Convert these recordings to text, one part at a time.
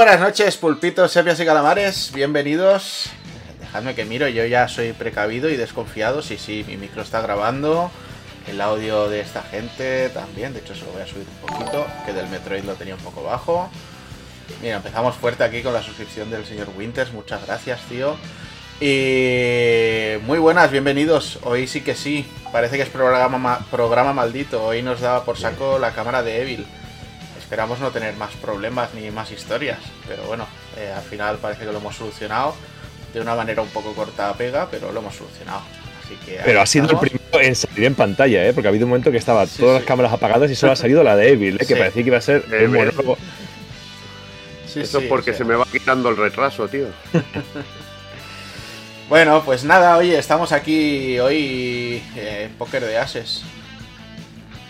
Buenas noches, pulpitos, sepias y calamares. Bienvenidos. Dejadme que miro, yo ya soy precavido y desconfiado. Sí, sí, mi micro está grabando. El audio de esta gente también. De hecho, se lo voy a subir un poquito, que del Metroid lo tenía un poco bajo. Mira, empezamos fuerte aquí con la suscripción del señor Winters. Muchas gracias, tío. Y muy buenas, bienvenidos. Hoy sí que sí. Parece que es programa, programa maldito. Hoy nos daba por saco la cámara de Evil. Esperamos no tener más problemas ni más historias. Pero bueno, eh, al final parece que lo hemos solucionado. De una manera un poco corta pega, pero lo hemos solucionado. Así que pero ha sido el primero en salir en pantalla, ¿eh? porque ha habido un momento que estaban todas las cámaras apagadas y solo ha salido la de Evil, ¿eh? que parecía que iba a ser un monólogo. Eso es porque se me va quitando el retraso, tío. Bueno, pues nada, oye, estamos aquí hoy en eh, Poker de Ases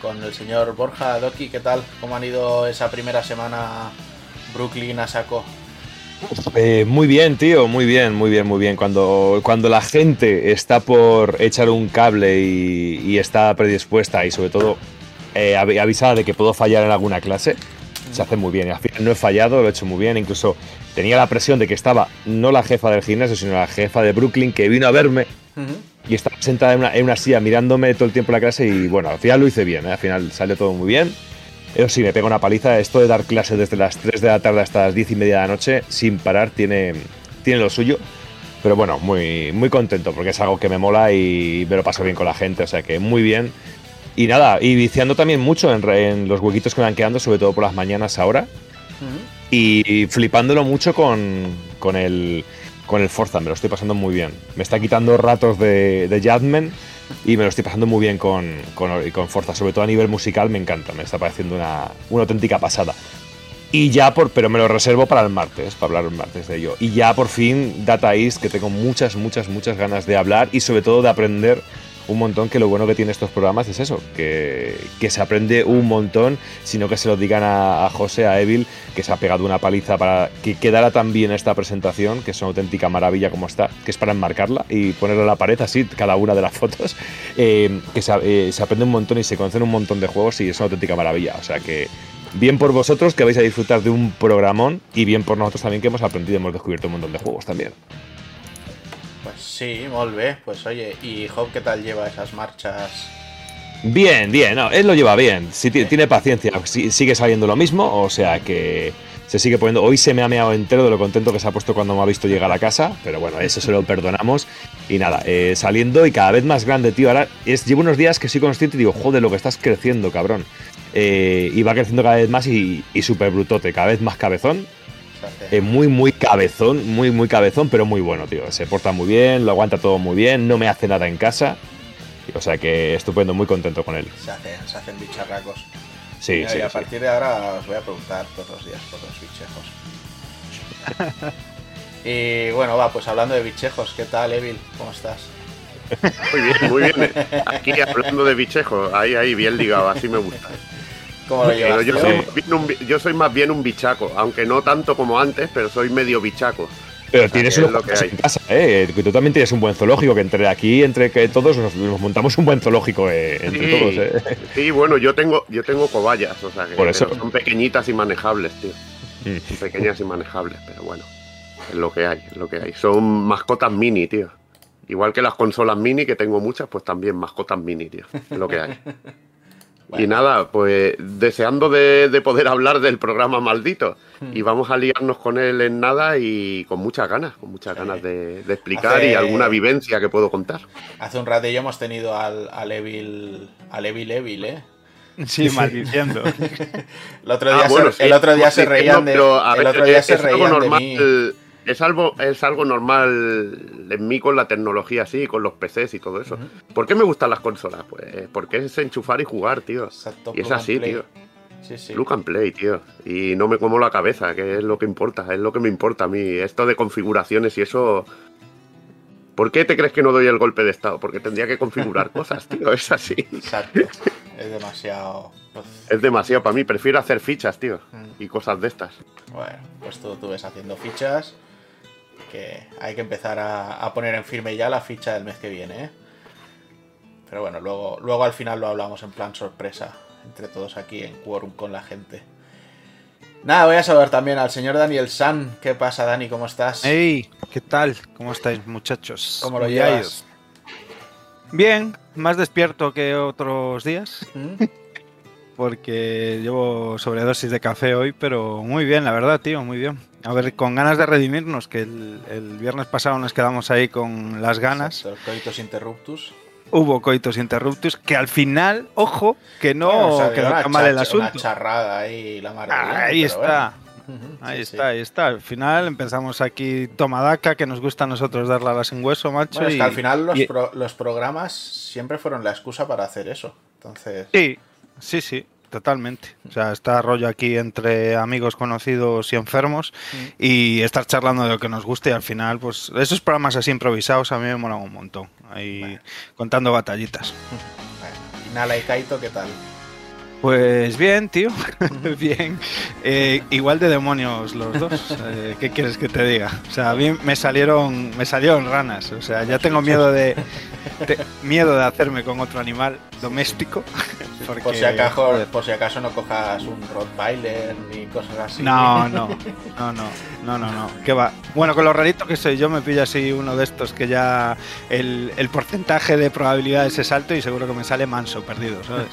con el señor Borja Doki. ¿Qué tal? ¿Cómo han ido esa primera semana Brooklyn a saco? Eh, muy bien, tío, muy bien, muy bien, muy bien. Cuando, cuando la gente está por echar un cable y, está predispuesta y sobre todo eh, avisada de que puedo fallar en alguna clase, se hace muy bien. Al final no he fallado, lo he hecho muy bien. Incluso tenía la presión de que estaba no la jefa del gimnasio, sino la jefa de Brooklyn que vino a verme y estaba sentada en una, silla mirándome todo el tiempo la clase y bueno, al final lo hice bien, ¿eh? al final salió todo muy bien. Eso sí, me pega una paliza. Esto de dar clases desde las 3 de la tarde hasta las 10 y media de la noche sin parar tiene, tiene lo suyo. Pero bueno, muy, muy contento porque es algo que me mola y me lo paso bien con la gente, o sea que muy bien. Y nada, y viciando también mucho en, los huequitos que me van quedando, sobre todo por las mañanas ahora. Y flipándolo mucho con, con, el, con el Forza, me lo estoy pasando muy bien. Me está quitando ratos de, de Jadman y me lo estoy pasando muy bien con, con, con, Forza, sobre todo a nivel musical me encanta, me está pareciendo una, una auténtica pasada. Y ya por, pero me lo reservo para el martes, para hablar el martes de ello. Y ya por fin Data East, que tengo muchas, muchas, muchas ganas de hablar y sobre todo de aprender un montón que lo bueno que tiene estos programas es eso, que, se aprende un montón, sino que se lo digan a, José, a Evil, que se ha pegado una paliza para que quedara tan bien esta presentación, que es una auténtica maravilla como está, que es para enmarcarla y ponerla en la pared así, cada una de las fotos, eh, que eh, se, aprende un montón y se conocen un montón de juegos y es una auténtica maravilla. O sea que bien por vosotros que vais a disfrutar de un programón y bien por nosotros también que hemos aprendido y hemos descubierto un montón de juegos también. Sí, molt Pues oye, ¿y Job qué tal lleva esas marchas? Bien, bien, no, él lo lleva bien. Sí, tiene paciencia, sigue saliendo lo mismo, o sea que se sigue poniendo. Hoy se me ha meado entero de lo contento que se ha puesto cuando me ha visto llegar a casa, pero bueno, eso se lo perdonamos. Y nada, eh, saliendo y cada vez más grande, tío. Ahora es, llevo unos días que soy consciente y digo, joder, lo que estás creciendo, cabrón. Eh, y va creciendo cada vez más y, y súper brutote, cada vez más cabezón. Es muy, muy cabezón, muy, muy cabezón, pero muy bueno, tío. Se porta muy bien, lo aguanta todo muy bien, no me hace nada en casa. O sea que estupendo, muy contento con él. Se hacen, se hacen bicharracos. Sí, sí. Y a partir de ahora os voy a preguntar todos los días por los bichejos. y bueno, va, pues hablando de bichejos, ¿qué tal, Evil? ¿Cómo estás? Muy bien, muy bien. Aquí hablando de bichejos, ahí, ahí, bien ligado, así me gusta yo, soy más bien un bichaco, aunque no tanto como antes, pero soy medio bichaco. Pero tienes lo que hay. en casa, ¿eh? tú también tienes un buen zoológico, que entre aquí, entre que todos nos, montamos un buen zoológico eh, entre todos, ¿eh? Sí, bueno, yo tengo, yo tengo cobayas, o sea que Por eso. son pequeñitas y manejables, tío. Mm. pequeñas y manejables, pero bueno, es lo que hay, es lo que hay. Son mascotas mini, tío. Igual que las consolas mini, que tengo muchas, pues también mascotas mini, tío. Es lo que hay. Y nada, pues deseando de, poder hablar del programa maldito. Hmm. Y vamos a liarnos con él en nada y con muchas ganas, con muchas ganas de, explicar y alguna vivencia que puedo contar. Hace un rato ya hemos tenido al, al Evil, al Evil Evil, ¿eh? Sí, maldiciendo. el otro día, se, el otro día se reían de, el otro día se reían de mí es algo, es algo normal en mí con la tecnología así, con los PCs y todo eso. ¿Por qué me gustan las consolas? Pues porque es enchufar y jugar, tío. Exacto, y es así, tío. Sí, sí. Look and play, tío. Y no me como la cabeza, que es lo que importa, es lo que me importa a mí. Esto de configuraciones y eso. ¿Por qué te crees que no doy el golpe de estado? Porque tendría que configurar cosas, tío. Es así. Exacto. Es demasiado. Pues, es demasiado para mí. Prefiero hacer fichas, tío. Y cosas de estas. Bueno, pues tú, tú ves haciendo fichas que hay que empezar a, poner en firme ya la ficha del mes que viene. ¿eh? Pero bueno, luego, luego al final lo hablamos en plan sorpresa, entre todos aquí en Quorum con la gente. Nada, voy a saludar también al señor Daniel San. ¿Qué pasa, Dani? ¿Cómo estás? Hey, ¿qué tal? ¿Cómo estáis, muchachos? ¿Cómo lo llevas? Bien, más despierto que otros días. ¿Mm? Porque llevo sobredosis de café hoy, pero muy bien, la verdad, tío, muy bien. A ver, con ganas de redimirnos, que el, viernes pasado nos quedamos ahí con las ganas. Exacto, coitos interruptus. Hubo coitos interruptus, que al final, ojo, que no quedó mal el asunto. Una charrada ahí, la Ahí está. Ahí está, ahí está. Al final empezamos aquí Tomadaca, que nos gusta a nosotros darla a la sin hueso, macho. es que al final los, los programas siempre fueron la excusa para hacer eso. Entonces. Sí, sí, sí. Totalmente. O sea, está rollo aquí entre amigos conocidos y enfermos mm. y estar charlando de lo que nos guste y al final, pues esos programas así improvisados a mí me molan un montón. Ahí contando batallitas. ¿Y Nala y Kaito qué tal? Pues bien, tío. bien. Eh, igual de demonios los dos. Eh, ¿Qué quieres que te diga? O sea, a mí me salieron, me salieron ranas. O sea, ya tengo miedo de, miedo de hacerme con otro animal doméstico. por, si acaso, por si acaso no cojas un Rottweiler ni cosas así. No, no, no, no, no, no, no. ¿Qué va? Bueno, con lo rarito que soy, yo me pillo así uno de estos que ya el, el porcentaje de probabilidades es alto y seguro que me sale manso perdido, ¿sabes?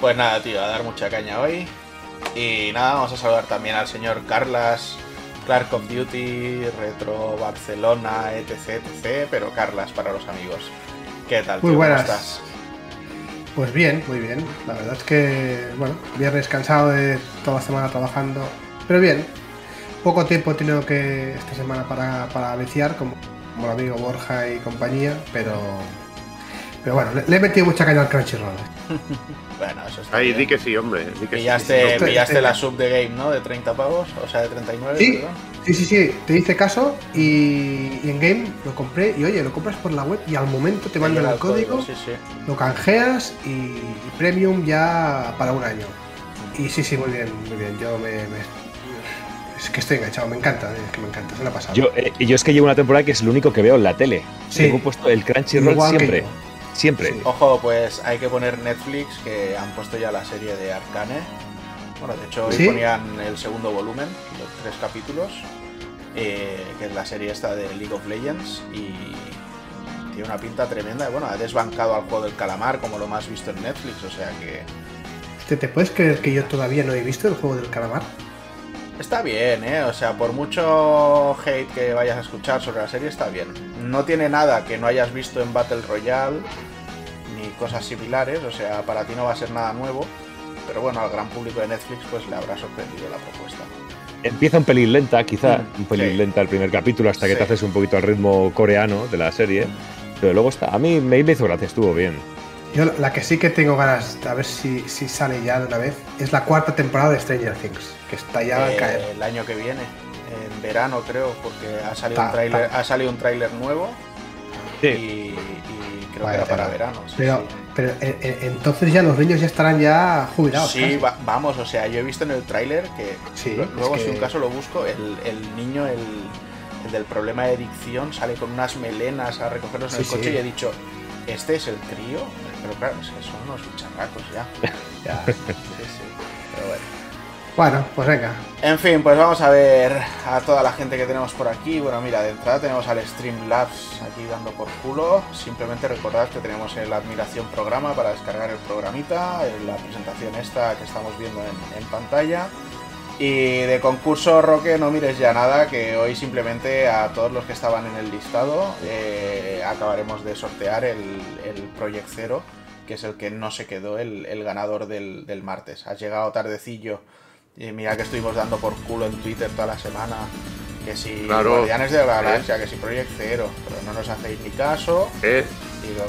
Pues nada, tío, a dar mucha caña hoy. Y nada, vamos a saludar también al señor Carlas, Clark of Duty, Retro Barcelona, etc, etc, pero Carlas para los amigos. ¿Qué tal? Muy buenas. ¿Cómo estás? Pues bien, muy bien. La verdad es que, bueno, viernes cansado de toda la semana trabajando, pero bien. Poco tiempo he tenido que esta semana para, para viciar, como, como el amigo Borja y compañía, pero pero bueno, le, he metido mucha caña al Crunchyroll. bueno, eso está. Ahí, di que sí, hombre. Di que pillaste, sí. pillaste la sub de game, ¿no? De 30 pavos, o sea, de 39, sí, Sí, sí, sí, te hice caso y, en game lo compré. Y oye, lo compras por la web y al momento te mandan el código, sí, sí. lo canjeas y, premium ya para un año. Y sí, sí, muy bien, muy bien. Yo me, es que estoy enganchado, me encanta, es que me encanta, se la ha pasado. Yo, eh, yo es que llevo una temporada que es lo único que veo en la tele. Sí. Tengo puesto el Crunchyroll siempre. Siempre. Ojo, pues hay que poner Netflix, que han puesto ya la serie de Arcane. Bueno, de hecho, hoy ponían el segundo volumen, los tres capítulos, eh, que es la serie esta de League of Legends. Y tiene una pinta tremenda. bueno, ha desbancado al juego del calamar, como lo más visto en Netflix, o sea que. ¿Te, ¿Te puedes creer que yo todavía no he visto el juego del calamar? Está bien, ¿eh? O sea, por mucho hate que vayas a escuchar sobre la serie, está bien. No tiene nada que no hayas visto en Battle Royale, ni cosas similares, o sea, para ti no va a ser nada nuevo, pero bueno, al gran público de Netflix pues le habrá sorprendido la propuesta. Empieza un pelín lenta, quizá, mm, un pelín lenta el primer capítulo hasta que te haces un poquito al ritmo coreano de la serie, pero luego está, a mí me hizo gracia, estuvo bien. Yo la que sí que tengo ganas de a ver si, si sale ya de una vez es la cuarta temporada de Stranger Things, que está ya a caer. El año que viene, en verano creo, porque ha salido un tráiler, ha salido un tráiler nuevo sí. y, creo que era para verano. pero, pero eh, eh, entonces ya los niños ya estarán ya jubilados. Sí, vamos, o sea, yo he visto en el tráiler que luego si un caso lo busco, el, el niño, el, el, del problema de adicción sale con unas melenas a recogerlos en el coche y he dicho, este es el crío, pero claro, son unos bicharracos ya. ya. Sí, sí. Pero bueno. Bueno, pues venga. En fin, pues vamos a ver a toda la gente que tenemos por aquí. Bueno, mira, de entrada tenemos al Streamlabs aquí dando por culo. Simplemente recordad que tenemos el Admiración programa para descargar el programita, la presentación esta que estamos viendo en, pantalla. Y de concurso, Roque, no mires ya nada, que hoy simplemente a todos los que estaban en el listado eh, acabaremos de sortear el, el Project Zero que es el que no se quedó el, ganador del, martes. Has llegado tardecillo y mira que estuvimos dando por culo en Twitter toda la semana. Que si Guardianes de la Galaxia, que si Project Zero, pero no nos hacéis ni caso. Eh,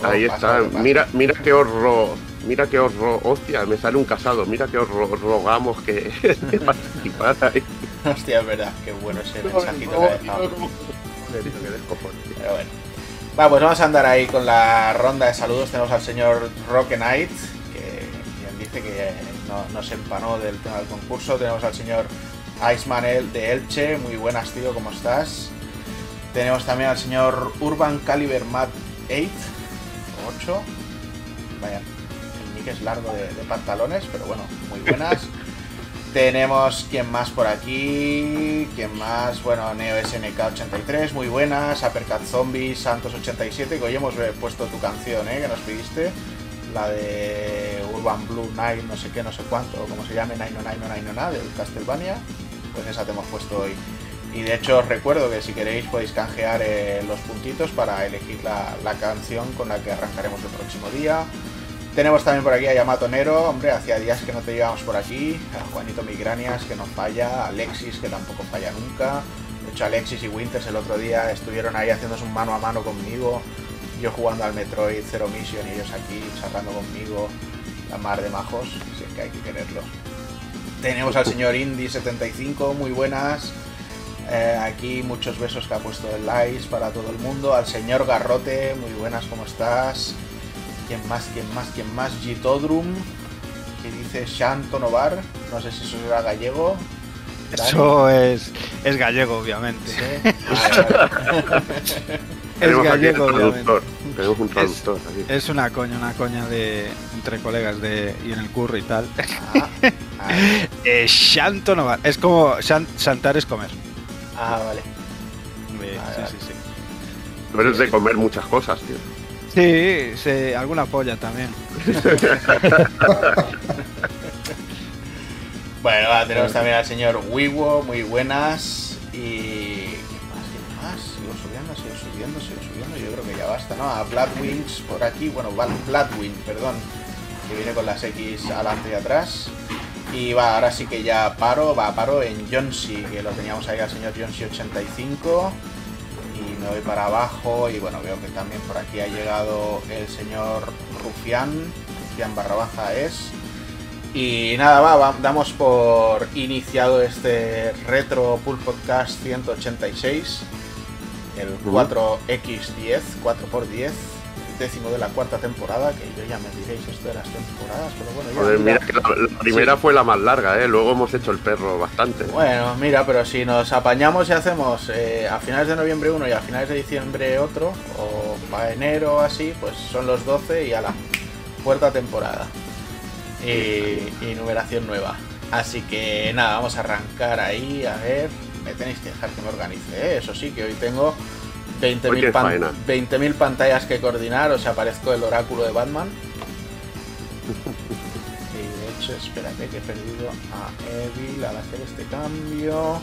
ahí está, mira, mira qué horror, mira qué horror, hostia, me sale un casado, mira qué horror, rogamos que, ahí. Hostia, es verdad, qué bueno ese mensajito que ha dejado. Pero bueno. Va, pues vamos a andar ahí con la ronda de saludos. Tenemos al señor Rock Knight, que bien dice que no, se empanó del tema del concurso. Tenemos al señor Iceman de Elche. Muy buenas, tío, ¿cómo estás? Tenemos también al señor Urban Caliber Mat 8. 8. Vaya, el nick es largo de, pantalones, pero bueno, muy buenas. Tenemos quien más por aquí, quien más, bueno, Neo SNK83, muy buenas, Uppercut Zombies, Santos87, que hoy hemos puesto tu canción, ¿eh? Que nos pidiste, la de Urban Blue Night, no sé qué, no sé cuánto, como se llame, Nine Nine Nine del Castlevania, pues esa te hemos puesto hoy. Y de hecho os recuerdo que si queréis podéis canjear eh, los puntitos para elegir la, la canción con la que arrancaremos el próximo día. Tenemos también por aquí a Yamato Nero, hombre, hacía días que no te llevamos por aquí, a Juanito Migranias que no falla, a Alexis que tampoco falla nunca. De hecho, Alexis y Winters el otro día estuvieron ahí haciéndose un mano a mano conmigo, yo jugando al Metroid Zero Mission y ellos aquí charlando conmigo, la mar de majos, si es que hay que quererlos. Tenemos al señor Indy75, muy buenas. Eh, aquí muchos besos que ha puesto el likes para todo el mundo. Al señor Garrote, muy buenas, ¿cómo estás? ¿Quién más? ¿Quién más? ¿Quién más? Gitodrum, que dice Shanto Novar. No sé si eso era gallego. Eso es, es gallego, obviamente. es gallego, obviamente. Tenemos un traductor es, aquí. Es una coña, una coña de entre colegas de y en el curro y tal. Ah, ah. eh, Shanto Novar. Es como Shantar es comer. Ah, vale. sí, sí, sí. Pero es de comer muchas cosas, tío. Sí, sí, alguna polla también. bueno, tenemos también al señor Wiwo, muy buenas. Y. ¿Qué más? ¿Qué más? Sigo subiendo, sigo subiendo, subiendo. Yo creo que ya basta, ¿no? A Bloodwings por aquí, bueno, Bloodwind, perdón, que viene con las X adelante y atrás. Y va, ahora sí que ya paro, va, paro en Jonsi, que lo teníamos ahí al señor Jonsi 85 me voy para abajo y bueno, veo que también por aquí ha llegado el señor Rufián, Rufián barra baja es. Y nada, va, damos por iniciado este Retro Pool Podcast 186, el 4X10, 4x10 décimo de la cuarta temporada, que yo ya me diréis esto de las temporadas, pero bueno, ya, mira, que la, primera fue la más larga, ¿eh? luego hemos hecho el perro bastante. Bueno, mira, pero si nos apañamos y hacemos eh, a finales de noviembre uno y a finales de diciembre otro, o para enero así, pues son los 12 y a la cuarta temporada. Y, y numeración nueva. Así que nada, vamos a arrancar ahí, a ver, me tenéis que dejar que me organice, ¿eh? eso sí, que hoy tengo 20.000 pantallas que coordinar, o sea, parezco el oráculo de Batman. y de hecho, espérate que he perdido a Evil al hacer este cambio.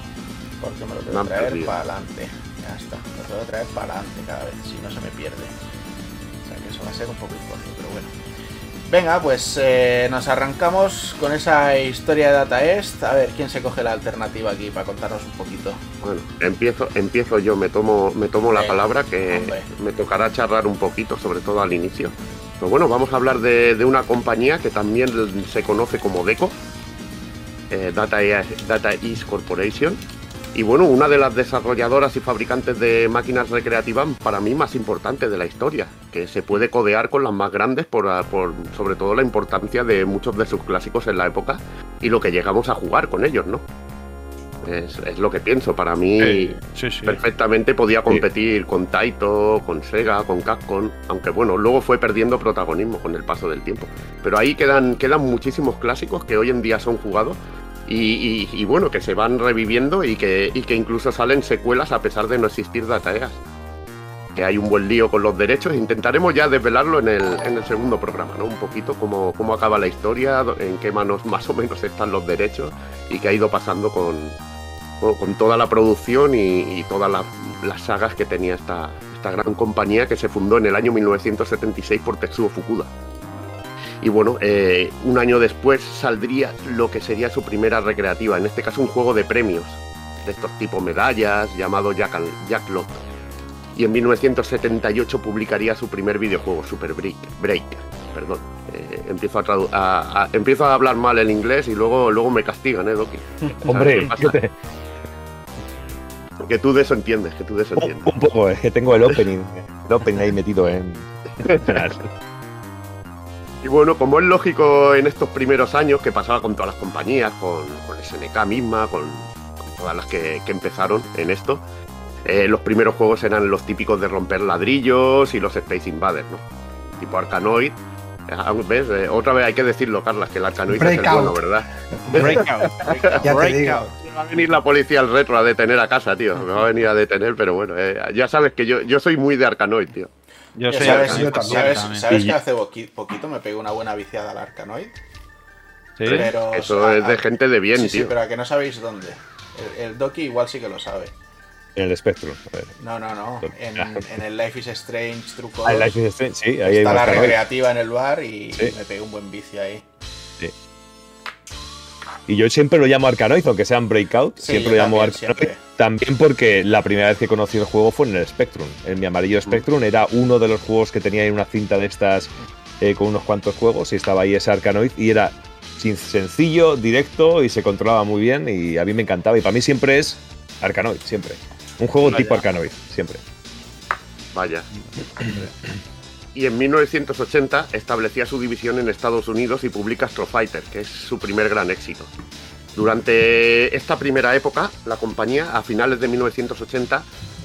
Porque me lo tengo que traer para adelante. Ya está, lo tengo que traer para adelante cada vez, si no se me pierde. O sea que eso va a ser un poco imposible, pero bueno. Venga, pues eh, nos arrancamos con esa historia de Data Est. A ver, ¿quién se coge la alternativa aquí para contarnos un poquito? Bueno, empiezo, empiezo yo, me tomo, me tomo la palabra que me tocará charlar un poquito, sobre todo al inicio. Pero bueno, vamos a hablar de, una compañía que también se conoce como DECO, eh, Data, Data East Corporation y bueno, una de las desarrolladoras y fabricantes de máquinas recreativas para mí más importantes de la historia, que se puede codear con las más grandes por, sobre todo la importancia de muchos de sus clásicos en la época y lo que llegamos a jugar con ellos, ¿no? Es, lo que pienso. Para mí, perfectamente podía competir con Taito, con Sega, con Capcom, aunque bueno, luego fue perdiendo protagonismo con el paso del tiempo. Pero ahí quedan, quedan muchísimos clásicos que hoy en día son jugados y, bueno, que se van reviviendo y que, que incluso salen secuelas a pesar de no existir dataeas. Que hay un buen lío con los derechos. Intentaremos ya desvelarlo en el, en el segundo programa, ¿no? Un poquito cómo, cómo acaba la historia, en qué manos más o menos están los derechos y qué ha ido pasando con, con toda la producción y, todas las sagas que tenía esta, esta gran compañía que se fundó en el año 1976 por Tetsuo Fukuda. Y bueno, eh, un año después saldría lo que sería su primera recreativa, en este caso un juego de premios, de estos tipos medallas, llamado Jack, Jack Lot. Y en 1978 publicaría su primer videojuego, Super Break. Break perdón. Eh, empiezo, a, empiezo a hablar mal el inglés y luego, luego me castigan, ¿eh, Doki? Hombre, Que tú de eso entiendes, que tú de eso entiendes. Un, poco, es que tengo el opening, el opening ahí metido en... Y bueno, como es lógico en estos primeros años que pasaba con todas las compañías, con, SNK misma, con, todas las que, empezaron en esto, eh, los primeros juegos eran los típicos de romper ladrillos y los Space Invaders, ¿no? Tipo Arkanoid. Ah, ¿Ves? Eh, otra vez hay que decirlo, Carlas, que el Arcanoid es el bueno, ¿verdad? Breakout. Breakout. Me va a venir la policía al retro a detener a casa, tío. Me va a venir a detener, pero bueno, eh, ya sabes que yo, yo soy muy de Arcanoid, tío. Yo ¿Sabes, ¿sabes, que hace poquito me pegué una buena viciada al Arcanoid? Sí, eso es de gente de bien, sí, tío. Sí, pero a que no sabéis dónde. El, el Doki igual sí que lo sabe. En el Spectrum. No, no, no. En, el Life is Strange, truco. Ah, Life is Strange, sí. Ahí está la recreativa en el bar y me pegué un buen vicio ahí. Sí. Y yo siempre lo llamo Arcanoid, aunque sean Breakout, siempre lo llamo Arcanoid. También porque la primera vez que conocí el juego fue en el Spectrum. En mi amarillo Spectrum era uno de los juegos que tenía ahí una cinta de estas eh, con unos cuantos juegos y estaba ahí ese Arcanoid y era sencillo, directo y se controlaba muy bien y a mí me encantaba y para mí siempre es Arcanoid, siempre. Un juego tipo Arcanoid, siempre. Vaya. Y en 1980 establecía su división en Estados Unidos y publica Astro Fighter, que es su primer gran éxito. Durante esta primera época, la compañía, a finales de 1980,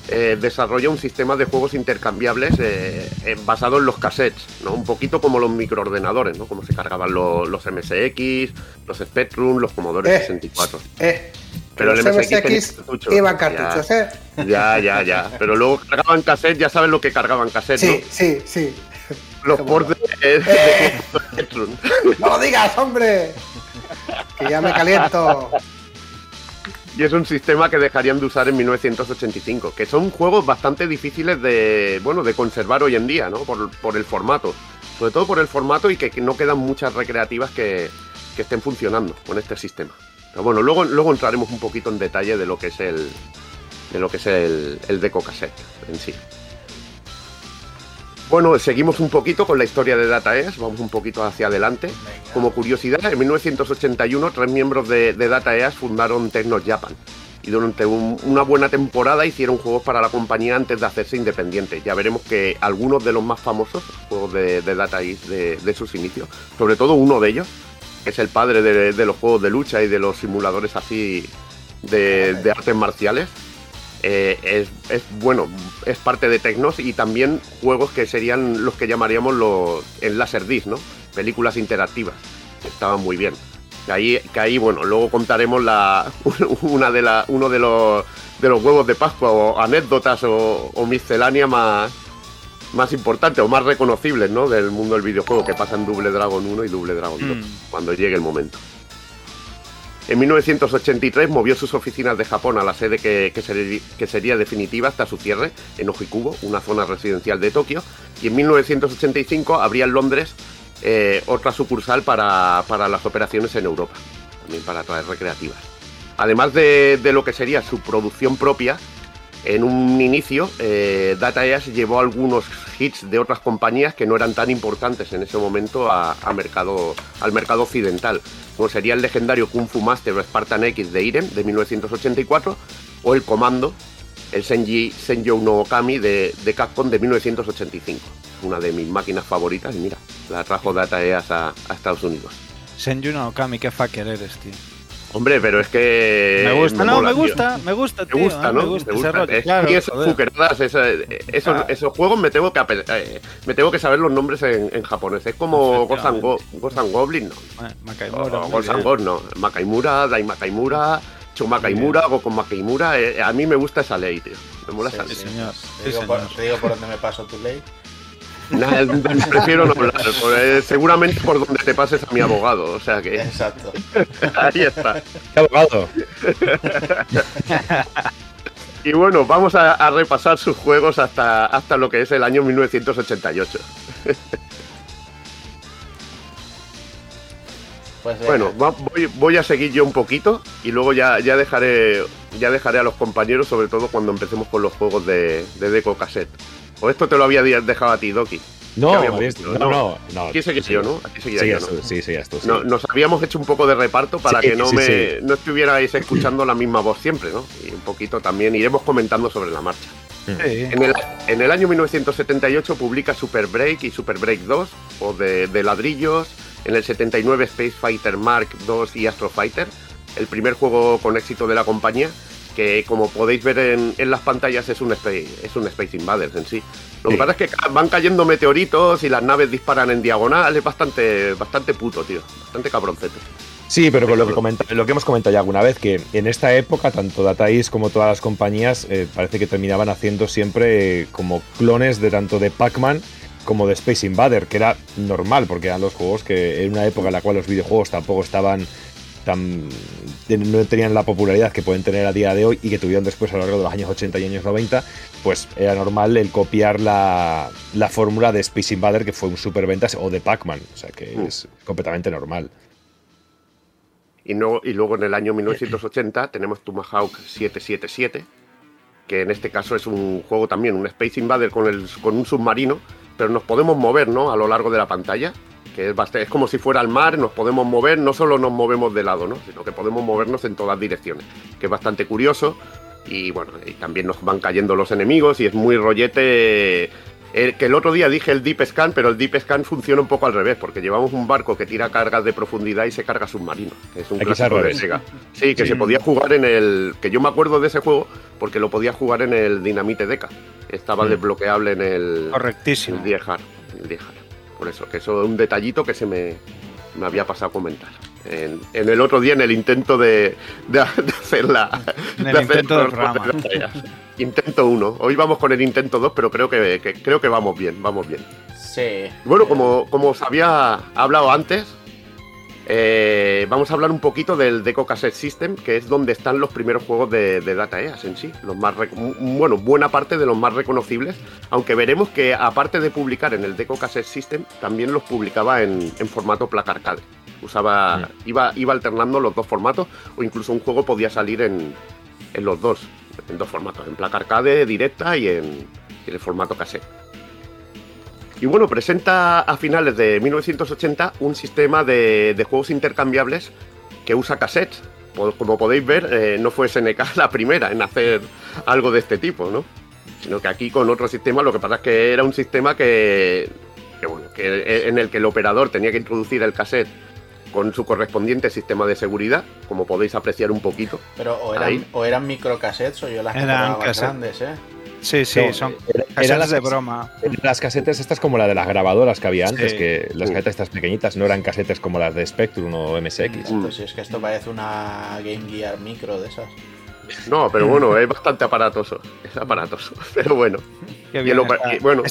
eh, desarrolla un sistema de juegos intercambiables eh, eh, basado en los cassettes, ¿no? un poquito como los microordenadores, ¿no? como se cargaban los MSX, los Spectrum, los Commodore 64. Pero el MSX, iban cartuchos, ¿eh? Ya, ya, ya. Pero luego cargaban cassette, ya sabes lo que cargaban cassette, sí, ¿no? Sí, sí, Los ports de, de, ¡No lo digas, hombre! Que ya me caliento. Y es un sistema que dejarían de usar en 1985, que son juegos bastante difíciles de, bueno, de conservar hoy en día, ¿no? Por, por el formato. Sobre todo por el formato y que, no quedan muchas recreativas que, que estén funcionando con este sistema. Pero bueno, luego, luego entraremos un poquito en detalle de lo que es el, de lo que es el, el Deco Cassette en sí. Bueno, seguimos un poquito con la historia de Data EAS, vamos un poquito hacia adelante. Como curiosidad, en 1981 tres miembros de, Data EAS fundaron Technos Japan y durante una buena temporada hicieron juegos para la compañía antes de hacerse independiente. Ya veremos que algunos de los más famosos juegos de, Data EAS de sus inicios, sobre todo uno de ellos, es el padre de, los juegos de lucha y de los simuladores así de, artes marciales. Eh, es, bueno, es parte de Tecnos y también juegos que serían los que llamaríamos los en Laserdisc, ¿no? Películas interactivas. Estaban muy bien. Que ahí, que ahí bueno, luego contaremos la, una de la, uno de los, de los huevos de Pascua o anécdotas o, o miscelánea más, más importantes o más reconocibles ¿no? del mundo del videojuego que pasan Double Dragon 1 y Double Dragon 2 mm. cuando llegue el momento. En 1983 movió sus oficinas de Japón a la sede que, que, sería definitiva hasta su cierre en Ojikubo, una zona residencial de Tokio, y en 1985 abría en Londres eh, otra sucursal para, las operaciones en Europa, también para traer recreativas. Además de, de lo que sería su producción propia, en un inicio, eh, Data EAS llevó algunos hits de otras compañías que no eran tan importantes en ese momento a, mercado, al mercado occidental, como sería el legendario Kung Fu Master o Spartan X de Irem de 1984 o el Comando, el Senji Senjo no Okami de, Capcom de 1985. Una de mis máquinas favoritas y mira, la trajo Data EAS a, Estados Unidos. Senju Okami, qué fucker eres, tío. Hombre, pero es que. Me gusta, no, me gusta, me gusta, tío. Me gusta, ¿no? Me gusta, me gusta. Es claro, que esos, ah. esos, juegos me tengo que eh, me tengo que saber los nombres en, en japonés. Es como Ghost and, Go, Goblin, no. Makaimura. Ghost and no. Makaimura, Dai Makaimura, Cho Makaimura, Goku Makaimura. Eh, a mí me gusta esa ley, tío. Me mola esa ley. Señor. Te, digo por, te digo por dónde me paso tu ley. prefiero no hablar, seguramente por donde te pases a mi abogado, o sea que. Exacto. Ahí está. ¿Qué abogado? y bueno, vamos a, repasar sus juegos hasta, hasta lo que es el año 1988. Pues, eh, bueno, voy, a seguir yo un poquito y luego ya, ya dejaré ya dejaré a los compañeros, sobre todo cuando empecemos con los juegos de, de Deco Cassette. ¿O esto te lo había dejado a ti, Doki? No, no, no, no, Aquí seguía yo, ¿no? Aquí seguía yo, ¿no? Sí, sí, esto, sí. nos habíamos hecho un poco de reparto para que no me no estuvierais escuchando la misma voz siempre, ¿no? Y un poquito también iremos comentando sobre la marcha. En, el, en, el, año 1978 publica Super Break y Super Break 2, o de, de, ladrillos. En el 79 Space Fighter Mark II y Astro Fighter, el primer juego con éxito de la compañía que como podéis ver en, las pantallas es un, Space, es un Space Invaders en sí. Lo que pasa es que van cayendo meteoritos y las naves disparan en diagonal, es bastante, bastante puto, tío, bastante cabroncete. Sí, pero con lo que, lo que hemos comentado ya alguna vez, que en esta época, tanto Data East como todas las compañías eh, parece que terminaban haciendo siempre eh, como clones de tanto de Pac-Man como de Space Invader, que era normal, porque eran los juegos que en una época en la cual los videojuegos tampoco estaban tan, no tenían la popularidad que pueden tener a día de hoy y que tuvieron después a lo largo de los años 80 y años 90, pues era normal el copiar la, fórmula de Space Invader, que fue un superventas, o de Pac-Man, o sea que mm. es completamente normal. Y, no, y luego en el año 1980 tenemos Tomahawk 777, que en este caso es un juego también, un Space Invader con, el, con un submarino, pero nos podemos mover ¿no? a lo largo de la pantalla que es, es como si fuera el mar, nos podemos mover, no solo nos movemos de lado, ¿no? sino que podemos movernos en todas direcciones, que es bastante curioso. Y bueno, y también nos van cayendo los enemigos y es muy rollete. Eh, que el otro día dije el Deep Scan, pero el Deep Scan funciona un poco al revés, porque llevamos un barco que tira cargas de profundidad y se carga submarino. Que es un clásico de Sega. Sí, que se podía jugar en el. Que yo me acuerdo de ese juego porque lo podía jugar en el Dinamite Deca. Estaba mm. desbloqueable en el. Correctísimo. El Die por eso, que eso es un detallito que se me, había pasado a comentar. En, el otro día, en el intento de, hacer la. En el intento del programa. Intento 1. Hoy vamos con el intento 2, pero creo que, creo que vamos bien, vamos bien. Sí. Bueno, como, como os había hablado antes, eh, vamos a hablar un poquito del Deco Cassette System, que es donde están los primeros juegos de, Data EAS en sí. Los más bueno, buena parte de los más reconocibles, aunque veremos que aparte de publicar en el Deco Cassette System, también los publicaba en, formato placa arcade. Usaba, iba, iba alternando los dos formatos, o incluso un juego podía salir en, los dos, en dos formatos, en placa arcade directa y en, en el formato cassette. Y bueno, presenta a finales de 1980 un sistema de, juegos intercambiables que usa cassettes. Como podéis ver, eh, no fue SNK la primera en hacer algo de este tipo, ¿no? Sino que aquí con otro sistema, lo que pasa es que era un sistema que, bueno, que en el que el operador tenía que introducir el cassette con su correspondiente sistema de seguridad, como podéis apreciar un poquito. Pero o eran, o eran microcassettes o yo las eran grandes, ¿eh? Sí, sí, son eran las de broma. Las casetes estas como la de las grabadoras que había antes, que las casetas estas pequeñitas no eran casetes como las de Spectrum o MSX. Pues sí, es que esto parece una Game Gear micro de esas. No, pero bueno, es bastante aparatoso. Es aparatoso. Pero bueno. Qué bien bueno.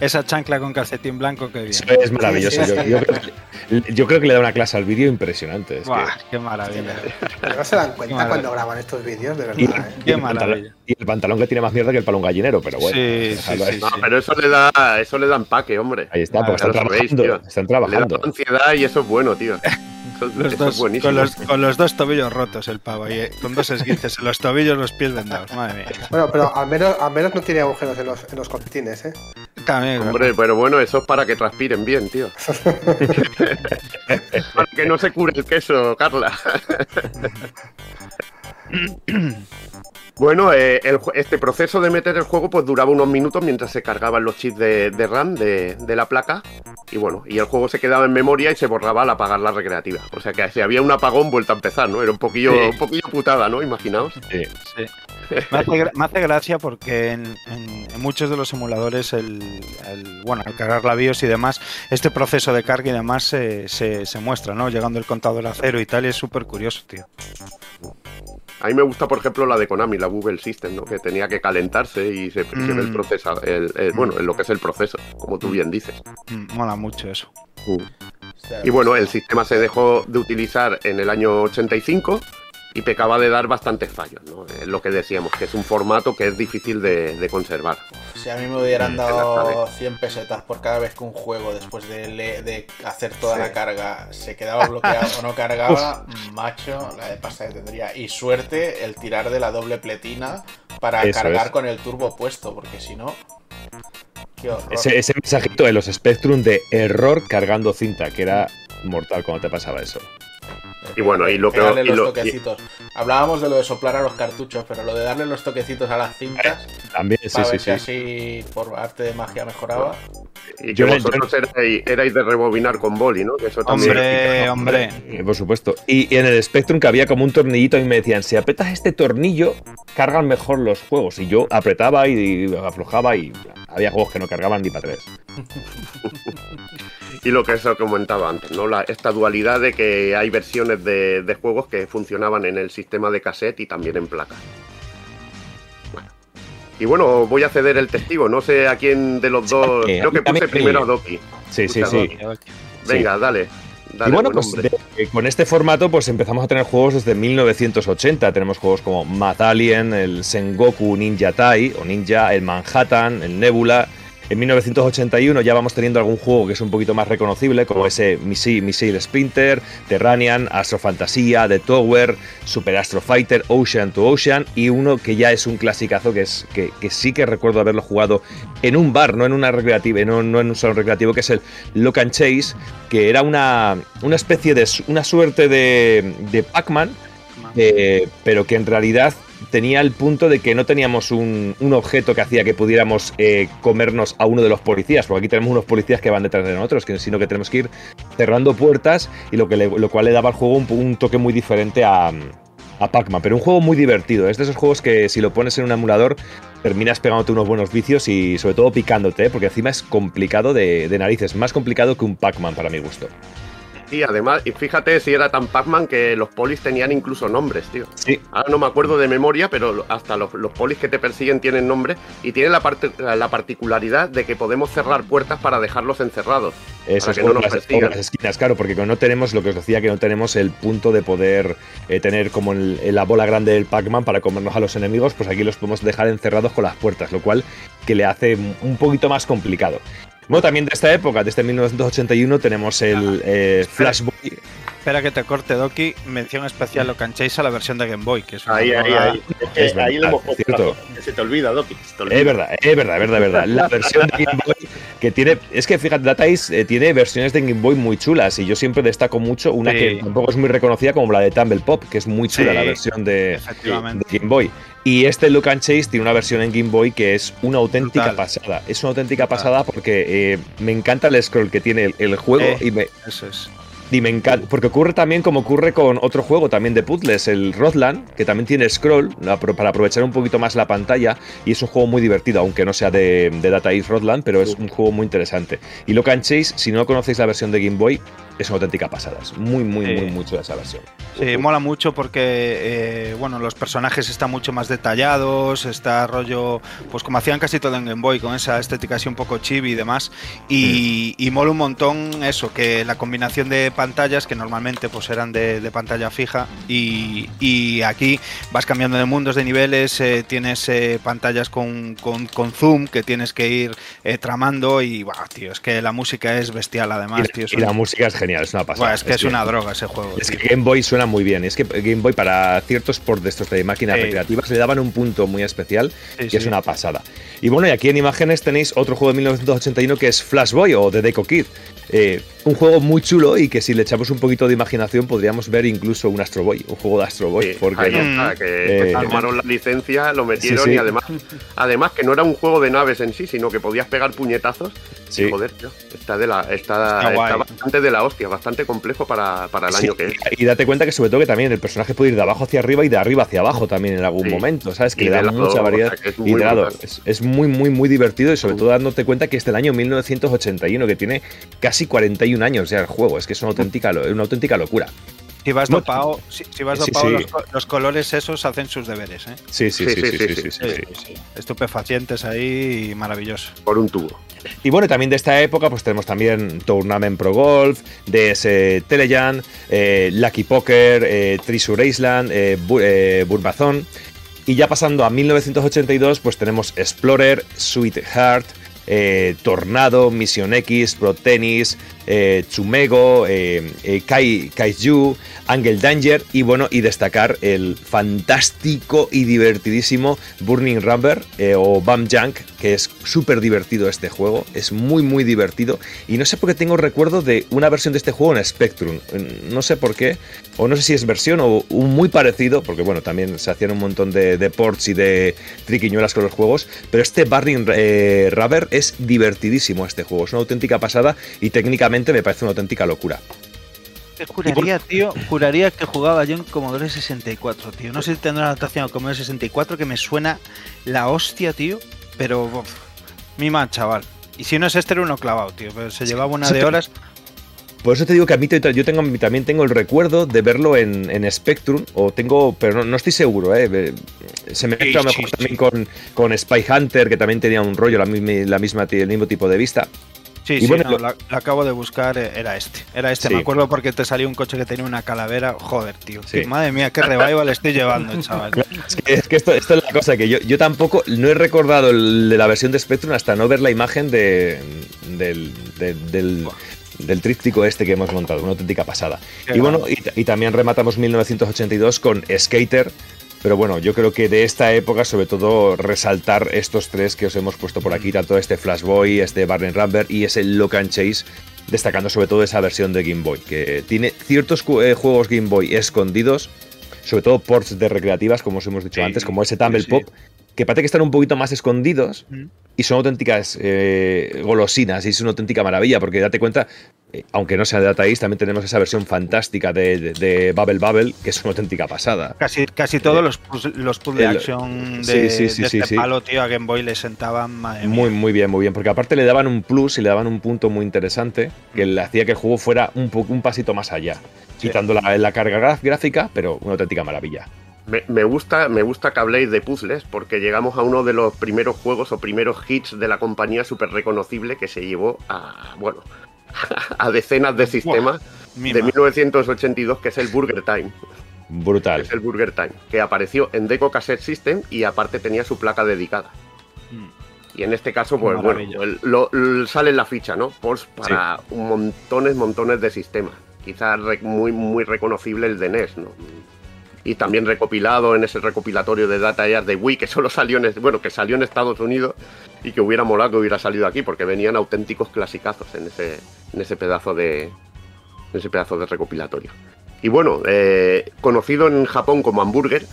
esa chancla con calcetín blanco, que bien. es maravilloso. yo, creo que, le da una clase al vídeo impresionante. Qué maravilla. Pero no se dan cuenta cuando graban estos vídeos, de verdad. Y, ¿eh? qué maravilla. y el pantalón que tiene más mierda que el palón gallinero, pero bueno. Sí, sí, no, pero eso le da, eso le da empaque, hombre. Ahí está, porque están trabajando, están trabajando. Le da ansiedad y eso es bueno, tío. Los dos, con, los, con, los, dos tobillos rotos el pavo, y eh, con dos esguinces en los tobillos, los pies vendados. Madre mía. Bueno, pero al menos, al menos no tiene agujeros en los, en los cortines, ¿eh? También. Hombre, pero bueno, eso es para que transpiren bien, tío. para que no se cure el queso, Carla. Bueno, eh, este proceso de meter el juego pues duraba unos minutos mientras se cargaban los chips de, RAM de, la placa y bueno, y el juego se quedaba en memoria y se borraba al apagar la recreativa. O sea que si había un apagón vuelta a empezar, ¿no? Era un poquillo, un poquillo putada, ¿no? Imaginaos. Sí, sí. Me hace, gracia porque en, muchos de los emuladores, el, bueno, al cargar la BIOS y demás, este proceso de carga y demás se, se, muestra, ¿no? Llegando el contador a cero y tal, y es súper curioso, tío. A mí me gusta, por ejemplo, la de Konami, la Google System, ¿no? que tenía que calentarse y se, ve el mm. proceso, el, bueno, en lo que es el proceso, como tú bien dices. Mm, mola mucho eso. Mm. Y bueno, el sistema se dejó de utilizar en el año 85 y pecaba de dar bastantes fallos, ¿no? Es lo que decíamos, que es un formato que es difícil de, conservar. Si a mí me hubieran dado 100 pesetas por cada vez que un juego, después de, hacer toda la carga, se quedaba bloqueado o no cargaba, macho, la de pasta que tendría. Y suerte el tirar de la doble pletina para cargar con el turbo puesto, porque si no... Ese, ese mensajito de los Spectrum de error cargando cinta, que era mortal cuando te pasaba eso. Y bueno, y lo que... Darle los toquecitos. Hablábamos de lo de soplar a los cartuchos, pero lo de darle los toquecitos a las cintas... También, sí, para sí, ver sí. si así por arte de magia mejoraba. Y que vosotros erais, erais, de rebobinar con boli, ¿no? Que eso también hombre, hombre. Eh, por supuesto. Y, y, en el Spectrum que había como un tornillito y me decían, si apretas este tornillo, cargan mejor los juegos. Y yo apretaba y, y aflojaba y había juegos que no cargaban ni para tres. y lo que eso comentaba antes, ¿no? La, esta dualidad de que hay versiones de, de, juegos que funcionaban en el sistema de cassette y también en placa. Bueno. Y bueno, voy a ceder el testigo. No sé a quién de los dos. Sí, creo que puse primero a Doki. Sí, sí, sí. Venga, sí. dale. Dale, y bueno, buen pues de, con este formato pues empezamos a tener juegos desde 1980. Tenemos juegos como Mad Alien, el Sengoku Ninja Tai o Ninja, el Manhattan, el Nebula. En 1981 ya vamos teniendo algún juego que es un poquito más reconocible, como ese Missile, Missile Sprinter, Terranian, Astro Fantasía, The Tower, Super Astro Fighter, Ocean to Ocean y uno que ya es un clasicazo que, es, que, que sí que recuerdo haberlo jugado en un bar, no en una recreativa, no, no en un salón recreativo, que es el Lock and Chase, que era una, una especie de una suerte de, de Pac-Man, eh, pero que en realidad tenía el punto de que no teníamos un, un objeto que hacía que pudiéramos eh, comernos a uno de los policías, porque aquí tenemos unos policías que van detrás de nosotros, sino que tenemos que ir cerrando puertas y lo, que lo cual le daba al juego un, un toque muy diferente a, a Pac-Man, pero un juego muy divertido. Es de esos juegos que si lo pones en un emulador terminas pegándote unos buenos vicios y sobre todo picándote, ¿eh? porque encima es complicado de, de narices, más complicado que un Pac-Man para mi gusto. Sí, además, y fíjate si era tan Pac-Man que los polis tenían incluso nombres, tío. Sí. Ahora no me acuerdo de memoria, pero hasta los, los polis que te persiguen tienen nombre y tienen la, parte, la particularidad de que podemos cerrar puertas para dejarlos encerrados. Eso es como no las, las, esquinas, claro, porque no tenemos lo que os decía, que no tenemos el punto de poder eh, tener como el, la bola grande del Pac-Man para comernos a los enemigos, pues aquí los podemos dejar encerrados con las puertas, lo cual que le hace un poquito más complicado. Bueno, también de esta época, desde 1981, tenemos el eh. Espera que te corte, Doki. Mención especial lo canchéis a la versión de Game Boy, que es una ahí, ahí, ahí, es es ahí verdad, lo hemos cierto. Se te olvida, Doki. Se te olvida. Es verdad, es verdad, es verdad, es verdad. La versión de Game Boy que tiene. Es que fíjate, Data East eh, tiene versiones de Game Boy muy chulas y yo siempre destaco mucho una Sí. que tampoco es muy reconocida como la de Tumble Pop, que es muy chula Sí, la versión de, de Game Boy. Y este Look and Chase tiene una versión en Game Boy que es una auténtica Brutal. pasada. Es una auténtica pasada porque eh, me encanta el scroll que tiene el, el juego Eh. y me, Eso es. Y me encanta, porque ocurre también como ocurre con otro juego también de puzzles, el Rothland, que también tiene scroll para aprovechar un poquito más la pantalla y es un juego muy divertido, aunque no sea de, de Data East Rothland, pero es un juego muy interesante. Y Locan Chase, si no conocéis la versión de Game Boy, es una auténtica pasada, es muy, muy, Sí. muy mucho esa versión. Sí, mola mucho porque, eh, bueno, los personajes están mucho más detallados, está rollo, pues como hacían casi todo en Game Boy, con esa estética así un poco chibi y demás. Y, y mola un montón eso, que la combinación de pantallas, que normalmente pues eran de, de pantalla fija, y, y aquí vas cambiando de mundos, de niveles, eh, tienes eh, pantallas con, con- con zoom que tienes que ir eh, tramando y, bah, tío, es que la música es bestial además, Y, la- tío. y la música es genial, es una pasada. Es que es una droga ese juego. Es tío. que Game Boy suena muy bien. y Es que Game Boy para ciertos ports de estos de máquinas recreativas le daban un punto muy especial Sí, que es una pasada. Y bueno, y aquí en imágenes tenéis otro juego de 1981 que es Flash Boy o The Deco Kid. Eh, un juego muy chulo y que si le echamos un poquito de imaginación podríamos ver incluso un Astro Boy, un juego de Astro Boy. Sí, porque ahí no- está, que, Eh, que tomaron la licencia, lo metieron Sí, sí. y además, además que no era un juego de naves en sí, sino que podías pegar puñetazos. Sí. Y, joder, tío, está, de la, está, Está bastante de la hostia, bastante complejo para, para el año que es. y date cuenta que sobre todo que también el personaje puede ir de abajo hacia arriba y de arriba hacia abajo también en algún momento, ¿sabes? Que Y le da lado, mucha o variedad. sea, es y muy de lado. Es, es muy, muy, muy divertido y sobre todo dándote cuenta que es del año 1981, que tiene casi 41 años ya el juego. Es que es una auténtica, una auténtica locura. Si vas No, dopado, si, si vas sí, dopado sí. Los, co- los colores esos hacen sus deberes, ¿eh? Sí, sí, sí, sí, sí, sí, sí, sí. Estupefacientes ahí y maravilloso. Por un tubo. Y bueno, también de esta época, pues tenemos también Tournament Pro Golf, DS Telejan, eh, Lucky Poker, eh, Treasure Island, eh, eh, Burbazón. Y ya pasando a 1982, pues tenemos Explorer, Sweetheart, eh, Tornado, Mission X, Pro Tennis, eh, Chumego, eh, eh, Kai, Kaiju, Angel Danger y bueno, y destacar el fantástico y divertidísimo Burning Rubber o Bam Junk, que es súper divertido este juego, es muy muy divertido. Y no sé por qué tengo recuerdo de una versión de este juego en Spectrum, no sé por qué, o no sé si es versión o muy parecido, porque bueno, también se hacían un montón de, de ports y de triquiñuelas con los juegos, pero este Burning Rubber es divertidísimo este juego, es una auténtica pasada y técnicamente me parece una auténtica locura. Juraría, tío, juraría que jugaba yo en Commodore 64, tío. No sé si tendrá una adaptación a Commodore 64 que me suena la hostia, tío. Pero, mi man, chaval. Y si no es este, era uno clavado, tío. Pero se llevaba una de horas. Por eso te digo que a mí yo tengo, también tengo el recuerdo de verlo en, Spectrum, o tengo, pero no, estoy seguro, ¿eh? Se me mezcla mejor también con, con, Spy Hunter, que también tenía un rollo, la, la misma, el mismo tipo de vista. Sí, sí, bueno, la, acabo de buscar, eh, era este. Era este, me acuerdo porque te salió un coche que tenía una calavera. Joder, tío. Madre mía, qué revival estoy llevando, chaval. Es que, esto, esto, es la cosa, que yo, yo tampoco no he recordado de la versión de Spectrum hasta no ver la imagen de, del, del, tríptico este que hemos montado, una auténtica pasada. y bueno, y, y, también rematamos 1982 con Skater, pero bueno, yo creo que de esta época, sobre todo, resaltar estos tres que os hemos puesto por aquí, tanto este Flashboy, este Barney Rumber y ese Lock and Chase, destacando sobre todo esa versión de Game Boy, que tiene ciertos eh, juegos Game Boy escondidos, sobre todo ports de recreativas, como os hemos dicho antes, como ese Tumble Pop, que parece que están un poquito más escondidos y son auténticas eh, golosinas y es una auténtica maravilla, porque date cuenta, eh, aunque no sea de Data East, también tenemos esa versión fantástica de, de, Bubble Bubble, que es una auténtica pasada. Casi, casi todos eh, los, los puzzle action de, sí, sí, sí, este palo, tío, a Game Boy le sentaban Muy, muy bien, muy bien, porque aparte le daban un plus y le daban un punto muy interesante que le hacía que el juego fuera un, un pasito más allá, quitando la, la carga gráfica, pero una auténtica maravilla. Me, gusta, me gusta que habléis de puzzles porque llegamos a uno de los primeros juegos o primeros hits de la compañía súper reconocible que se llevó a, bueno, a decenas de sistemas de 1982 que es el Burger Time. Brutal. Es el Burger Time, que apareció en Deco Cassette System y aparte tenía su placa dedicada. Mm. Y en este caso, pues bueno, sale en la ficha, ¿no? Pues para un montones, montones de sistemas. Quizás muy, muy reconocible el de NES, ¿no? Y también recopilado en ese recopilatorio de Data East de Wii que solo salió en, bueno, que salió en Estados Unidos y que hubiera molado que hubiera salido aquí porque venían auténticos clasicazos en ese, en ese pedazo de en ese pedazo de recopilatorio. Y bueno, eh, conocido en Japón como Hamburger,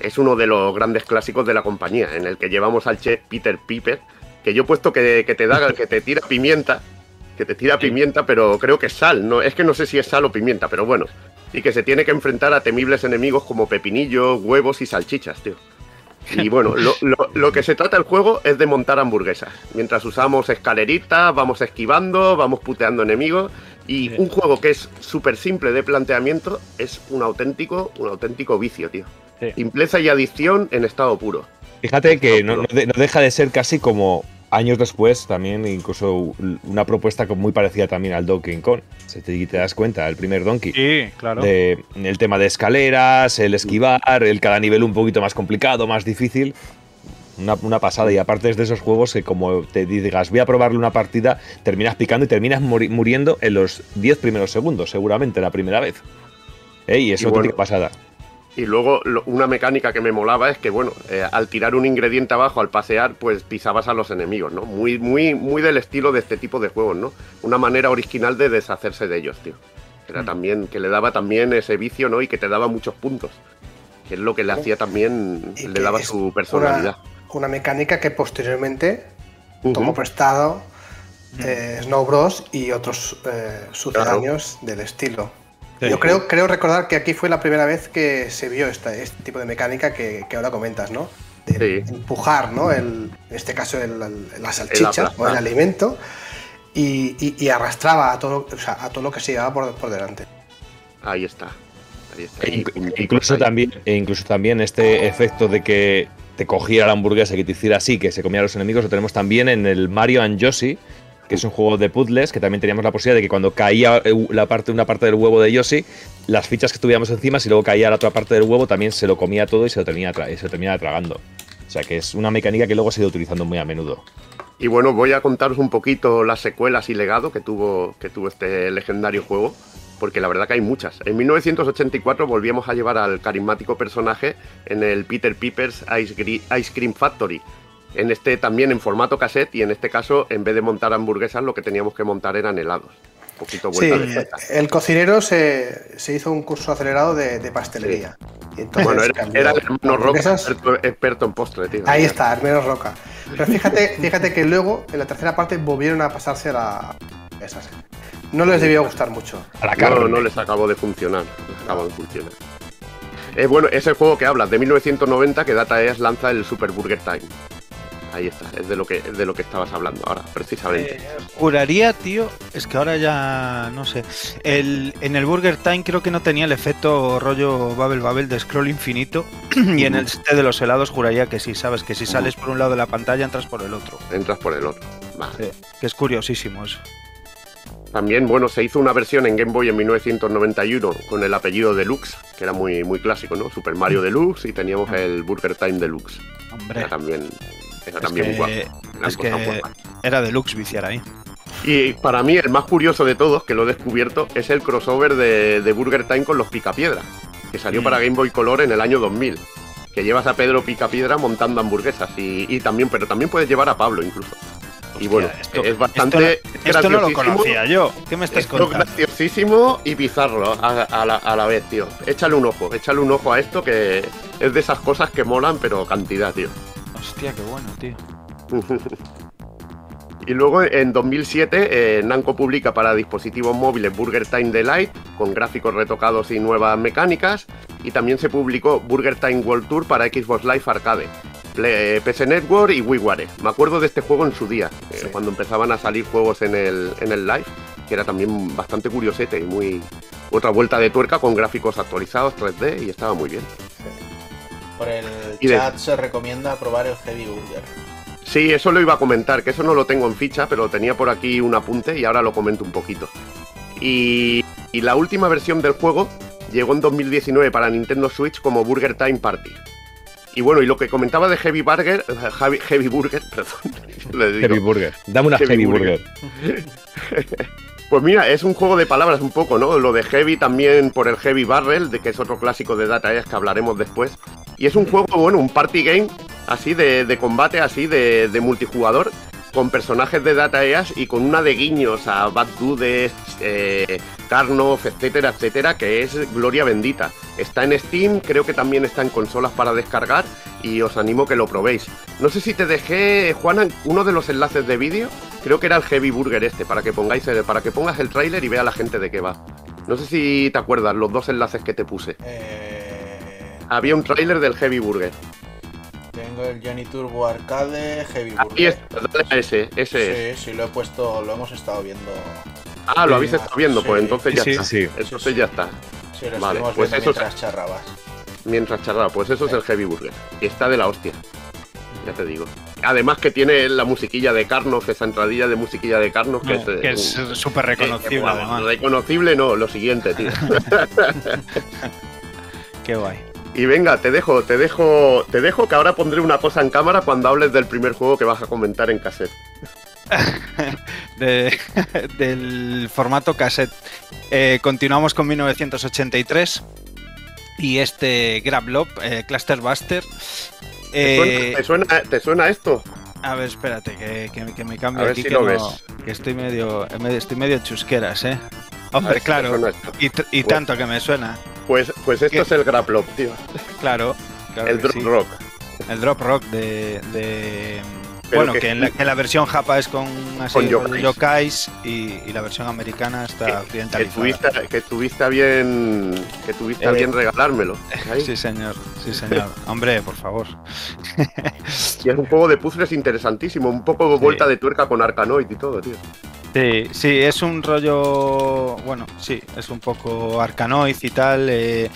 es uno de los grandes clásicos de la compañía, en el que llevamos al chef Peter Piper, que yo he puesto que, que te da, que te tira pimienta, que te tira pimienta, pero creo que es sal, no, es que no sé si es sal o pimienta, pero bueno, y que se tiene que enfrentar a temibles enemigos como pepinillos, huevos y salchichas, tío. Y bueno, lo, que se trata el juego es de montar hamburguesas. Mientras usamos escaleritas, vamos esquivando, vamos puteando enemigos. Y un juego que es súper simple de planteamiento es un auténtico, un auténtico vicio, tío. Simpleza y adicción en estado puro. Fíjate que no, deja de ser casi como años después también incluso una propuesta muy parecida también al Donkey Kong. Si te, te, das cuenta, el primer Donkey. Sí, claro. De, el tema de escaleras, el esquivar, el cada nivel un poquito más complicado, más difícil. Una, pasada. Y aparte es de esos juegos que como te digas, voy a probarle una partida, terminas picando y terminas muriendo en los 10 primeros segundos, seguramente, la primera vez. Y es una pasada. Y luego una mecánica que me molaba es que, bueno, eh, al tirar un ingrediente abajo, al pasear, pues pisabas a los enemigos, ¿no? Muy, muy, muy del estilo de este tipo de juegos, ¿no? Una manera original de deshacerse de ellos, tío. Era mm. también, que le daba también ese vicio, ¿no? Y que te daba muchos puntos. Que es lo que le hacía también, le daba su personalidad. Una, mecánica que posteriormente tomó prestado eh, Snow Bros. y otros eh, sucedáneos del estilo. Yo creo, creo recordar que aquí fue la primera vez que se vio este tipo de mecánica que, ahora comentas, ¿no? De empujar, ¿no? El, en este caso el, la salchicha o el alimento y, arrastraba a todo, a todo lo que se llevaba por, delante. Ahí está. E incluso, también, e incluso también este efecto de que te cogiera la hamburguesa y que te hiciera así, que se comía a los enemigos, lo tenemos también en el Mario and Yoshi, que es un juego de puzzles, que también teníamos la posibilidad de que cuando caía eh, la parte, una parte del huevo de Yoshi, las fichas que tuviéramos encima, si luego caía la otra parte del huevo, también se lo comía todo y se lo terminaba, tragando. O sea que es una mecánica que luego se ha ido utilizando muy a menudo. Y bueno, voy a contaros un poquito las secuelas y legado que tuvo, que tuvo este legendario juego, porque la verdad que hay muchas. En 1984 volvíamos a llevar al carismático personaje en el Peter Piper's Ice Cream Factory. En este también en formato cassette y en este caso, en vez de montar hamburguesas, lo que teníamos que montar eran helados. poquito sí, el cocinero se, hizo un curso acelerado de, pastelería. bueno, era, el hermano Roca, experto, en postre, tío. Ahí está, hermano Roca. Pero fíjate, fíjate que luego, en la tercera parte, volvieron a pasarse a la. Esas. No les debió gustar mucho. no, no les acabó de funcionar. acabó de funcionar. Eh, bueno, es el juego que hablas, de 1990, que Data East lanza el Super Burger Time. Ahí está, es de lo que, de lo que estabas hablando ahora, precisamente. Eh, juraría, tío, es que ahora ya no sé. El, en el Burger Time creo que no tenía el efecto rollo Babel Babel de scroll infinito. y en el este de los helados juraría que sí, sabes, que si sales por un lado de la pantalla entras por el otro. Entras por el otro. Vale. que es curiosísimo eso. También, bueno, se hizo una versión en Game Boy en 1991 con el apellido Deluxe, que era muy, muy clásico, ¿no? Super Mario Deluxe y teníamos ah. el Burger Time Deluxe. Hombre. Era también era también Es que era deluxe viciar ahí. Y para mí el más curioso de todos, que lo he descubierto, es el crossover de, Burger Time con los Picapiedra, que salió mm. para Game Boy Color en el año 2000. Que llevas a Pedro Picapiedra montando hamburguesas y, también, pero también puedes llevar a Pablo incluso. y bueno, es bastante. Esto, no lo conocía yo. ¿Qué me estás contando? graciosísimo y bizarro a, la, a, la, vez, tío. Échale un ojo, échale un ojo a esto que es de esas cosas que molan, pero cantidad, tío. Hostia, qué bueno, tío. y luego en 2007 eh, Namco publica para dispositivos móviles Burger Time Delight con gráficos retocados y nuevas mecánicas y también se publicó Burger Time World Tour para Xbox Live Arcade. PC Network y WiiWare. Me acuerdo de este juego en su día, eh, cuando empezaban a salir juegos en el, en el live, que era también bastante curiosete y muy otra vuelta de tuerca con gráficos actualizados 3D y estaba muy bien. Por el chat se recomienda probar el Heavy Burger. Sí, eso lo iba a comentar, que eso no lo tengo en ficha, pero tenía por aquí un apunte y ahora lo comento un poquito. Y, la última versión del juego llegó en 2019 para Nintendo Switch como Burger Time Party. Y bueno, y lo que comentaba de Heavy Burger, Heavy, Burger, perdón. Heavy Burger, dame una Heavy, Burger. Pues mira, es un juego de palabras un poco, ¿no? Lo de Heavy también por el Heavy Barrel, de que es otro clásico de Data East que hablaremos después. Y es un juego, bueno, un party game así de, combate, así de, multijugador, con personajes de Data East y con una de guiños a Bad Dudes, eh, etcétera, etcétera, que es gloria bendita. Está en Steam, creo que también está en consolas para descargar y os animo que lo probéis. No sé si te dejé, Juana, uno de los enlaces de vídeo, creo que era el Heavy Burger este, para que pongáis para que pongas el tráiler y vea la gente de qué va. No sé si te acuerdas los dos enlaces que te puse. Eh había un tráiler del Heavy Burger. Tengo el Johnny Turbo Arcade Heavy Burger. Ahí está, dale a ese, ese Sí, sí, lo he puesto, lo hemos estado viendo. Ah, lo habéis estado viendo, pues entonces ya está. Sí, Eso sí, ya está. Sí, lo vale, pues eso mientras charrabas. Mientras charraba, pues eso es el Heavy Burger. Y está de la hostia. Ya te digo. Además que tiene la musiquilla de Carnos, esa entradilla de musiquilla de Carnos, que es súper reconocible. además. Reconocible no, lo siguiente, tío. Qué guay. Y venga, te dejo, te dejo, te dejo que ahora pondré una cosa en cámara cuando hables del primer juego que vas a comentar en cassette. del formato cassette. Eh, continuamos con 1983 y este Grab eh, Cluster Buster. ¿Te, suena, eh, ¿te, suena, esto? A ver, espérate, que, me cambie aquí. que, que estoy medio, estoy medio chusqueras, ¿eh? Hombre, claro. Y, pues tanto que me suena. Pues, pues esto es el Graplop, tío. Claro. el Drop Rock. El Drop Rock de. Bueno, que, en, la, versión japa es con así yokais, y, la versión americana está occidentalizada. Que tuviste, bien, que tuviste bien eh, regalármelo. Sí, señor, sí, señor. Hombre, por favor. y es un juego de puzzles interesantísimo, un poco vuelta de tuerca con Arkanoid y todo, tío. Sí, sí, es un rollo, bueno, sí, es un poco arcanoid y tal, eh,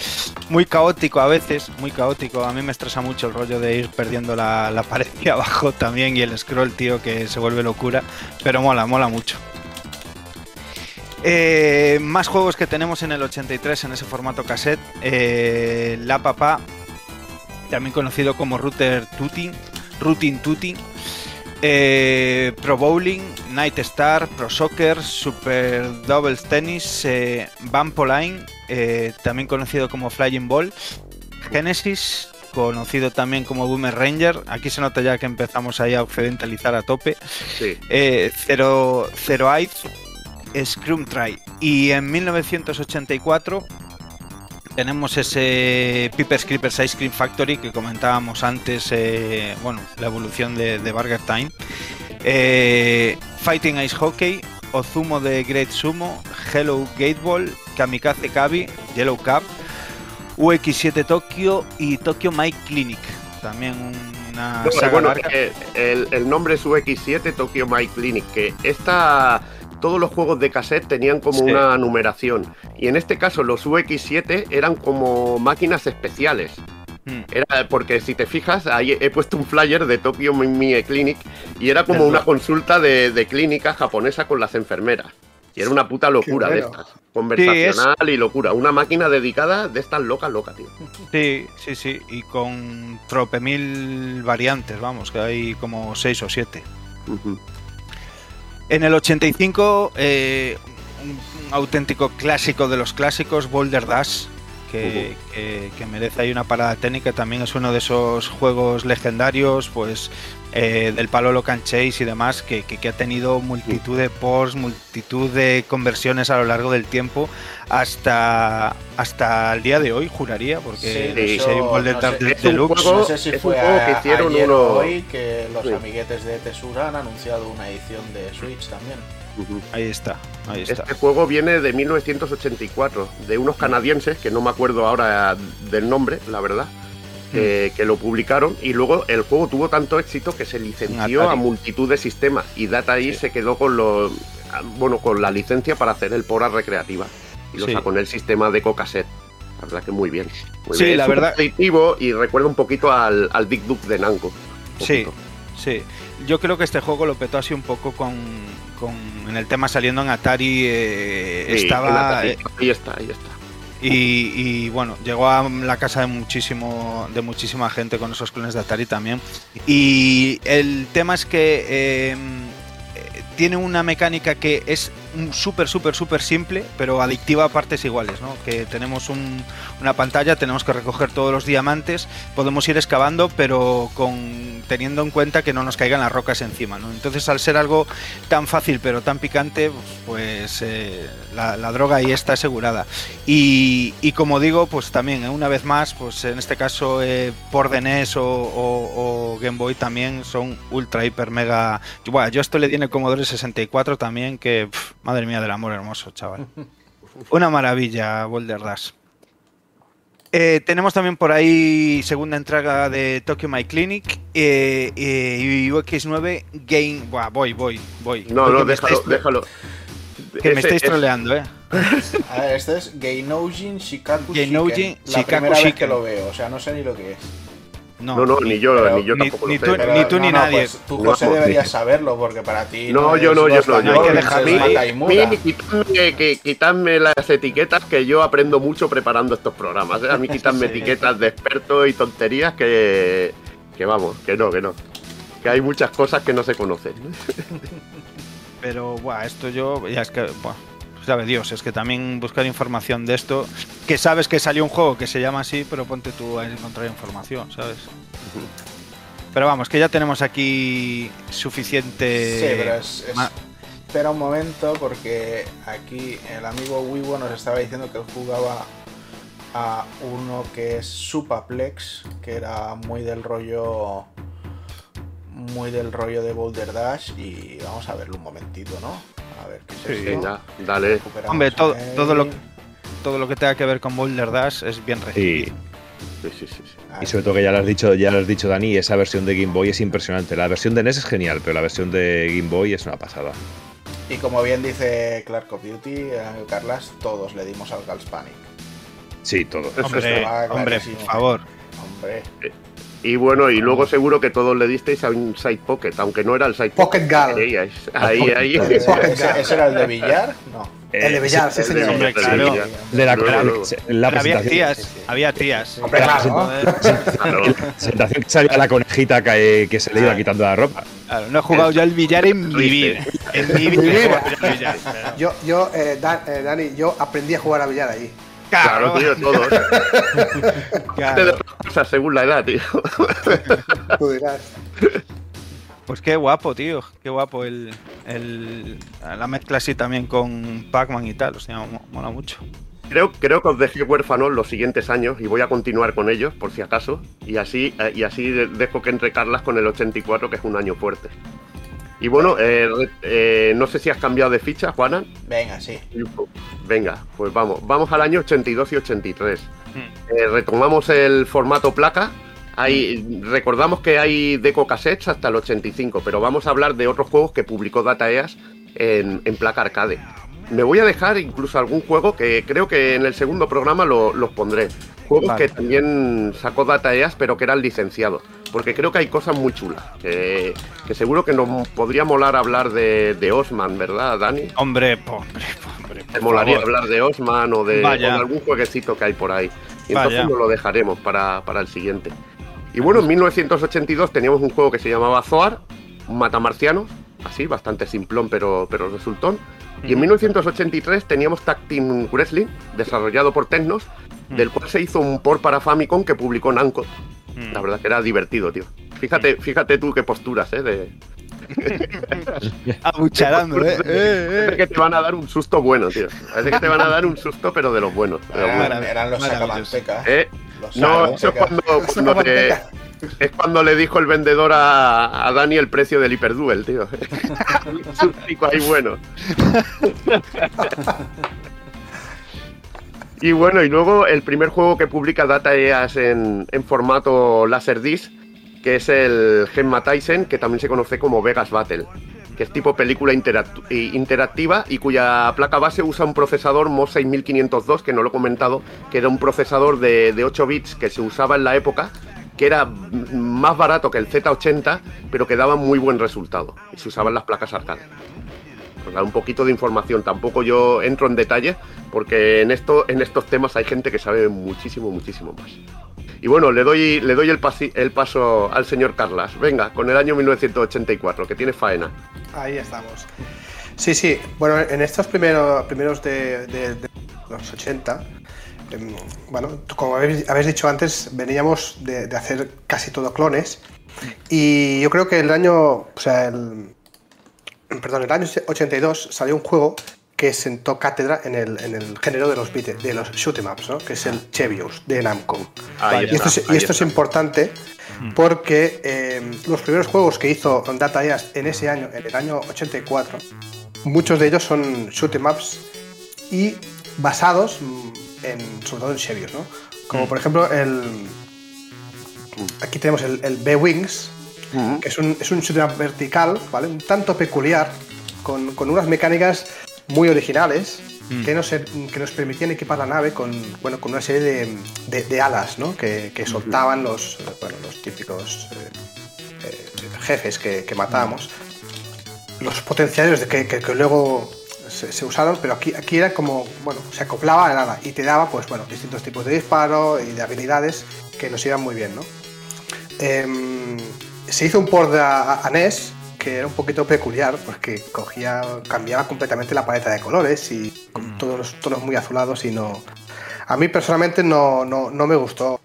muy caótico a veces, muy caótico. A mí me estresa mucho el rollo de ir perdiendo la, pared de abajo también y el scroll, tío, que se vuelve locura, pero mola, mola mucho. Eh, más juegos que tenemos en el 83 en ese formato cassette. Eh, la Papá, también conocido como Router Tuting, Routing Tuting Eh, Pro Bowling, Night Star, Pro Soccer, Super Doubles Tennis, eh, Vampoline, también conocido como Flying Ball, Genesis, conocido también como Boomer Ranger. Aquí se nota ya que empezamos ahí a occidentalizar a tope. Sí. Eh, Zero, Zero Eyes, Scrum Try. Y en 1984 tenemos ese Piper's Creepers Ice Cream Factory que comentábamos antes, eh, bueno, la evolución de, de Burger Time. Eh, Fighting Ice Hockey, Ozumo de Great Sumo, Hello Gateball, Kamikaze Kabi, Yellow Cup, UX7 Tokyo y Tokyo Mike Clinic. También una No, saga bueno, larga. eh, el, el nombre es UX7 Tokyo My Clinic, que esta, todos los juegos de cassette tenían como Sí. una numeración. Y en este caso los UX7 eran como máquinas especiales. Mm. Era porque si te fijas, ahí he puesto un flyer de Tokyo Mi- Mi Clinic y era como una consulta de, de clínica japonesa con las enfermeras. Y era una puta locura de estas. Conversacional y locura. Una máquina dedicada de estas locas, loca, tío. Sí, sí, sí. Y con trope mil variantes, vamos, que hay como 6 o 7. Ujú. En el 85, eh, un, un auténtico clásico de los clásicos, Boulder Dash, que, que- que merece ahí una parada técnica. También es uno de esos juegos legendarios, pues eh, del palo Locan Chase y demás, que, que- que ha tenido multitud de ports, multitud de conversiones a lo largo del tiempo, hasta, hasta el día de hoy, juraría, porque Sí, no sé hay un no sé. de- Es deluxe. juego- No sé si es un fue juego que hicieron ayer uno- hoy que los Sí. amiguetes de Tesura han anunciado una edición de Switch también. Ahí está, ahí está. Este juego viene de 1984, de unos canadienses, que no me acuerdo ahora del nombre, la verdad, que, que lo publicaron. Y luego el juego tuvo tanto éxito que se licenció Atari. a multitud de sistemas. Y Data East se quedó con los bueno, con la licencia para hacer el Pora recreativa. Y lo Sí. sacó en el sistema de Cocaset. La verdad que muy bien. muy Sí, bien. la Es verdad- adictivo y recuerda un poquito al, al Big Duke de Namco. Sí, sí. Yo creo que este juego lo petó así un poco con, con en el tema saliendo en Atari. eh, Sí, en estaba Atari. eh, ahí está, ahí está. Y, bueno, llegó a la casa de muchísimo de muchísima gente con esos clones de Atari también. Y el tema es que eh, eh, tiene una mecánica que es súper, súper, súper simple, pero adictiva a partes iguales, ¿no? Que tenemos un- una pantalla, tenemos que recoger todos los diamantes, podemos ir excavando, pero con teniendo en cuenta que no nos caigan las rocas encima, ¿no? Entonces, al ser algo tan fácil pero tan picante, pues eh, la, droga ahí está asegurada. Y, y como digo, pues también, eh, una vez más, pues en este caso eh, por DNS o, o- Game Boy también son ultra, hiper, mega... Bueno, yo esto le di en el Commodore 64 también, que madre mía del amor hermoso, chaval. Una maravilla, Boulder Dash. Eh, tenemos también por ahí segunda entrega de Tokyo My Clinic eh, eh, y UX9 Game. Buah, voy, voy, voy. No, no, déjalo, estáis- déjalo. Que me estáis es- troleando, eh. A ver, este es Geinoujin Shikaku Geinoujin Shiken. La Shikaku primera vez que lo veo, o sea, no sé ni lo que es. No, no, ni yo, pero ni yo ni- tampoco ni lo tú- sé. Pero, ni tú ni no, nadie. pues tú, No, José, no, deberías sí. saberlo, porque para ti. No, yo no, yo no, yo hay que. A mí, quitadme las etiquetas que yo aprendo mucho preparando estos programas. ¿eh? A mí quitadme Sí. etiquetas de experto y tonterías que, que vamos, que no, que no. Que hay muchas cosas que no se conocen. Pero, buah, esto yo. Ya es que. Buah, sabe Dios, es que también buscar información de esto. Que sabes que salió un juego que se llama así, pero ponte tú a encontrar información, ¿sabes? Pero vamos, que ya tenemos aquí suficiente. Sí, pero es. es- ma- Espera un momento, porque aquí el amigo Wiwo nos estaba diciendo que él jugaba a uno que es Supaplex, que era muy del rollo. Muy del rollo de Boulder Dash. Y vamos a verlo un momentito, ¿no? A ver qué es Sí. esto. Venga, dale. Hombre, todo- todo lo- todo lo que tenga que ver con Boulder Dash es bien recibido. Sí, sí, sí. sí. Ahí. Y sobre todo que ya lo has dicho, ya lo has dicho Dani, esa versión de Game Boy es impresionante. La versión de NES es genial, pero la versión de Game Boy es una pasada. Y como bien dice Clark of Duty, amigo Carlas, todos le dimos al Gals Panic. Sí, todo. Eso Hombre, hombre, por favor. Hombre, Y bueno, y luego seguro que todos le disteis a un Side Pocket, aunque no era el Side Pocket Gal. Queríais. Ahí, ahí. ¿ese, era el de billar? No. El de Villar, sí, de señor. Hombre, claro. de la, había tías, había tías. Hombre, claro, ¿no? Claro. La presentación que salía la conejita que, que se le iba Ah. quitando la ropa. no he jugado ya el billar en mi vida. En mi vida. Yo, yo eh, eh, Dani, yo aprendí a jugar a billar ahí. Claro, tío, todos. claro. según la edad, tío. Tú dirás. Pues qué guapo, tío. Qué guapo el, el la mezcla así también con Pac-Man y tal. O sea, mola mucho. Creo, creo que os dejé huérfanos los siguientes años y voy a continuar con ellos, por si acaso. Y así, eh, y así dejo que entre Carlas con el 84, que es un año fuerte. Y bueno, eh, eh, no sé si has cambiado de ficha, Juana. Venga, sí. Venga, pues vamos. Vamos al año 82 y 83. Hmm. Eh, retomamos el formato placa. Hay, recordamos que hay deco cassettes hasta el 85, pero vamos a hablar de otros juegos que publicó Data EAS en, placa arcade. Me voy a dejar incluso algún juego que creo que en el segundo programa los pondré. Juegos que también sacó Data EAS, pero que eran licenciados porque creo que hay cosas muy chulas. Que, seguro que nos podría molar hablar de, Osman, ¿verdad, Dani? Hombre, hombre, hombre. Te molaría hablar de Osman o de, algún jueguecito que hay por ahí. Y entonces nos lo dejaremos para, el siguiente. Y bueno, en 1982 teníamos un juego que se llamaba Zoar, un matamarciano, así, bastante simplón, pero, pero resultón. Y en 1983 teníamos Tag Team Wrestling, desarrollado por Tecnos, del cual se hizo un port para Famicom que publicó Namco. Mm. La verdad que era divertido, tío. Fíjate, fíjate tú qué posturas, ¿eh? De... Abucharando, ¿eh? eh, que te van a dar un susto bueno, tío. Parece que te van a dar un susto, pero de los buenos. eran los sacamantecas. ¿Eh? no, eso es cuando, Es cuando le dijo el vendedor a, a Dani el precio del Hyperduel, tío. un sustico ahí bueno. Y bueno, y luego el primer juego que publica Data EAS en, formato Laserdisc, que es el Gemma Tyson, que también se conoce como Vegas Battle, que es tipo película interactiva y cuya placa base usa un procesador MOS 6502, que no lo he comentado, que era un procesador de, de 8 bits que se usaba en la época que era más barato que el Z80, pero que daba muy buen resultado. Y se usaban las placas arcade dar un poquito de información. Tampoco yo entro en detalle porque en, esto, en estos temas hay gente que sabe muchísimo, muchísimo más. Y bueno, le doy, le doy el, el paso al señor Carlas. Venga, con el año 1984, que tiene faena. Ahí estamos. Sí, sí. Bueno, en estos primeros, primeros de, los 80, em, bueno, como habéis, dicho antes, veníamos de, de, hacer casi todo clones. Y yo creo que el año, o sea, el, perdón, el año 82 salió un juego que sentó cátedra en el, en el género de los, de los shoot em ups, ¿no? que es el Chevios de Namco. y, esto es, importante mm. porque eh, los primeros juegos que hizo Data EAS en ese año, en el año 84, muchos de ellos son shoot em ups y basados en, sobre todo en Chevios, ¿no? Como mm. por ejemplo el... Aquí tenemos el, el B-Wings, que es un, es un shooter vertical, ¿vale? Un tanto peculiar, con, con unas mecánicas muy originales. Mm. Que, nos, que nos permitían equipar la nave con, bueno, con una serie de, de, alas ¿no? que, que soltaban los, bueno, los típicos eh, eh, jefes que, que matábamos. Los potenciales que, que, luego se, usaron, pero aquí, aquí era como, bueno, se acoplaba el ala y te daba, pues bueno, distintos tipos de disparo y de habilidades que nos iban muy bien, ¿no? Em, se hizo un port a, NES que era un poquito peculiar porque cogía, cambiaba completamente la paleta de colores y con mm. todos los tonos muy azulados y no... A mí personalmente no, no, no me gustó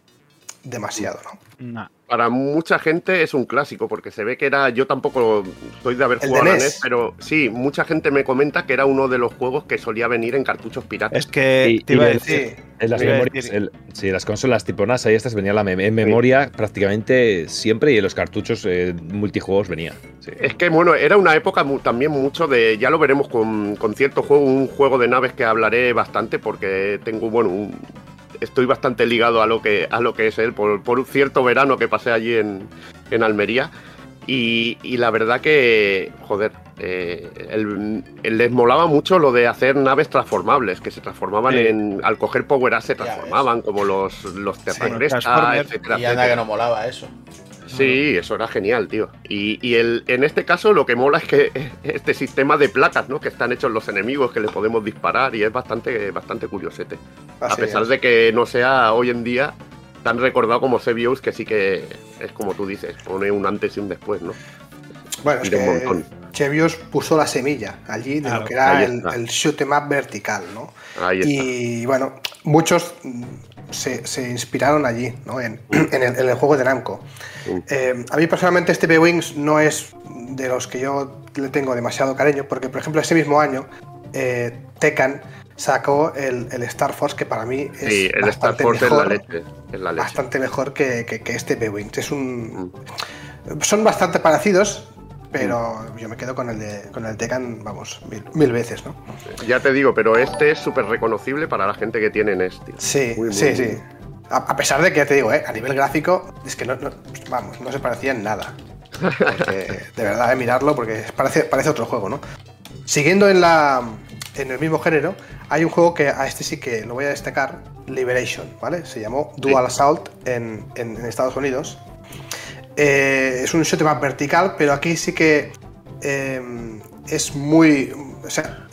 demasiado, ¿no? Para mucha gente es un clásico, porque se ve que era. Yo tampoco soy de haber jugado a NES, pero sí, mucha gente me comenta que era uno de los juegos que solía venir en cartuchos piratas. Es que te iba a decir. En las memorias, sí, las consolas tipo NASA y estas venían la en memoria prácticamente siempre y en los cartuchos eh, multijuegos venía. Es que bueno, era una época también mucho de. Ya lo veremos con, con cierto juego, un juego de naves que hablaré bastante porque tengo, bueno, un, estoy bastante ligado a lo que, a lo que es él, por, un cierto verano que pasé allí en, Almería. Y, la verdad que, joder, eh, les molaba mucho lo de hacer naves transformables, que se transformaban en. Al coger Power Up se transformaban, como los, los Terragresta, etcétera. Y anda que no molaba eso. Sí, eso era genial, tío. Y, el, en este caso lo que mola es que este sistema de placas, ¿no? Que están hechos los enemigos, que le podemos disparar y es bastante, bastante curiosete. a pesar de que no sea hoy en día tan recordado como Sebius, que sí que es como tú dices, pone un antes y un después, ¿no? Bueno, es que Chevios puso la semilla allí de lo que era el, el, shoot em up vertical, ¿no? y bueno, muchos se, inspiraron allí, ¿no? en, el, juego de Namco. Eh, a mí personalmente este B-Wings no es de los que yo le tengo demasiado cariño, porque por ejemplo ese mismo año eh, Tekken sacó el, Star Force, que para mí es sí, el Star Force mejor, es la leche, bastante mejor que, este B-Wings. Es un, mm. Son bastante parecidos, pero yo me quedo con el de con el Tekken, vamos, mil, veces, ¿no? Ya te digo, pero este es súper reconocible para la gente que tiene NES, Sí, sí, sí. A, pesar de que ya te digo, ¿eh? a nivel gráfico, es que no, vamos, no se parecía en nada. de verdad, eh, mirarlo, porque parece, parece otro juego, ¿no? Siguiendo en, la, en el mismo género, hay un juego que a este sí que lo voy a destacar, Liberation, ¿vale? Se llamó Dual Assault en, en Estados Unidos. Eh, es un shot más vertical, pero aquí sí que eh, es muy. O sea,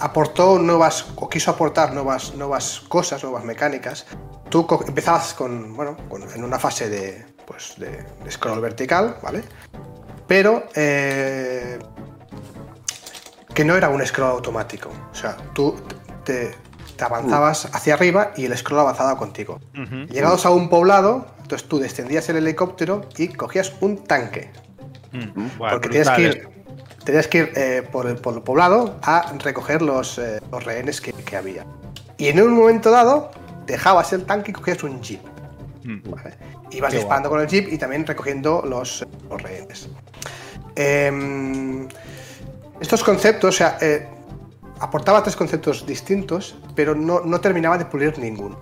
aportó nuevas, o quiso aportar nuevas, nuevas cosas, nuevas mecánicas. Tú empezabas con, bueno, en una fase de, pues, de, scroll vertical, ¿vale? Pero eh, que no era un scroll automático. O sea, tú te, avanzabas hacia arriba y el scroll avanzaba contigo. Llegados a un poblado, entonces tú descendías el helicóptero y cogías un tanque. Mm. porque tienes que ir, tenías que ir eh, por, el, poblado a recoger los, eh, rehenes que, había. Y en un momento dado, dejabas el tanque y cogías un jeep. Mm. Ibas disparando con el jeep y también recogiendo los, rehenes. Em, estos conceptos, o sea, eh, aportaba tres conceptos distintos, pero no, no terminaba de pulir ninguno.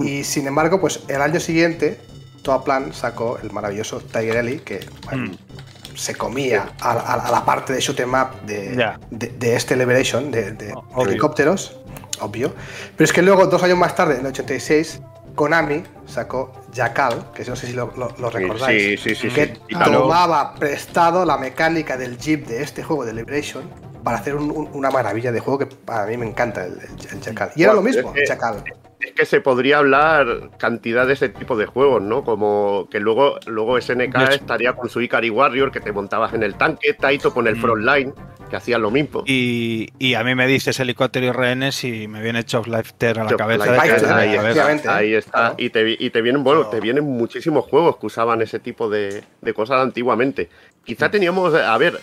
Y sin embargo, pues el año siguiente, Toaplan sacó el maravilloso Tiger Ellie, que mm. se comía a, la parte de shoot em up de, de, este Liberation, de, helicópteros, obvio. Pero es que luego, dos años más tarde, en el 86, Konami sacó Jackal, que no sé si lo, recordáis, que tomaba prestado la mecánica del Jeep de este juego de Liberation para hacer una maravilla de juego que para mí me encanta el, Jackal. Y era lo mismo, Jackal es que se podría hablar cantidad de ese tipo de juegos, ¿no? Como que luego, luego SNK estaría con su Ikari Warrior, que te montabas en el tanque, Taito con el mm. Frontline, que hacía lo mismo. Y, a mí me dices helicóptero y rehenes y me viene Chop Life a la cabeza. ahí, está, ahí está. Y, te, y te vienen, bueno, te vienen muchísimos juegos que usaban ese tipo de, de cosas antiguamente. Quizá teníamos, a ver,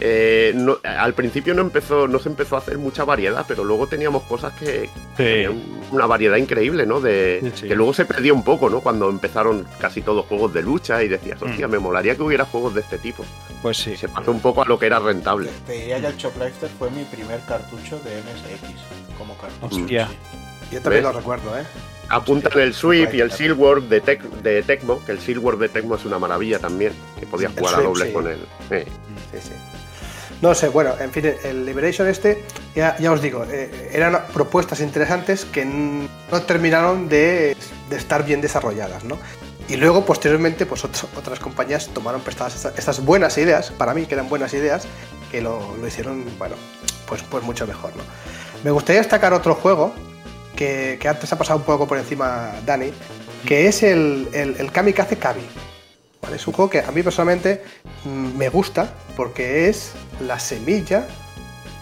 eh, al principio no empezó, no se empezó a hacer mucha variedad, pero luego teníamos cosas que, tenían una variedad increíble, ¿no? De que luego se perdió un poco, ¿no? Cuando empezaron casi todos juegos de lucha y decías, hostia, mm. me molaría que hubiera juegos de este tipo. Pues sí. Se pasó un poco a lo que era rentable. Te diría que el Choplifter fue mi primer cartucho de MSX como cartucho. Hostia. Yo también lo recuerdo, ¿eh? Apuntan el Sweep y el Silwork de, de Tecmo, que el Silwork de Tecmo es una maravilla también, que podías jugar a doble con él. Sí. sí, No sé, bueno, en fin, el Liberation este, ya, os digo, eh, eran propuestas interesantes que no terminaron de, estar bien desarrolladas, ¿no? Y luego, posteriormente, pues otras compañías tomaron prestadas estas, buenas ideas, para mí que eran buenas ideas, que lo, hicieron, bueno, pues, pues mucho mejor, ¿no? Me gustaría destacar otro juego que, antes ha pasado un poco por encima Dani, que es el, el, Kamikaze Kabi. Es un juego que a mí personalmente mm, me gusta porque es la semilla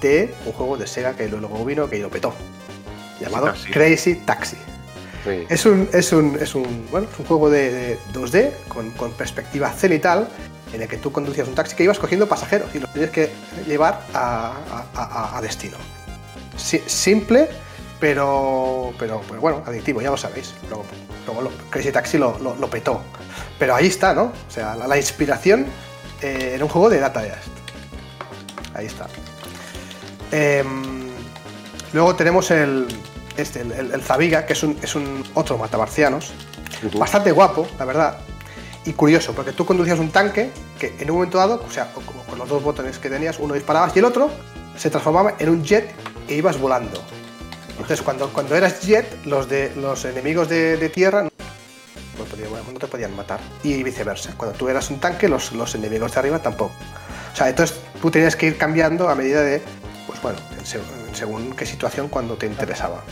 de un juego de Sega que luego vino, que lo petó, llamado Crazy Taxi. Es, un, es, un, es, un, bueno, es un juego de, 2D con, perspectiva cenital en el que tú conducías un taxi que ibas cogiendo pasajeros y los tienes que llevar a, destino. simple, pero, pero, pues bueno, adictivo, ya lo sabéis. Luego, luego Crazy Taxi lo, lo, petó. Pero ahí está, ¿no? O sea, la, inspiración eh, en un juego de Data Ahí está. Em, luego tenemos el, este, el, Zabiga, que es un, es un otro matabarcianos. Bastante guapo, la verdad. Y curioso, porque tú conducías un tanque que en un momento dado, o sea, con los dos botones que tenías, uno disparabas y el otro se transformaba en un jet e ibas volando. Entonces, cuando, cuando eras jet, los, de, los enemigos de, tierra no, te podían matar. Y viceversa. Cuando tú eras un tanque, los, los enemigos de arriba tampoco. O sea, entonces tú tenías que ir cambiando a medida de, pues bueno, según, qué situación cuando te interesaba.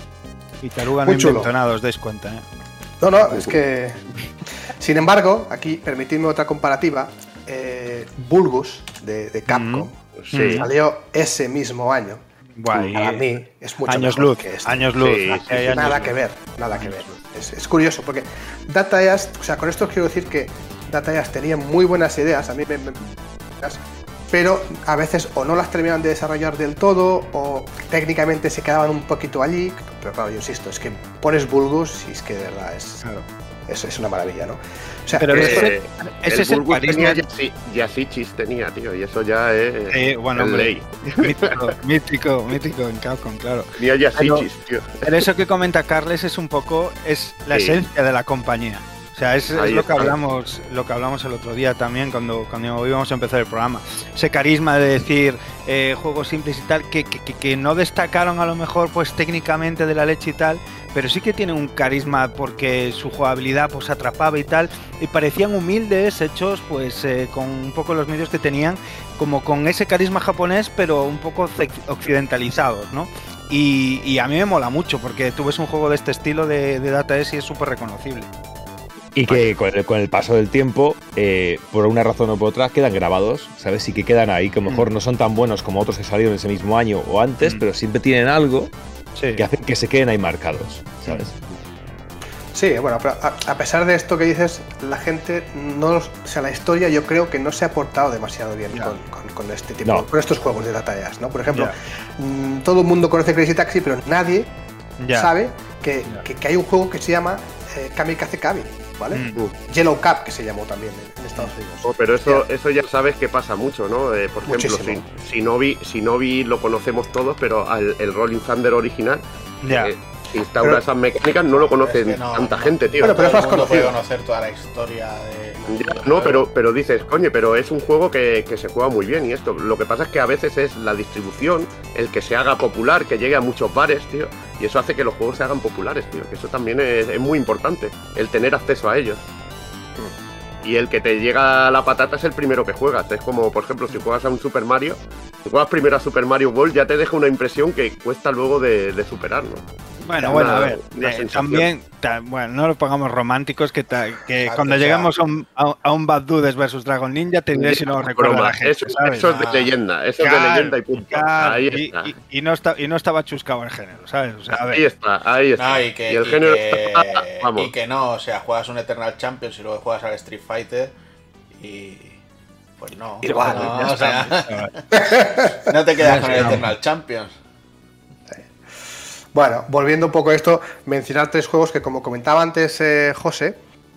Y taruga no inventado, os dais cuenta, ¿eh? No, no, es que. Sin embargo, aquí permitidme otra comparativa. eh, Bulgus de, Capcom salió ese mismo año. Para mí es mucho años luz, que Años luz. nada que ver, nada que ver. Es, curioso porque Data East, o sea, con esto quiero decir que Data East tenía muy buenas ideas, a mí me, pero a veces o no las terminaban de desarrollar del todo o técnicamente se quedaban un poquito allí. Pero claro, yo insisto, es que pones Bulgus y es que de verdad es, es, una maravilla, ¿no? O sea, pero ese, es el tenía Yasichis tenía, tío, y eso ya es bueno, el ley. Mítico, mítico, mítico en Capcom, claro. Tenía Yasichis, tío. Pero eso que comenta Carles es un poco, es la esencia de la compañía. O sea, es, lo que hablamos, lo que hablamos el otro día también cuando, cuando íbamos a empezar el programa. Ese carisma de decir eh, juegos simples y tal, que, que, no destacaron a lo mejor pues técnicamente de la leche y tal, pero sí que tienen un carisma porque su jugabilidad pues atrapaba y tal, y parecían humildes, hechos pues eh, con un poco los medios que tenían, como con ese carisma japonés, pero un poco occidentalizados, ¿no? Y, a mí me mola mucho porque tú ves un juego de este estilo de, de Data S y es súper reconocible. Y que con el, paso del tiempo, eh, por una razón o por otra, quedan grabados, ¿sabes? Y que quedan ahí, que a lo mejor mm. no son tan buenos como otros que salieron ese mismo año o antes, mm. pero siempre tienen algo que hacen que se queden ahí marcados, ¿sabes? Sí, bueno, pero a, pesar de esto que dices, la gente no. O sea, la historia yo creo que no se ha portado demasiado bien con, este tipo, con estos juegos de Data ¿no? Por ejemplo, mm, todo el mundo conoce Crazy Taxi, pero nadie sabe que, hay un juego que se llama eh, Kamikaze Kabi. ¿Vale? Mm. Yellow Cup, que se llamó también en, Estados Unidos. Oh, pero eso, eso ya sabes que pasa mucho, ¿no? Eh, por ejemplo, si, si, Novi, si Novi lo conocemos todos, pero el Rolling Thunder original, ya. Eh, instaura esas mecánicas no lo conocen tanta gente, tío. Pero, pero eso es puede conocer toda la historia de. No, pero, pero dices, coño, pero es un juego que, que, se juega muy bien y esto. Lo que pasa es que a veces es la distribución, el que se haga popular, que llegue a muchos bares, tío. Y eso hace que los juegos se hagan populares, tío. Que eso también es, es muy importante, el tener acceso a ellos. Y el que te llega la patata es el primero que juegas. Es como, por ejemplo, si juegas a un Super Mario, si juegas primero a Super Mario World, ya te deja una impresión que cuesta luego de, de superarlo. Bueno, bueno, a ver, eh, también, bueno, no lo pongamos románticos, que, que cuando llegamos a un, a, un Bad Dudes versus Dragon Ninja, tendré si no recuerdo la gente, eso, eso, es de leyenda, eso es de leyenda y punto. ahí y, está. Y, no está, y no estaba chuscado el género, ¿sabes? O sea, Ahí está, ahí está. y, que, el género que, vamos. y que no, o sea, juegas un Eternal Champions y luego juegas al Street Fighter y... Pues no, Igual, no, o sea, no te quedas con el Eternal Champions. Bueno, volviendo un poco a esto, mencionar tres juegos que, como comentaba antes eh, José,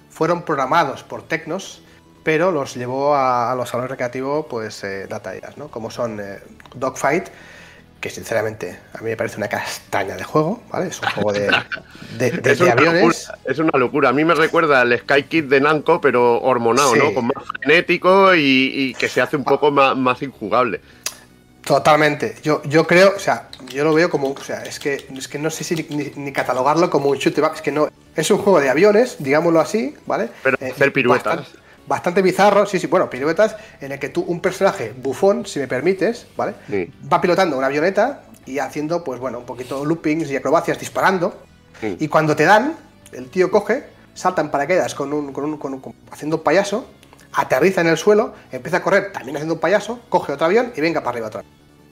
fueron programados por Tecnos, pero los llevó a, los salones recreativos, pues, eh, Data ¿no? Como son eh, Dogfight, que sinceramente a mí me parece una castaña de juego, ¿vale? Es un juego de, aviones. es una locura. A mí me recuerda al Sky Kid de Namco, pero hormonado, ¿no? Con más frenético y, que se hace un poco más, más injugable. Totalmente. Yo, yo creo, o sea, yo lo veo como, o sea, es que, es que no sé si ni, catalogarlo como un shoot es que no, es un juego de aviones, digámoslo así, ¿vale? Pero eh, hacer piruetas. Bastante, bizarro, sí, sí, bueno, piruetas en el que tú, un personaje bufón, si me permites, ¿vale? Va pilotando una avioneta y haciendo, pues bueno, un poquito loopings y acrobacias disparando. Y cuando te dan, el tío coge, salta en paracaídas con un, con un, con un, haciendo un payaso, aterriza en el suelo, empieza a correr también haciendo un payaso, coge otro avión y venga para arriba otra vez.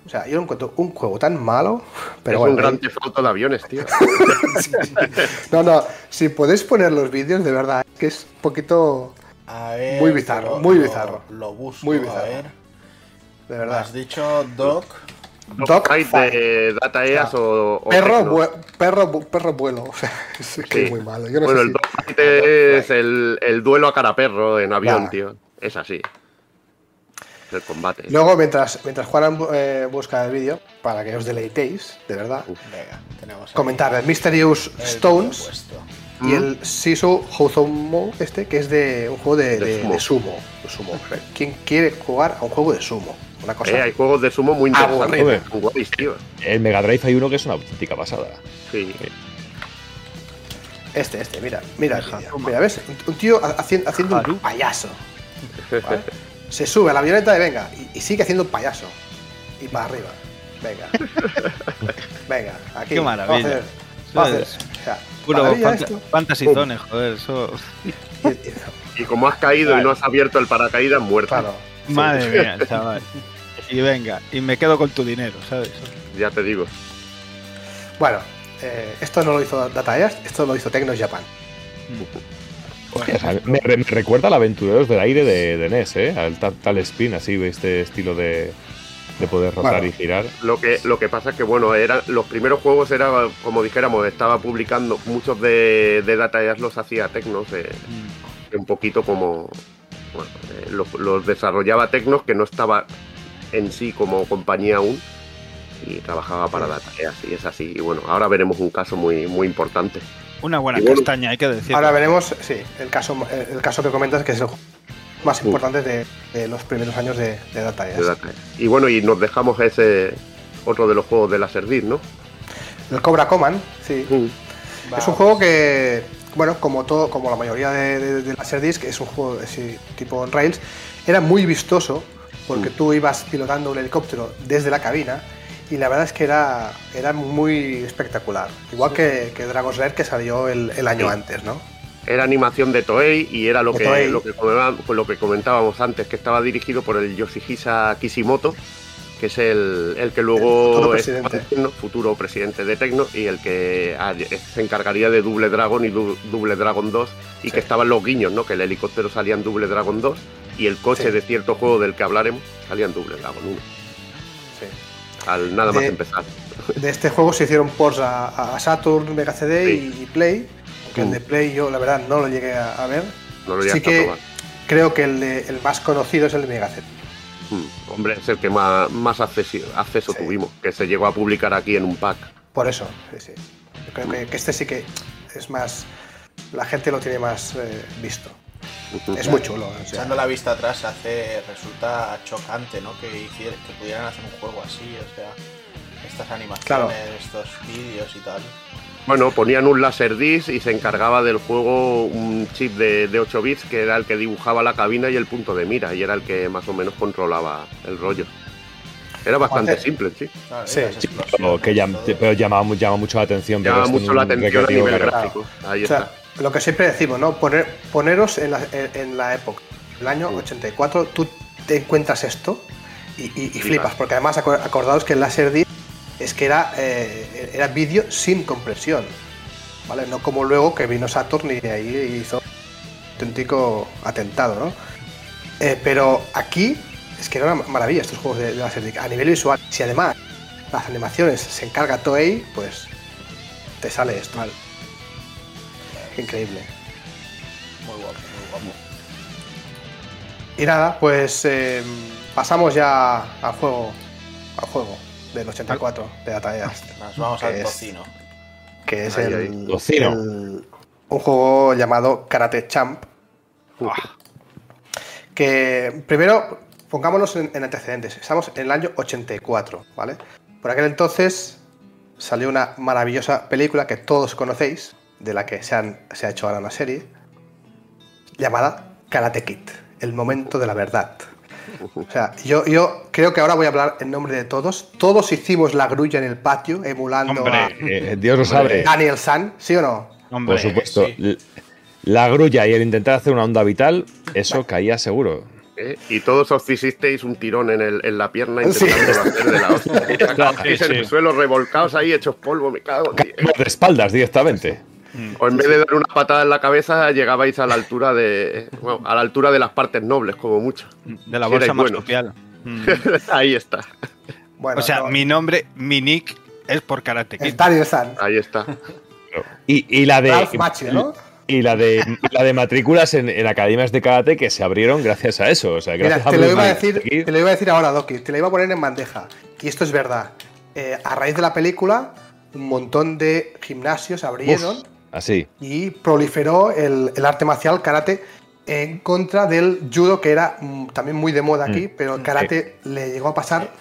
O sea, yo no encuentro un juego tan malo. Pero es un gran foto de aviones, tío. no, no, si podéis poner los vídeos, de verdad, que es un poquito. Muy bizarro, muy bizarro. Lo, busco, muy bizarro. A ver. De verdad. Has dicho Doc. Doc de Data EAS o, perro, perro, perro vuelo. O sea, es que es muy malo. Yo no bueno, sé el si... es el, el, duelo a cara perro en avión, tío. Es así el combate. Luego, mientras, mientras Juan eh, busca el vídeo, para que os deleitéis, de verdad, comentar el Mysterious Stones y el Sisu Hozomo, este, que es de un juego de, sumo. sumo. ¿Quién quiere jugar a un juego de sumo? Una cosa. Eh, hay juegos de sumo muy interesantes. El Mega Drive hay uno que es una auténtica pasada. Sí. Este, este, mira, mira, mira, ¿ves? Un tío haciendo, haciendo un payaso. ¿vale? se sube a la avioneta y venga, y, sigue haciendo un payaso. Y para arriba. Venga. venga, aquí. Qué maravilla. Vamos a hacer, Puro fantasy joder, eso. Y como has caído y no has abierto el paracaídas, muerto. Claro. Madre mía, chaval. Y venga, y me quedo con tu dinero, ¿sabes? Ya te digo. Bueno, eh, esto no lo hizo Datayas, esto lo hizo Tecnos Japan. me, recuerda al Aventureros del Aire de, NES, ¿eh? Al tal, spin, así, este estilo de, poder rotar y girar. Lo que, lo que pasa es que, bueno, eran, los primeros juegos era, como dijéramos, estaba publicando, muchos de, de los hacía Tecnos, eh, mm. un poquito como, bueno, eh, los, desarrollaba Tecnos, que no estaba en sí como compañía aún, y trabajaba para Dataeas, y es así. Y bueno, ahora veremos un caso muy, muy importante. Una buena castaña, hay que decir. Ahora veremos, sí, el caso, el caso que comentas, que es el más importante de, los primeros años de, de Data, Y bueno, y nos dejamos ese otro de los juegos de la Serdis, ¿no? El Cobra Command, sí. Es un juego que, bueno, como todo, como la mayoría de, de, las que es un juego de tipo en Rails, era muy vistoso porque tú ibas pilotando un helicóptero desde la cabina y la verdad es que era, era muy espectacular. Igual que, que Dragon's Lair que salió el, el año antes, ¿no? Era animación de Toei y era lo, que, lo, que, lo que comentábamos antes, que estaba dirigido por el Yoshihisa Kishimoto, que es el, el que luego futuro presidente. es futuro presidente de Tecno y el que ah, se encargaría de Double Dragon y Double Dragon 2 y que estaban los guiños, ¿no? Que el helicóptero salía en Double Dragon 2 y el coche de cierto juego del que hablaremos salía en Double Dragon 1 al nada más empezar. De este juego se hicieron ports a, Saturn, Mega CD y, Play, el de. Play yo la verdad no lo llegué a, ver. No lo sí que creo que el, el, más conocido es el de Mega CD. Mm, hombre, es el que más, más acceso, tuvimos, que se llegó a publicar aquí en un pack. Por eso, sí, sí. creo que, este sí que es más. La gente lo tiene más eh, visto. Es muy chulo. Echando la vista atrás hace resulta chocante, ¿no? Que, hicieran, que pudieran hacer un juego así, o sea, estas animaciones, estos vídeos y tal. Bueno, ponían un disc y se encargaba del juego un chip de, 8 bits que era el que dibujaba la cabina y el punto de mira y era el que más o menos controlaba el rollo. Era bastante simple, sí. sí, pero, que pero llamaba, mucho la atención. Llama mucho la atención a nivel gráfico. Ahí está lo que siempre decimos, ¿no? Poner, poneros en la, en, la época. El año 84, tú te encuentras esto y, flipas, porque además acordaos que el Laserdisc es que era, eh, era vídeo sin compresión, ¿vale? No como luego que vino Saturn y ahí hizo un auténtico atentado, ¿no? Eh, pero aquí es que era una maravilla estos juegos de, de a nivel visual. Si además las animaciones se encarga Toei, pues te sale esto. Increíble. Muy guapo, muy guapo. Y nada, pues eh, pasamos ya al juego, al juego del 84 de Data Nos vamos al tocino. Que es el, un juego llamado Karate Champ. Que primero pongámonos en, en, antecedentes. Estamos en el año 84, ¿vale? Por aquel entonces salió una maravillosa película que todos conocéis, de la que se, ha hecho ahora una serie, llamada Karate Kid, el momento de la verdad. O sea, yo, yo creo que ahora voy a hablar en nombre de todos. Todos hicimos la grulla en el patio, emulando a eh, Dios lo sabe. Daniel San, ¿sí o no? Por supuesto. La grulla y el intentar hacer una onda vital, eso caía seguro. ¿Eh? Y todos os hicisteis un tirón en, el, en la pierna intentando hacer de la hostia. en el suelo revolcados ahí, hechos polvo, me cago. De espaldas directamente. O en vez de dar una patada en la cabeza, llegabais a la altura de. a la altura de las partes nobles, como mucho. De la bolsa más marsupial. Ahí está. o sea, mi nombre, mi nick, es por Karate Kid. Ahí está. Y, la de. Y la de, la de matrículas en, academias de karate que se abrieron gracias a eso. O sea, te, lo iba a decir, te lo iba a decir ahora, Doki. Te lo iba a poner en bandeja. Y esto es verdad. Eh, a raíz de la película, un montón de gimnasios abrieron. Así. Y proliferó el, arte marcial karate en contra del judo, que era mm, también muy de moda aquí, mm. pero el karate le llegó a pasar,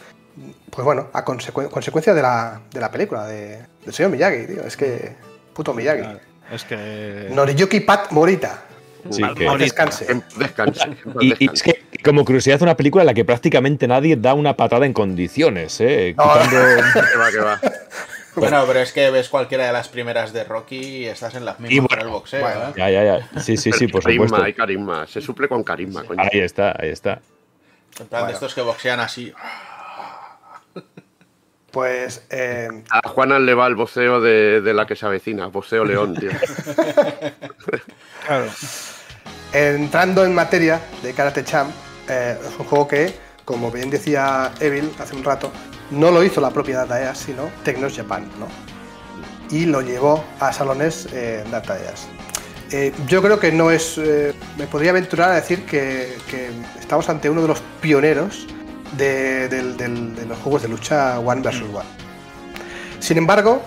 pues bueno, a consecuencia de la, de la película de, del señor Miyagi, tío. Es que. Puto Miyagi. es que. Noriyuki Pat Morita. Sí, que... descanse. descanse. Y, es que, como curiosidad, una película en la que prácticamente nadie da una patada en condiciones, ¿eh? No, que va, que va. Bueno, pero es que ves cualquiera de las primeras de Rocky y estás en las mismas con el boxeo. ¿eh? Ya, ya, ya. Sí, sí, sí, por carisma, supuesto. Hay carisma, se suple con carisma, coño. Ahí está, ahí está. En plan de estos que boxean así. Pues. Eh, A Juana le va el boxeo de, de la que se avecina, boxeo león, tío. Claro. entrando en materia de Karate Champ, eh, es un juego que, como bien decía Evil hace un rato, no lo hizo la propia DataEas, sino Tecnos Japan, ¿no? Y lo llevó a salones eh, DataEas. Eh, yo creo que no es. eh, me podría aventurar a decir que, que estamos ante uno de los pioneros de, los juegos de lucha One vs. One. Sin embargo,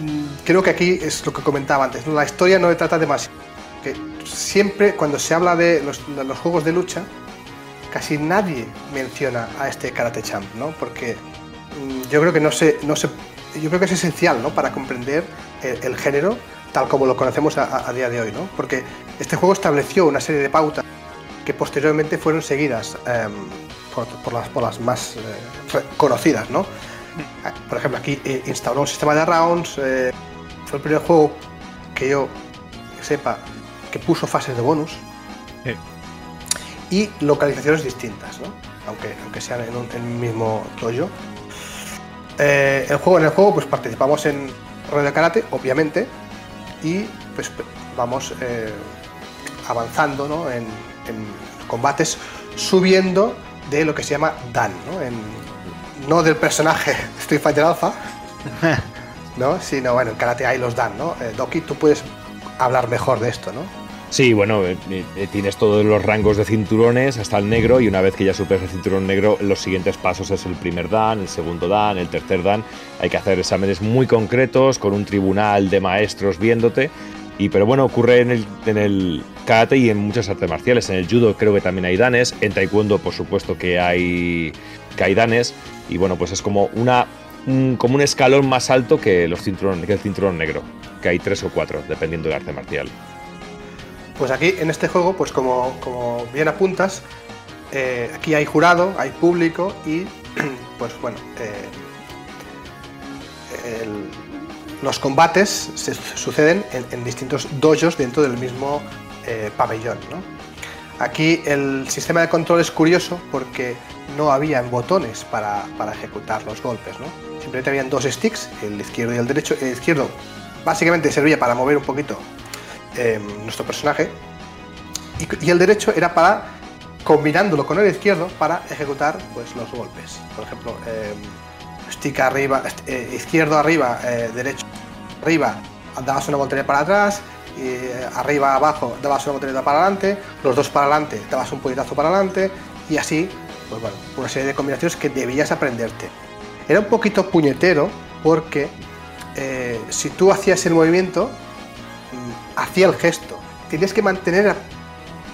mm, creo que aquí es lo que comentaba antes, ¿no? la historia no le trata demasiado. Que siempre cuando se habla de los, de los juegos de lucha, casi nadie menciona a este Karate Champ, ¿no? Porque mm, yo creo que es esencial, ¿no? Para comprender el, género tal como lo conocemos a, día de hoy, ¿no? Porque este juego estableció una serie de pautas que posteriormente fueron seguidas em, por, las, más eh, conocidas, ¿no? Por ejemplo, aquí eh, instauró un sistema de rounds, eh, fue el primer juego que yo sepa que puso fases de bonus Sí. Y localizaciones distintas, ¿no? aunque, aunque sean en un, en un mismo dojo. Eh, el juego, en el juego pues participamos en Radio Karate, obviamente, y pues vamos eh, avanzando ¿no? en, en combates, subiendo de lo que se llama Dan, ¿no? En- no del personaje Street Fighter Alpha, ¿no? sino bueno, en Karate hay los Dan, ¿no? Eh, Doki, tú puedes hablar mejor de esto, ¿no? Sí, bueno, eh, eh, tienes todos los rangos de cinturones hasta el negro y una vez que ya superas el cinturón negro, los siguientes pasos es el primer dan, el segundo dan, el tercer dan. Hay que hacer exámenes muy concretos con un tribunal de maestros viéndote. Y pero bueno, ocurre en el, en el karate y en muchas artes marciales. En el judo creo que también hay danes. En taekwondo, por supuesto que hay, que. Y bueno, pues es como una un- como un escalón más alto que los cinturón, que el cinturón negro, que hay tres o cuatro, dependiendo del arte marcial. Pues aquí en este juego, pues como, como bien apuntas, eh, aquí hay jurado, hay público y pues bueno, eh, los combates se suceden en, distintos dojos dentro del mismo eh, pabellón. Aquí el sistema de control es curioso porque no habían botones para, para ejecutar los golpes. Simplemente habían dos sticks, el izquierdo y el derecho. El izquierdo básicamente servía para mover un poquito eh, nuestro personaje y, y el derecho era para combinándolo con el izquierdo para ejecutar pues los golpes. Por ejemplo eh, stick arriba eh, izquierdo arriba eh, derecho arriba dabas una voltereta para atrás eh, arriba abajo dabas una voltereta para adelante los dos para adelante dabas un puñetazo para adelante y así pues bueno una serie de combinaciones que debías aprenderte. Era un poquito puñetero porque eh, si tú hacías el movimiento hacía el gesto. Tienes que mantener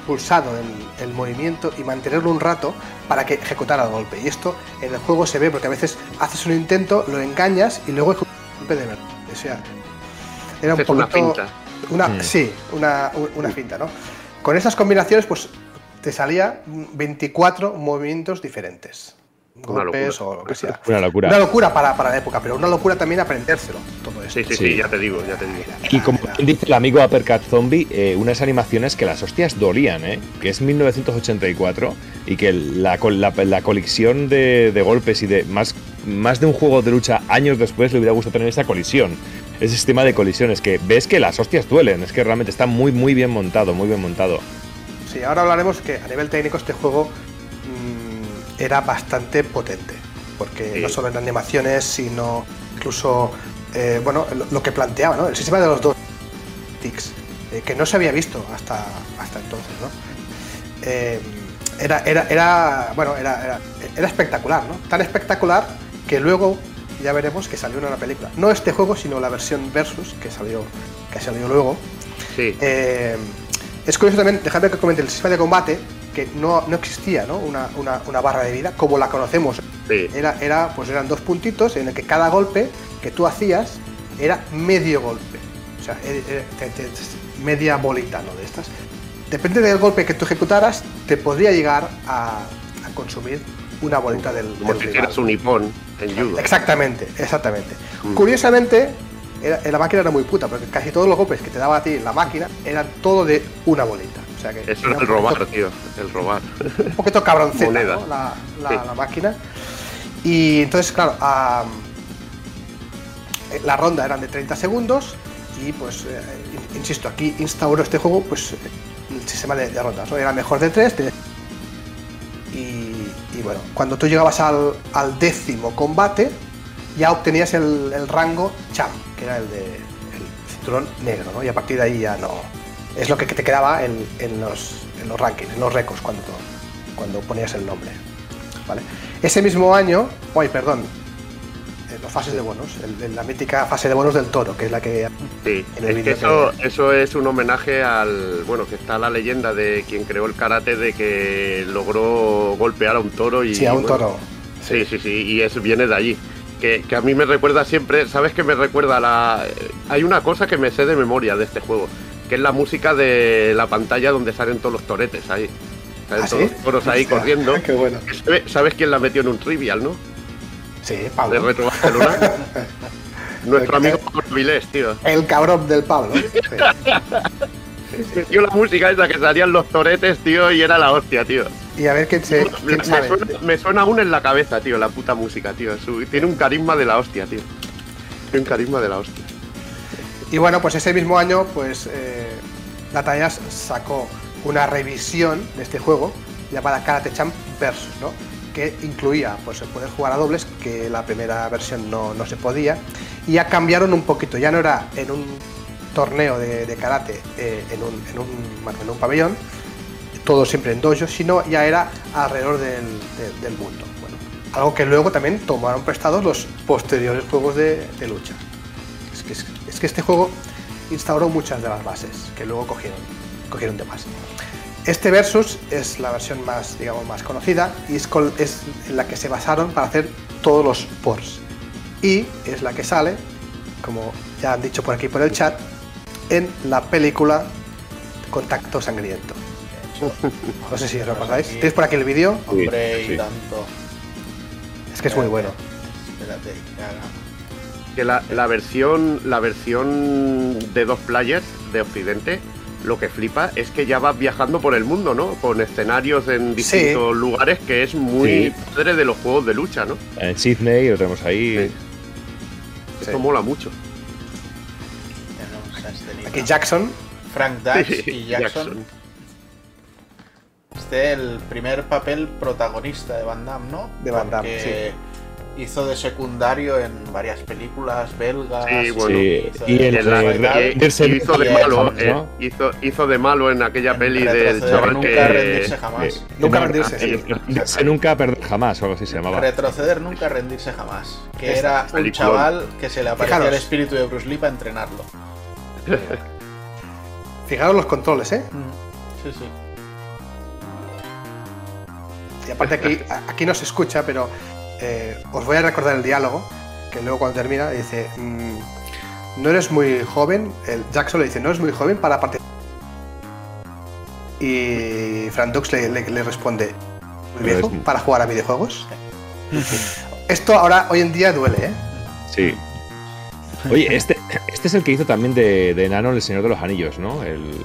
pulsado el, el movimiento y mantenerlo un rato para que ejecutara el golpe. Y esto en el juego se ve porque a veces haces un intento, lo engañas y luego ejecutas el golpe de verdad. O sea, era un Es una poquito- finta. una- Mm. Sí, una, una finta, ¿no? Con estas combinaciones, pues te salía 24 movimientos diferentes. Una Golpes locura. o lo que sea. Una locura. Una locura para, para la época, pero una locura también aprendérselo. Todo esto. Sí, sí, Sí. sí, ya te digo, ya te digo. Y como bien dice el amigo Uppercut Zombie, eh, unas animaciones que las hostias dolían, ¿eh? que es 1984 y que la, la- la colisión de, de golpes y de más, más de un juego de lucha años después le hubiera gustado tener esa colisión. Ese sistema de colisiones que ves que las hostias duelen, es que realmente está muy muy bien montado, muy bien montado. Sí, ahora hablaremos que a nivel técnico este juego era bastante potente, porque Sí. no solo en animaciones, sino incluso, eh, bueno, lo, lo que planteaba, ¿no? El sistema de los dos ticks, eh, que no se había visto hasta, hasta entonces, ¿no? Eh, era, era, era, bueno, era, era, era espectacular, ¿no? Tan espectacular que luego ya veremos que salió una película. No este juego, sino la versión Versus, que salió, que salió luego. Sí, es curioso también, dejadme que comente el sistema de combate, que no, no existía ¿no? Una, una- una barra de vida como la conocemos. sí. Era, era, pues eran dos puntitos en el que cada golpe que tú hacías era medio golpe. O sea, eh, eh, te- media bolita ¿no? de estas. Depende del golpe que tú ejecutaras, te podría llegar a, a consumir una bolita del. Como si hicieras un hipón en judo. Exactamente, exactamente. Mm. Curiosamente, la máquina era muy puta, porque casi todos los golpes que te daba a ti la máquina eran todo de una bolita. O sea que Eso era el robar, tío. El robar. Un poquito cabronceta, ¿no? la, la, máquina. Y entonces, claro, la ronda eran de 30 segundos y pues, eh, insisto, aquí instauró este juego pues el sistema de, rondas, ¿no? Era mejor de 3 y, bueno, cuando tú llegabas al, décimo combate ya obtenías el, rango champ, que era el de el cinturón negro, ¿no? Y a partir de ahí ya no... Es lo que te quedaba en, los, en los rankings, en los récords cuando, cuando ponías el nombre. ¿vale? Ese mismo año, hoy perdón, las fases de bonos, la mítica fase de bonos del toro, que es la que... Sí, es que eso, eso es un homenaje al... Bueno, que está la leyenda de quien creó el karate de que logró golpear a un toro y... Sí, a un toro. Sí, sí, sí, y eso viene de allí. Que, que, a mí me recuerda siempre, ¿sabes qué me recuerda la... Hay una cosa que me sé de memoria de este juego, que es la música de la pantalla donde salen todos los toretes ahí. Salen ¿Ah, todos los toros ahí corriendo. Qué bueno. ¿Sabes quién la metió en un trivial, no? Sí, Pablo. De Retro Barcelona. Nuestro amigo Pablo Vilés, tío. El cabrón del Pablo. Tío, la música esa que salían los toretes, tío, y era la hostia, tío. Y a ver quién se. me, Suena, me, Suena, aún en la cabeza, tío, la puta música, tío. tiene un carisma de la hostia, tío. Tiene un carisma de la hostia. Y bueno, pues ese mismo año, pues. Eh, sacó una revisión de este juego llamada Karate Champ Versus, ¿no? que incluía pues, poder jugar a dobles, que la primera versión no, se podía, y ya cambiaron un poquito, ya no era en un torneo de, karate eh, en, un, en, un, en, un, pabellón, todo siempre en dojo, sino ya era alrededor del, mundo. Bueno, algo que luego también tomaron prestados los posteriores juegos de, lucha. Que este juego instauró muchas de las bases que luego cogieron, cogieron de más. Este Versus es la versión más, digamos, más conocida y es, es la que se basaron para hacer todos los ports. Y es la que sale, como ya han dicho por aquí por el chat, en la película Contacto Sangriento. No sé si os recordáis. ¿Tienes por aquí el vídeo? Hombre, y tanto. Es que es muy bueno. Espérate, que la, la, versión la versión de dos players de Occidente lo que flipa es que ya vas viajando por el mundo, ¿no? Con escenarios en distintos lugares que es muy padre de los juegos de lucha, ¿no? En Sydney lo tenemos ahí. Esto mola mucho. Este Aquí Jackson. Frank Dutch y Jackson. Este es el primer papel protagonista de Van Damme, ¿no? De Van Damme, sí hizo de secundario en varias películas belgas. Sí, bueno. Y, hizo de malo, eh, hizo, hizo, de malo en aquella peli del chaval nunca que. rendirse jamás. nunca rendirse, sí. Nunca perder jamás, o algo así se llamaba. Retroceder, nunca rendirse jamás. Que era un chaval que se le aparecía el espíritu de Bruce Lee para entrenarlo. Fijaros los controles, ¿eh? Sí, sí. Y aparte aquí, aquí no se escucha, pero eh, os voy a recordar el diálogo, que luego cuando termina dice, mm, no eres muy joven, el Jackson le dice, no eres muy joven para participar. Y Frank Dux le, responde, muy viejo para jugar a videojuegos. Esto ahora, hoy en día duele, ¿eh? Sí. Oye, este, este es el que hizo también de, de Nano El Señor de los Anillos, ¿no? El,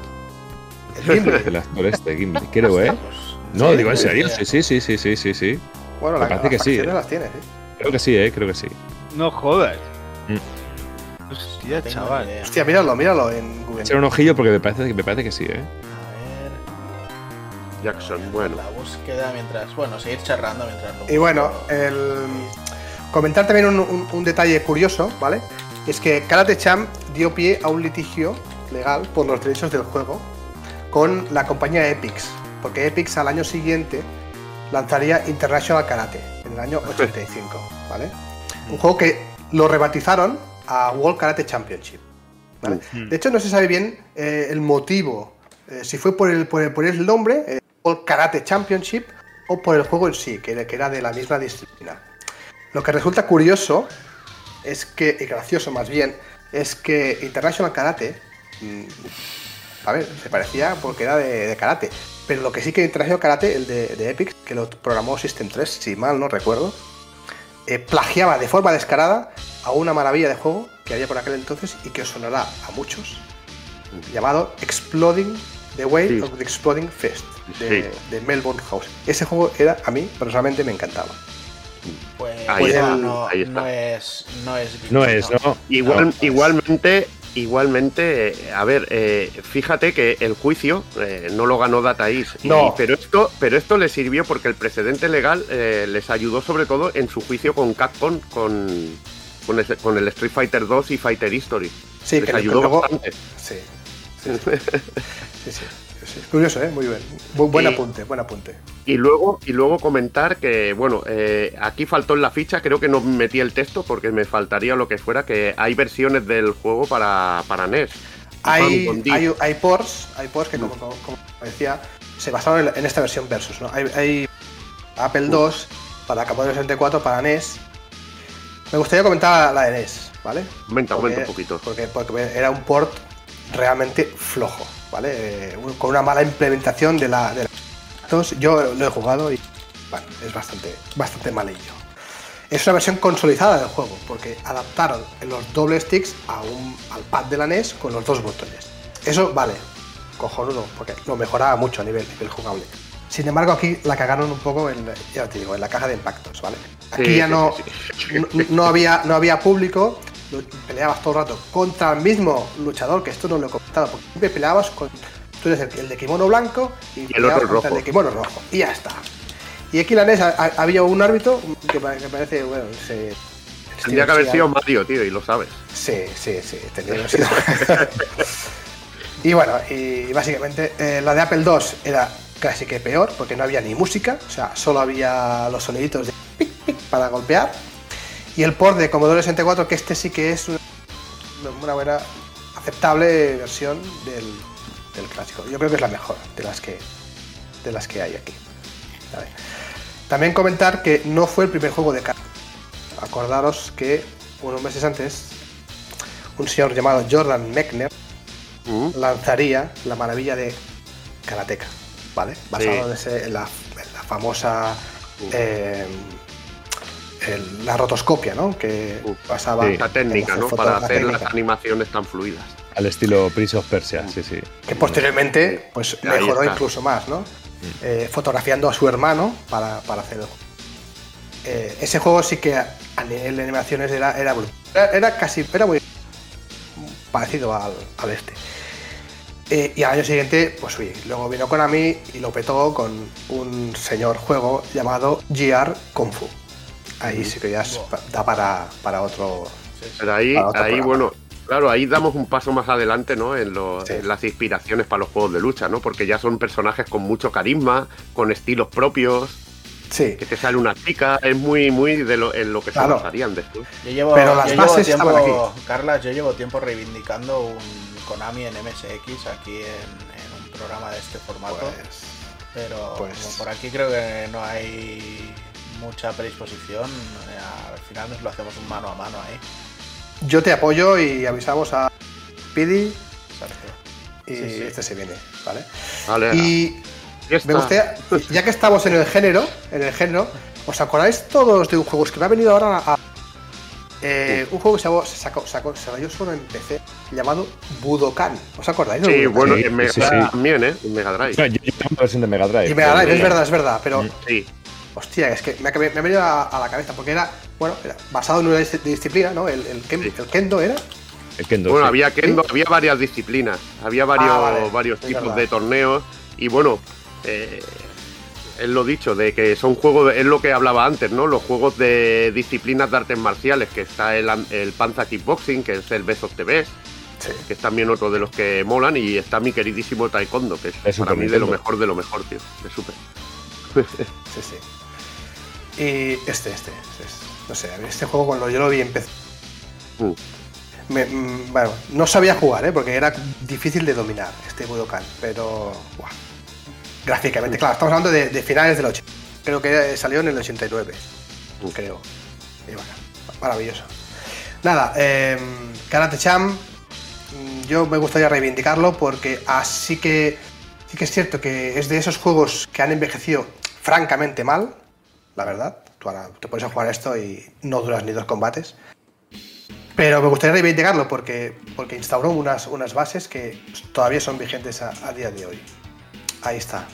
el actor este, Gimli, creo, ¿eh? No, digo en serio, sí, sí, sí, sí, sí, sí. Bueno, la, parece que sí. ¿eh? las tienes, ¿eh? Creo que sí, ¿eh? Creo que sí. No jodas. Mm. Hostia, chaval. Hostia, míralo, míralo en Google. Echar un ojillo porque me parece, me parece que sí, ¿eh? A ver. Jackson, bueno. La búsqueda mientras. Bueno, seguir charlando mientras lo Y bueno, el. Comentar también un, un, detalle curioso, ¿vale? Es que Karate Champ dio pie a un litigio legal por los derechos del juego con la compañía Epix, porque Epix al año siguiente lanzaría International Karate en el año 85, ¿vale? Un juego que lo rebatizaron a World Karate Championship. ¿vale? De hecho, no se sabe bien eh, el motivo, eh, si fue por el, por el, nombre, eh, World Karate Championship, o por el juego en sí, que, era de la misma disciplina. Lo que resulta curioso es que, y gracioso más bien, es que International Karate mm, a ver, se parecía porque era de, karate. Pero lo que sí que trajo karate, el de, de, Epic, que lo programó System 3, si mal no recuerdo, eh, plagiaba de forma descarada a una maravilla de juego que había por aquel entonces y que os sonará a muchos, llamado Exploding The Way of the Exploding Fist, de, Melbourne House. Ese juego era, a mí, personalmente, me encantaba. Pues, pues no, es. No es, no es, ¿no? Igual, igualmente, igualmente, a ver, eh, fíjate que el juicio eh, no lo ganó Data East, no. pero, esto, pero esto le sirvió porque el precedente legal eh, les ayudó sobre todo en su juicio con Capcom, con, con, el, Street Fighter 2 y Fighter History. Sí, les ayudó bastante. sí. sí, sí. Es curioso, ¿eh? Muy bien. buen apunte, buen apunte. Y luego, y luego comentar que, bueno, eh, aquí faltó en la ficha, creo que no metí el texto porque me faltaría lo que fuera, que hay versiones del juego para, para NES. Hay, hay, hay, ports, hay ports que, como, como, decía, se basaron en, esta versión Versus, ¿no? Hay, Apple II para Commodore 64 para NES. Me gustaría comentar la de NES, ¿vale? Comenta, comenta un poquito. Porque, porque era un port realmente flojo. ¿Vale? con una mala implementación de la, de Yo lo he jugado y bueno, es bastante, bastante malillo. Es una versión consolidada del juego, porque adaptaron los doble sticks a un, al pad de la NES con los dos botones. Eso vale, cojonudo, porque lo mejoraba mucho a nivel, nivel jugable. Sin embargo, aquí la cagaron un poco en, ya te digo, en la caja de impactos, ¿vale? Aquí ya no, no, había, no había público, peleabas todo el rato contra el mismo luchador, que esto no lo he comentado, porque siempre peleabas con. Tú eres el, de kimono blanco y, el otro rojo. el de kimono rojo. Y ya está. Y aquí en la NES había un árbitro que, parece, bueno, se. Tendría que haber sido Mario, tío, y lo sabes. Sí, sí, sí, tendría que haber sido. y bueno, y básicamente eh, la de Apple II era casi que peor, porque no había ni música, o sea, solo había los soniditos de pic, pic para golpear y el port de Commodore 64, que este sí que es una, buena, aceptable versión del, clásico. Yo creo que es la mejor de las que, de las que hay aquí. También comentar que no fue el primer juego de karate. Acordaros que unos meses antes, un señor llamado Jordan Mechner mm. lanzaría la maravilla de Karateka, ¿vale? Basado en, la, famosa la rotoscopia, ¿no? Que pasaba. la técnica, ¿no? Para hacer las animaciones tan fluidas. Al estilo Prince of Persia, sí, sí. Que posteriormente, pues mejoró incluso más, ¿no? Mm. Eh, fotografiando a su hermano para, para hacer eh, ese juego sí que a nivel de animaciones era, era, era, casi, era muy parecido al, este. Eh, y al año siguiente, pues oye, luego vino Konami y lo petó con un señor juego llamado GR Kung Fu ahí sí que ya da para, para otro. Pero ahí, ahí bueno, claro, ahí damos un paso más adelante, ¿no? En, las inspiraciones para los juegos de lucha, ¿no? Porque ya son personajes con mucho carisma, con estilos propios. Sí. Que te sale una chica, es muy, muy de lo, en lo que se basarían después. Yo llevo, Pero las bases tiempo, Carlas, yo llevo tiempo reivindicando un Konami en MSX aquí en, un programa de este formato. Pues, pero pues por aquí creo que no hay mucha predisposición, eh, al final nos lo hacemos un mano a mano ahí. Yo te apoyo y avisamos a Pidi. Y este se viene, ¿vale? y me gustaría, ya que estamos en el género, en el género, ¿os acordáis todos de un juego? Es que me ha venido ahora a, eh, un juego que se, sacó, sacó, se salió solo en PC llamado Budokan. ¿Os acordáis? Sí, bueno, en Mega Drive también, ¿eh? En Mega Drive. yo, tengo versión de Mega Drive. Y Mega Drive, es verdad, es verdad. Pero sí. Hostia, es que me, ha venido a, la cabeza porque era, bueno, era basado en una disciplina, ¿no? El, kendo era. El kendo, bueno, había kendo, había varias disciplinas, había varios, ah, varios tipos de torneos y bueno, eh, es lo dicho, de que son juegos, es lo que hablaba antes, ¿no? Los juegos de disciplinas de artes marciales, que está el, el Panza Kickboxing, que es el Best of the Best, que es también otro de los que molan, y está mi queridísimo Taekwondo, que es, para mí de lo mejor de lo mejor, tío, de súper. sí, sí. Y este, este, no sé, este juego cuando yo lo vi empezó. Uh. Mm, bueno, no sabía jugar, ¿eh? porque era difícil de dominar este Budokan, pero. Gráficamente, claro, estamos hablando de, finales del 80. Creo que salió en el 89, uh. creo. Y bueno, maravilloso. Nada, eh, Karate Cham, mm, yo me gustaría reivindicarlo porque así que sí que es cierto que es de esos juegos que han envejecido francamente mal, la verdad. Tú ahora te pones a jugar esto y no duras ni dos combates. Pero me gustaría reivindicarlo porque, porque instauró unas, unas bases que todavía son vigentes a, día de hoy. Ahí está.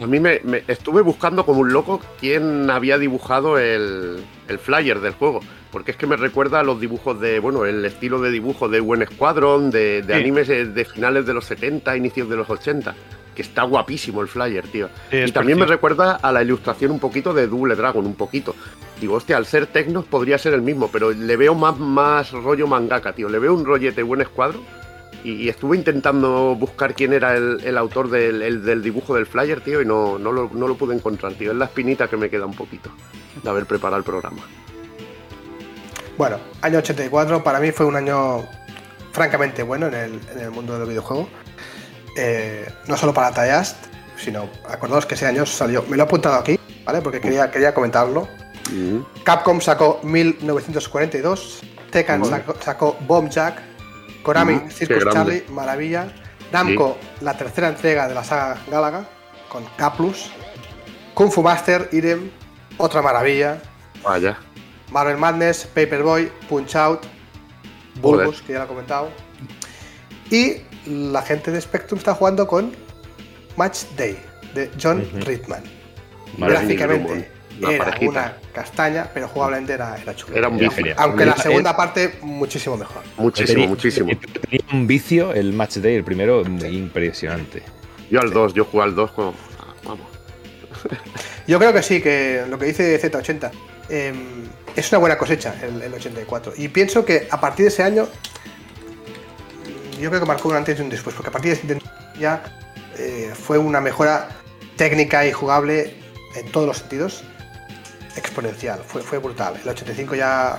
A mí me, estuve buscando como un loco quién había dibujado el, el, flyer del juego. Porque es que me recuerda a los dibujos de, bueno, el estilo de dibujo de Buen Squadron, de, de animes de finales de los 70, inicios de los 80 que está guapísimo el flyer, tío. y también me recuerda a la ilustración un poquito de Double Dragon, un poquito. Digo, hostia, al ser Tecnos podría ser el mismo, pero le veo más, más rollo mangaka, tío. Le veo un rollete buen escuadro. Y, estuve intentando buscar quién era el, autor del, dibujo del flyer, tío, y no, no, lo, no lo pude encontrar, tío. Es la espinita que me queda un poquito de haber preparado el programa. Bueno, año 84 para mí fue un año francamente bueno en el, en el mundo del videojuego. Eh, no solo para Tayast, sino acordaos que ese año salió, me lo he apuntado aquí, ¿vale? Porque quería, quería comentarlo. Capcom sacó 1942, Tekken sacó, Bomb Jack, Konami Circus Charlie, maravilla. Namco, la tercera entrega de la saga Galaga, con K Kung Fu Master, Irem, otra maravilla. Vaya. Marvel Madness, Paperboy, Punch Out, Bulbus, que ya lo he comentado. Y la gente de Spectrum está jugando con Match Day de John Ritman. Gráficamente era una castaña, pero jugablemente era, era chulo. Era un vicio. Aunque la segunda parte, muchísimo mejor. Muchísimo, muchísimo. Tenía un vicio el Match Day, el primero, impresionante. Yo al 2, yo jugué al 2 como. Vamos. Yo creo que sí, que lo que dice Z80 em, es una buena cosecha el, el 84. Y pienso que a partir de ese año yo creo que marcó un antes y un después, porque a partir de ya eh, fue una mejora técnica y jugable en todos los sentidos exponencial, fue, fue brutal. El 85 ya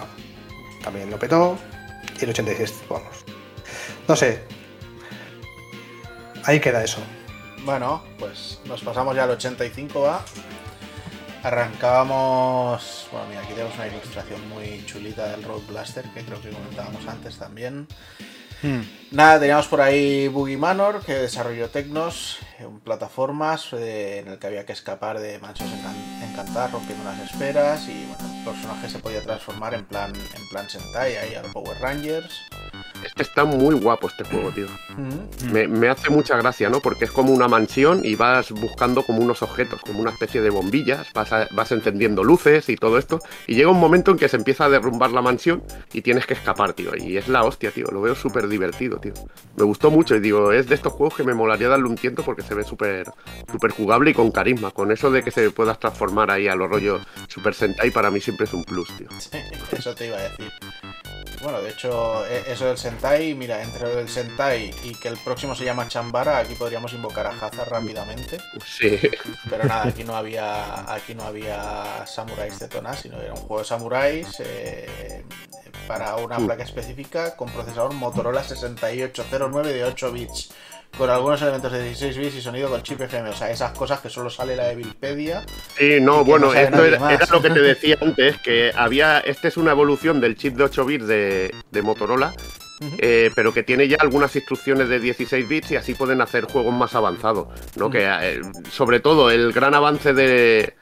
también lo petó y el 86, vamos. No sé. Ahí queda eso. Bueno, pues nos pasamos ya al 85, va. Arrancábamos. Bueno, mira, aquí tenemos una ilustración muy chulita del Road Blaster, que creo que comentábamos antes también. Hmm. Nada, teníamos por ahí Boogie Manor, que desarrolló Tecnos, un plataformas eh, en el que había que escapar de manchos encantar rompiendo las esferas y bueno, el personaje se podía transformar en plan en plan Sentai, ahí a los Power Rangers. Este está muy guapo este juego, tío. me, hace mucha gracia, ¿no? Porque es como una mansión y vas buscando como unos objetos, como una especie de bombillas, vas, vas encendiendo luces y todo esto. Y llega un momento en que se empieza a derrumbar la mansión y tienes que escapar, tío. Y es la hostia, tío. Lo veo súper divertido, tío. Me gustó mucho y digo, es de estos juegos que me molaría darle un tiento porque se ve súper súper jugable y con carisma. Con eso de que se puedas transformar ahí a los rollos Super Sentai, para mí siempre es un plus, tío. Sí, eso te iba a decir. Bueno, de hecho, e, eso del Sentai, mira, entre el Sentai y que el próximo se llama Chambara, aquí podríamos invocar a Hazard rápidamente. Sí. Pero nada, aquí no había aquí no había samuráis de Tona, sino era un juego de samuráis eh, para una placa específica con procesador Motorola 6809 de 8 bits con algunos elementos de 16 bits y sonido con chip FM. O sea, esas cosas que solo sale la de Wikipedia. Sí, no, bueno, esto era, lo que te decía antes, que había. Este es una evolución del chip de 8 bits de, Motorola. Eh, pero que tiene ya algunas instrucciones de 16 bits y así pueden hacer juegos más avanzados, ¿no? Que eh, sobre todo el gran avance de,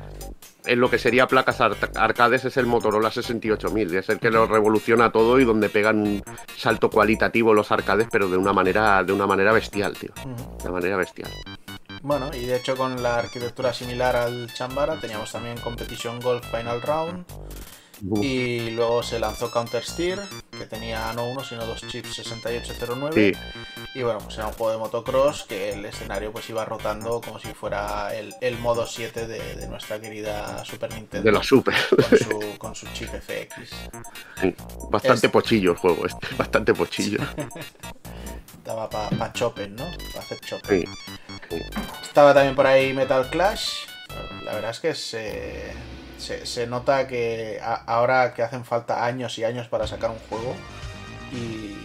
en lo que sería placas arcades es el Motorola 68000, es el que lo revoluciona todo y donde pegan un salto cualitativo los arcades, pero de una manera, de una manera bestial, tío. De manera bestial. Bueno, y de hecho con la arquitectura similar al Chambara teníamos también Competition Golf Final Round, y luego se lanzó Counter Steer, que tenía no uno, sino dos chips 6809. Y bueno, pues era un juego de motocross que el escenario pues iba rotando como si fuera el, modo 7 de, nuestra querida Super Nintendo. De la Super. Con su, chip FX. bastante pochillo el juego este, bastante pochillo. Estaba para pa chopen, ¿no? Para hacer chopen. Estaba también por ahí Metal Clash. La verdad es que es... Se, nota que ahora que hacen falta años y años para sacar un juego y,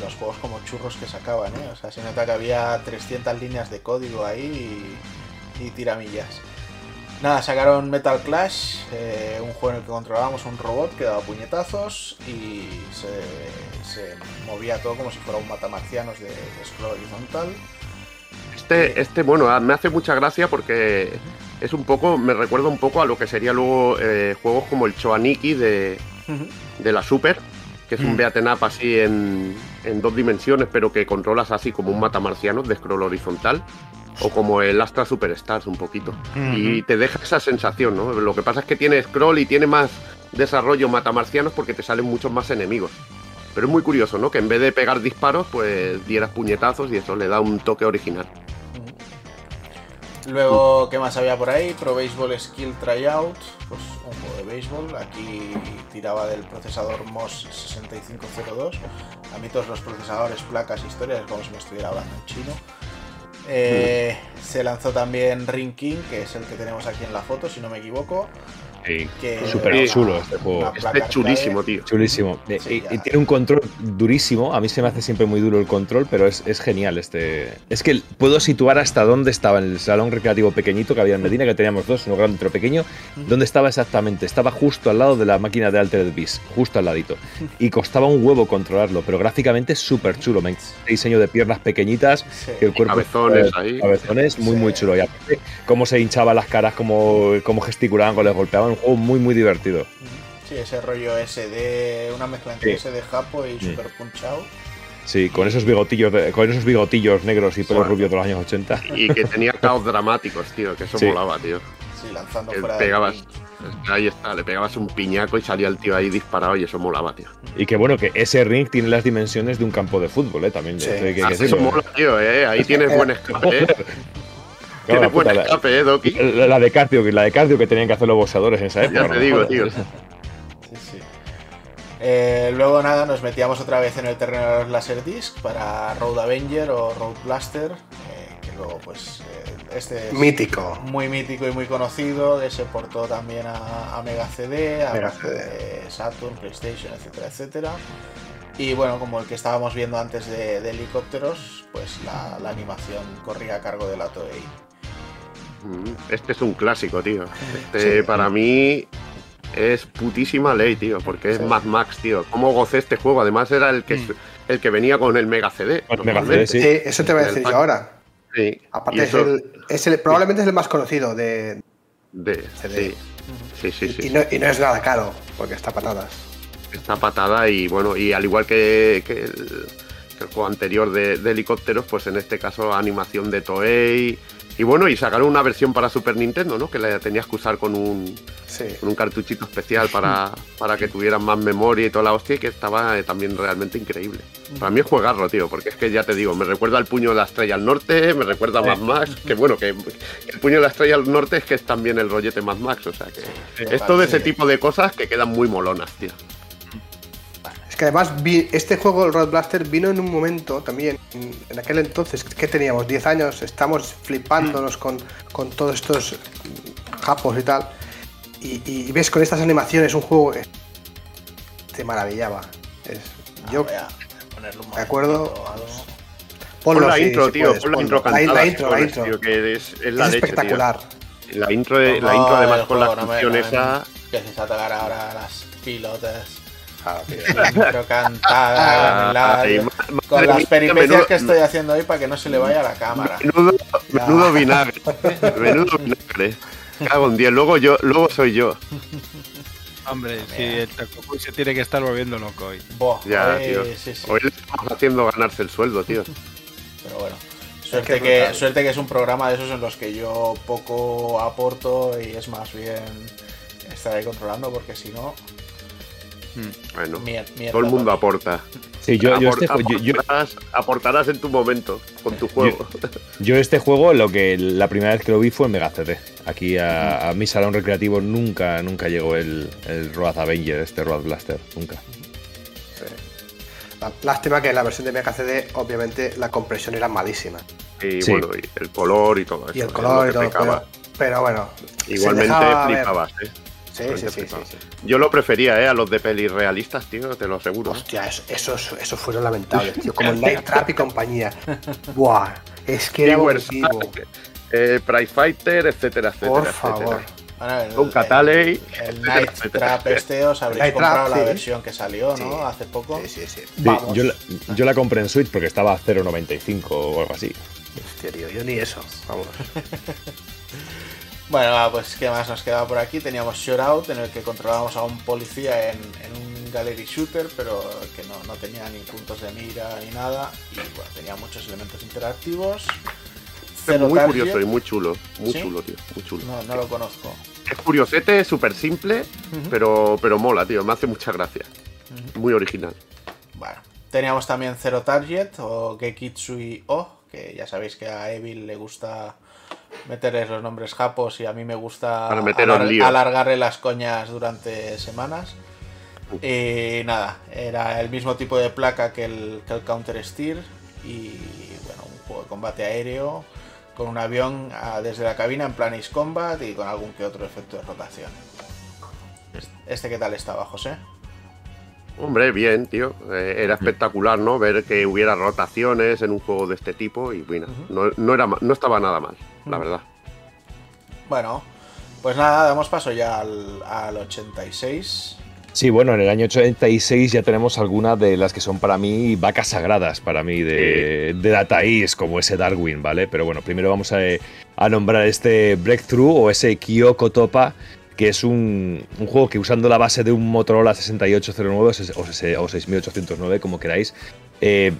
los juegos como churros que sacaban, ¿eh? O sea, se nota que había 300 líneas de código ahí y, tiramillas. Nada, sacaron Metal Clash, eh, un juego en el que controlábamos un robot que daba puñetazos y se, movía todo como si fuera un matamarcianos de, de scroll horizontal. Este, este, bueno, me hace mucha gracia porque es un poco, me recuerda un poco a lo que sería luego eh, juegos como el Choaniki de, de la Super, que es un mm. beaten up así en, en, dos dimensiones, pero que controlas así como un matamarciano de scroll horizontal. O como el Astra Superstars un poquito. Y te deja esa sensación, ¿no? Lo que pasa es que tiene scroll y tiene más desarrollo matamarcianos porque te salen muchos más enemigos. Pero es muy curioso, ¿no? Que en vez de pegar disparos, pues dieras puñetazos y eso le da un toque original. Luego, ¿qué más había por ahí? Pro Baseball Skill Tryout, pues un juego de béisbol. Aquí tiraba del procesador MOS 6502. A mí todos los procesadores, placas, historias, es como si me estuviera hablando en chino. Eh, se lanzó también Ring King, que es el que tenemos aquí en la foto, si no me equivoco. Súper chulo este juego. Este chulísimo, tío. Chulísimo. y, tiene un control durísimo. A mí se me hace siempre muy duro el control, pero es, genial este. Es que puedo situar hasta dónde estaba en el salón recreativo pequeñito que había en Medina, que teníamos dos, uno grande y otro pequeño. ¿Dónde estaba exactamente? Estaba justo al lado de la máquina de Altered Beast, justo al ladito. Y costaba un huevo controlarlo, pero gráficamente es súper chulo. Me diseño de piernas pequeñitas, que el cuerpo. Cabezones ahí. Cabezones, muy, muy chulo. Y aparte, cómo se hinchaban las caras, cómo, cómo gesticulaban cuando les golpeaban un juego muy, muy divertido. Sí, ese rollo SD, una mezcla entre SD Japo y Super Punch Out. Sí, con esos bigotillos, con esos bigotillos negros y pelo rubio de los años 80. Y que tenía caos dramáticos, tío, que eso molaba, tío. Sí, lanzando pegabas, Ahí está, le pegabas un piñaco y salía el tío ahí disparado y eso molaba, tío. Y que bueno, que ese ring tiene las dimensiones de un campo de fútbol, ¿eh? También. Sí. Que, ah, eso mola, tío, ¿eh? Ahí tienes buen escape, ¿eh? Tiene buen escape, ¿eh, Doki? La, de cardio, la de cardio que tenían que hacer los boxeadores en esa época. Ya te digo, tío. Sí, sí. Eh, luego nada, nos metíamos otra vez en el terreno de los Laserdisc para Road Avenger o Road Blaster, eh, que luego pues eh, este es mítico. muy mítico y muy conocido, que se portó también a, Mega CD, a Mega CD. Saturn, PlayStation, etcétera, etcétera. Y bueno, como el que estábamos viendo antes de, helicópteros, pues la, la, animación corría a cargo de la Toei. Este es un clásico, tío. Este para mí es putísima ley, tío, porque es Mad Max, tío. ¿Cómo gocé este juego? Además era el que, mm. el que venía con el Mega CD. sí. eso te voy a decir yo ahora. Sí. Aparte es, el, probablemente es el más conocido de, de CD. Sí, sí, sí. Y, no, es nada caro, porque está patada. Está patada y bueno, y al igual que, el, juego anterior de, de, helicópteros, pues en este caso animación de Toei, y bueno, y sacaron una versión para Super Nintendo, ¿no? Que la tenías que usar con un, un cartuchito especial para, para que tuvieran más memoria y toda la hostia, y que estaba eh, también realmente increíble. Para mí es jugarlo, tío, porque es que ya te digo, me recuerda al puño de la estrella al norte, me recuerda a Mad Max, que bueno, que, el puño de la estrella al norte es que es también el rollete Mad Max, o sea que es todo ese tipo de cosas que quedan muy molonas, tío. Es que además este juego, el Road Blaster, vino en un momento también, en, aquel entonces, que teníamos 10 años, estamos flipándonos con, con todos estos japos y tal. Y, ves con estas animaciones un juego que te maravillaba. Es, ah, yo me acuerdo. Ponlo, pon la intro, tío. Pon la intro cantada. La, intro, la intro. que es, la es espectacular. La intro, la intro además con la función esa. Que se ahora las pilotas. Pero cantada ah, con las peripecias que estoy haciendo hoy para que no se le vaya la cámara. Menudo, vinagre. menudo vinagre. Cago en 10. Luego yo, luego soy yo. Hombre, si el Tacopoy se tiene que estar volviendo loco hoy. ya, tío. Hoy le estamos haciendo ganarse el sueldo, tío. Pero bueno. Suerte que, suerte que es un programa de esos en los que yo poco aporto y es más bien estar ahí controlando porque si no Bueno, todo el mundo aporta. Sí, yo, este aportarás, en tu momento con tu juego. Yo, este juego, lo que la primera vez que lo vi fue en Mega CD. Aquí a, mi salón recreativo nunca, nunca llegó el, el Road Avenger, este Road Blaster, nunca. Lástima que en la versión de Mega CD, obviamente, la compresión era malísima. Y bueno, y el color y todo eso. Y el color y todo, pero, bueno. Igualmente flipabas, ¿eh? Sí, sí, sí, Yo lo prefería, ¿eh? A los de pelis realistas, tío, te lo aseguro. Hostia, esos, esos fueron lamentables, tío. Como el Night Trap y compañía. Buah, es que era abusivo. eh, Price Fighter, etcétera, etcétera. Por favor. Con Cataley. El, Night Trap este os habréis comprado la versión que salió, ¿no? Hace poco. Sí, sí, sí. Yo, la, yo, la, compré en Switch porque estaba a 0.95 o algo así. Hostia, tío, yo ni eso. Vamos. bueno, pues ¿qué más nos quedaba por aquí? Teníamos Shootout, en el que controlábamos a un policía en, un gallery shooter, pero que no, no, tenía ni puntos de mira ni nada. Y bueno, tenía muchos elementos interactivos. Es muy curioso y muy chulo. Muy chulo, tío. Muy chulo. No, no lo conozco. Es curiosete, es súper simple, pero, pero mola, tío. Me hace mucha gracia. Muy original. Bueno. Teníamos también Zero Target o Gekitsui O, que ya sabéis que a Evil le gusta meterles los nombres japos y a mí me gusta alargarle las coñas durante semanas. Y nada, era el mismo tipo de placa que el, que el Counter Steer y bueno, un juego de combate aéreo con un avión ah, desde la cabina en plan Ace Combat y con algún que otro efecto de rotación. ¿Este qué tal estaba, José? Hombre, bien, tío. Eh, era espectacular, ¿no? Ver que hubiera rotaciones en un juego de este tipo y bueno, no, era, no estaba nada mal, la verdad. Bueno, pues nada, damos paso ya al, al 86. Sí, bueno, en el año 86 ya tenemos algunas de las que son para mí vacas sagradas, para mí, de, de Data East, como ese Darwin, ¿vale? Pero bueno, primero vamos a, a nombrar este Breakthrough o ese Kyoko Topa, que es un, un, juego que usando la base de un Motorola 6809 o, 6809, como queráis, eh,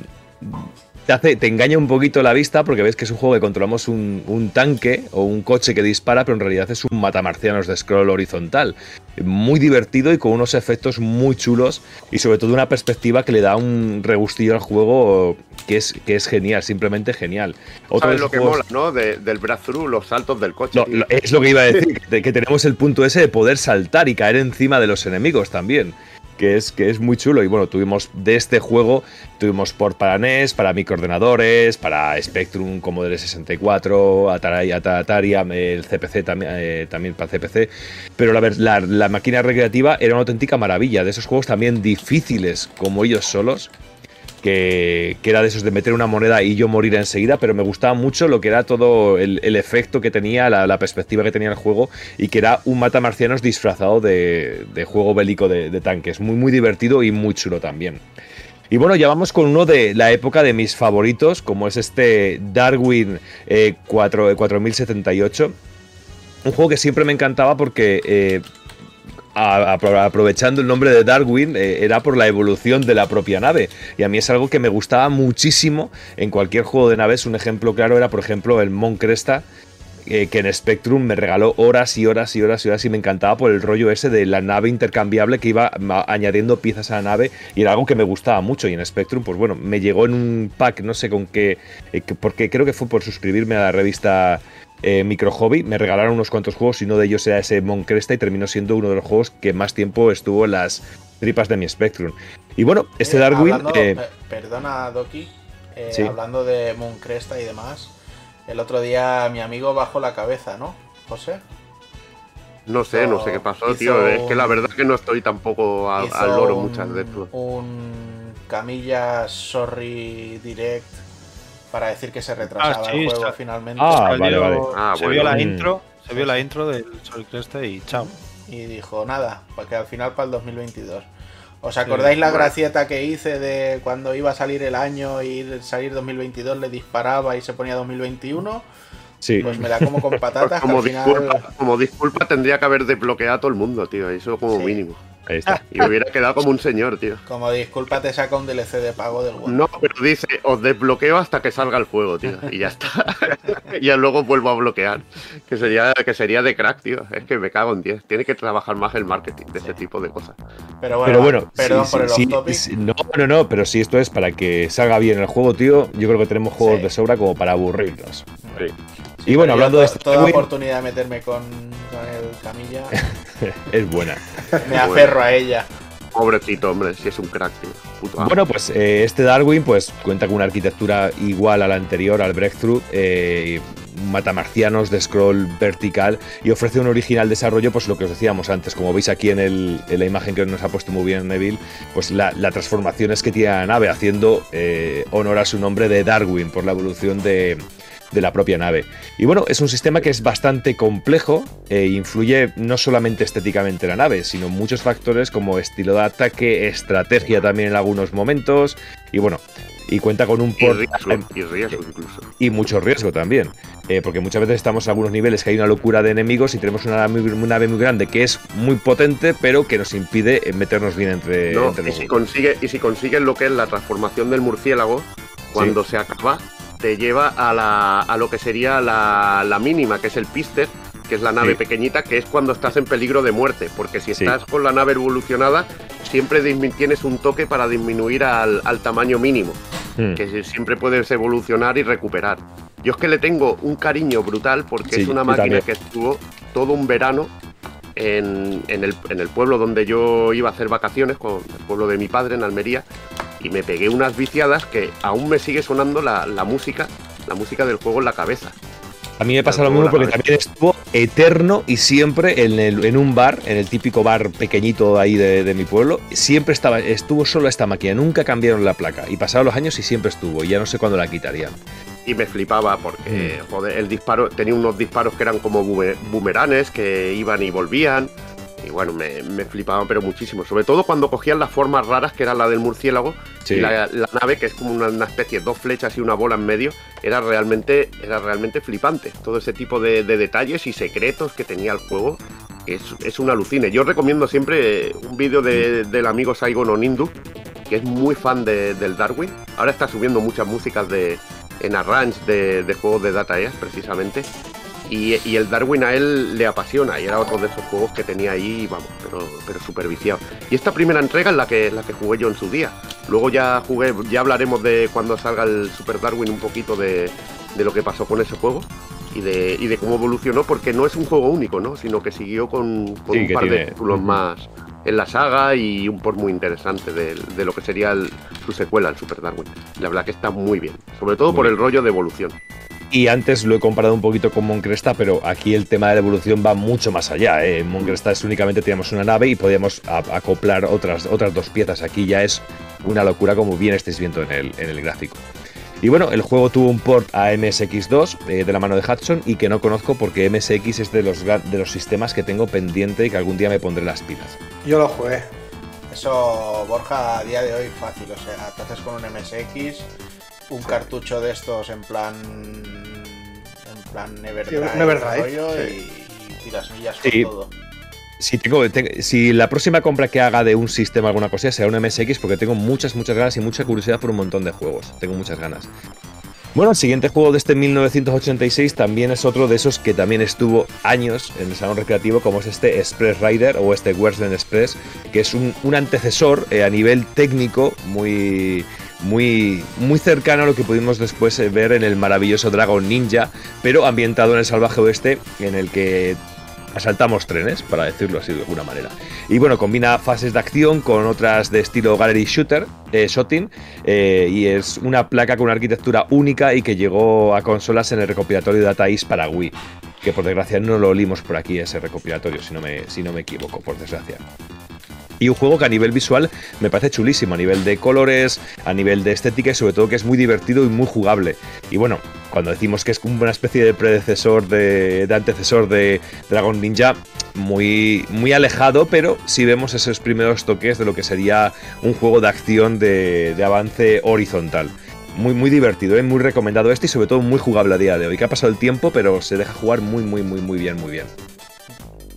te, hace, te engaña un poquito la vista porque ves que es un juego que controlamos un, tanque o un coche que dispara, pero en realidad es un matamarcianos de scroll horizontal. Muy divertido y con unos efectos muy chulos y sobre todo una perspectiva que le da un regustillo al juego que es, que es genial, simplemente genial. ¿Sabes lo que mola, no? del breakthrough, los saltos del coche. es lo que iba a decir, que tenemos el punto ese de poder saltar y caer encima de los enemigos también que es, que es muy chulo. Y bueno, tuvimos de este juego, tuvimos por para NES, para microordenadores, para Spectrum, Commodore 64, Atari, Atari el CPC también, eh, también para CPC. Pero la, la, la máquina recreativa era una auténtica maravilla, de esos juegos también difíciles como ellos solos que, era de esos de meter una moneda y yo morir enseguida, pero me gustaba mucho lo que era todo el, efecto que tenía, la, perspectiva que tenía el juego y que era un mata marcianos disfrazado de, juego bélico de, tanques. Muy, muy divertido y muy chulo también. Y bueno, ya vamos con uno de la época de mis favoritos, como es este Darwin 4, 4078. Un juego que siempre me encantaba porque eh, aprovechando el nombre de Darwin, eh, era por la evolución de la propia nave. Y a mí es algo que me gustaba muchísimo en cualquier juego de naves. Un ejemplo claro era, por ejemplo, el Mon Cresta, eh, que en Spectrum me regaló horas y horas y horas y horas y me encantaba por el rollo ese de la nave intercambiable que iba añadiendo piezas a la nave y era algo que me gustaba mucho. Y en Spectrum, pues bueno, me llegó en un pack, no sé con qué, eh, porque creo que fue por suscribirme a la revista eh, micro hobby. Me regalaron unos cuantos juegos y uno de ellos era ese Moncresta y terminó siendo uno de los juegos que más tiempo estuvo en las tripas de mi Spectrum. Y bueno, este eh, Darwin. Eh, perdona, Doki. Hablando de Moncresta y demás, el otro día mi amigo bajó la cabeza, ¿no, José? No sé, no sé qué pasó, tío. Es que la verdad que no estoy tampoco al loro muchas veces. Un Camilla Sorry Direct para decir que se retrasaba ah, el juego finalmente. Ah, vale, vale. Ah, se vio la intro, se vio la intro del Sol Cresta y chao. Y dijo, nada, porque al final para el 2022. ¿Os acordáis la gracieta que hice de cuando iba a salir el año y salir 2022 le disparaba y se ponía 2021? Sí. Pues me da como con patatas. como, disculpa, como disculpa tendría que haber desbloqueado a todo el mundo, tío. Eso como mínimo. Ahí está. Y hubiera quedado como un señor, tío. Como disculpa, te saca un DLC de pago del juego. No, pero dice, os desbloqueo hasta que salga el juego, tío. Y ya está. y ya luego vuelvo a bloquear. Que sería, que sería de crack, tío. Es que me cago en 10. Tiene que trabajar más el marketing de ese tipo de cosas. Pero bueno, perdón por el sí, No, no, no, pero si esto es para que salga bien el juego, tío, yo creo que tenemos juegos de sobra como para aburrirnos. Sí. Y bueno, hablando de esto. Toda oportunidad de meterme con, el Camilla. es buena. Me aferro a ella. Pobrecito, hombre, si es un crack, tío. bueno, pues eh, este Darwin pues cuenta con una arquitectura igual a la anterior, al Breakthrough, eh, matamarcianos de scroll vertical y ofrece un original desarrollo, pues lo que os decíamos antes, como veis aquí en, el, la imagen que nos ha puesto muy bien Neville, pues la, la transformación es que tiene la nave, haciendo eh, honor a su nombre de Darwin por la evolución de, de la propia nave. Y bueno, es un sistema que es bastante complejo e influye no solamente estéticamente en la nave, sino muchos factores como estilo de ataque, estrategia también en algunos momentos. Y bueno, y cuenta con un port. Y riesgo, incluso. Y mucho riesgo también. Eh, porque muchas veces estamos en algunos niveles que hay una locura de enemigos y tenemos una nave muy, grande que es muy potente, pero que nos impide meternos bien entre, y, si consigue, y si consigues lo que es la transformación del murciélago, cuando se acaba, te lleva a, la, a lo que sería la, la mínima, que es el Pister, que es la nave pequeñita, que es cuando estás en peligro de muerte, porque si estás con la nave evolucionada, siempre tienes un toque para disminuir al, tamaño mínimo, hmm. que siempre puedes evolucionar y recuperar. Yo es que le tengo un cariño brutal porque es una máquina que estuvo todo un verano en, el, en, el, pueblo donde yo iba a hacer vacaciones, con el pueblo de mi padre en Almería, y me pegué unas viciadas que aún me sigue sonando la, la música, la música del juego en la cabeza. A mí me pasa lo mismo porque también estuvo eterno y siempre en, el, en un bar, en el típico bar pequeñito ahí de, mi pueblo, siempre estaba, estuvo solo esta máquina, nunca cambiaron la placa. Y pasaron los años y siempre estuvo, y ya no sé cuándo la quitarían. Y me flipaba porque, mm. joder, el disparo, tenía unos disparos que eran como boomeranes, que iban y volvían. Y bueno, me, me, flipaban pero muchísimo. Sobre todo cuando cogían las formas raras, que era la del murciélago, y la, nave, que es como una, especie de dos flechas y una bola en medio, era realmente, era realmente flipante. Todo ese tipo de, detalles y secretos que tenía el juego es, es un alucine. Yo recomiendo siempre un vídeo del amigo Saigon Onindu, que es muy fan del Darwin. Ahora está subiendo muchas músicas de, en arrange de, de juegos de Data precisamente. Y, el Darwin a él le apasiona y era otro de esos juegos que tenía ahí, vamos, pero, pero súper viciado. Y esta primera entrega es la que, la que jugué yo en su día. Luego ya jugué, ya hablaremos de cuando salga el Super Darwin un poquito de, lo que pasó con ese juego y de, y de cómo evolucionó, porque no es un juego único, ¿no? Sino que siguió con, un par de títulos más en la saga y un por muy interesante de, lo que sería su secuela, el Super Darwin. La verdad que está muy bien, sobre todo por el rollo de evolución. Y antes lo he comparado un poquito con Moncresta, pero aquí el tema de la evolución va mucho más allá. ¿eh? En Moncresta es únicamente teníamos una nave y podíamos acoplar otras, otras dos piezas. Aquí ya es una locura, como bien estáis viendo en el, en el gráfico. Y bueno, el juego tuvo un port a MSX2 eh, de la mano de Hudson y que no conozco porque MSX es de los, de los sistemas que tengo pendiente y que algún día me pondré las pilas. Yo lo jugué. Eso, Borja, a día de hoy fácil. O sea, te haces con un MSX, un cartucho de estos en plan en plan Everdrive, y, tiras millas con todo. Si, tengo, si la próxima compra que haga de un sistema alguna cosa será un MSX porque tengo muchas, muchas ganas y mucha curiosidad por un montón de juegos. Tengo muchas ganas. Bueno, el siguiente juego de este 1986 también es otro de esos que también estuvo años en el salón recreativo, como es este Express Rider o este Western Express, que es un, antecesor eh, a nivel técnico muy, muy, muy cercano a lo que pudimos después eh, ver en el maravilloso Dragon Ninja, pero ambientado en el salvaje oeste, en el que asaltamos trenes, para decirlo así de alguna manera. Y bueno, combina fases de acción con otras de estilo Gallery Shooter, eh, Shooting, eh, y es una placa con una arquitectura única y que llegó a consolas en el recopilatorio Data East para Wii, que por desgracia no lo olimos por aquí ese recopilatorio, si no me, si no me equivoco, por desgracia. Y un juego que a nivel visual me parece chulísimo, a nivel de colores, a nivel de estética y sobre todo que es muy divertido y muy jugable. Y bueno, cuando decimos que es una especie de predecesor, de, antecesor de Dragon Ninja, muy, muy alejado, pero sí vemos esos primeros toques de lo que sería un juego de acción de, avance horizontal. Muy, muy divertido, ¿eh? muy recomendado este y sobre todo muy jugable a día de hoy, que ha pasado el tiempo, pero se deja jugar muy, muy, muy, muy bien, muy bien.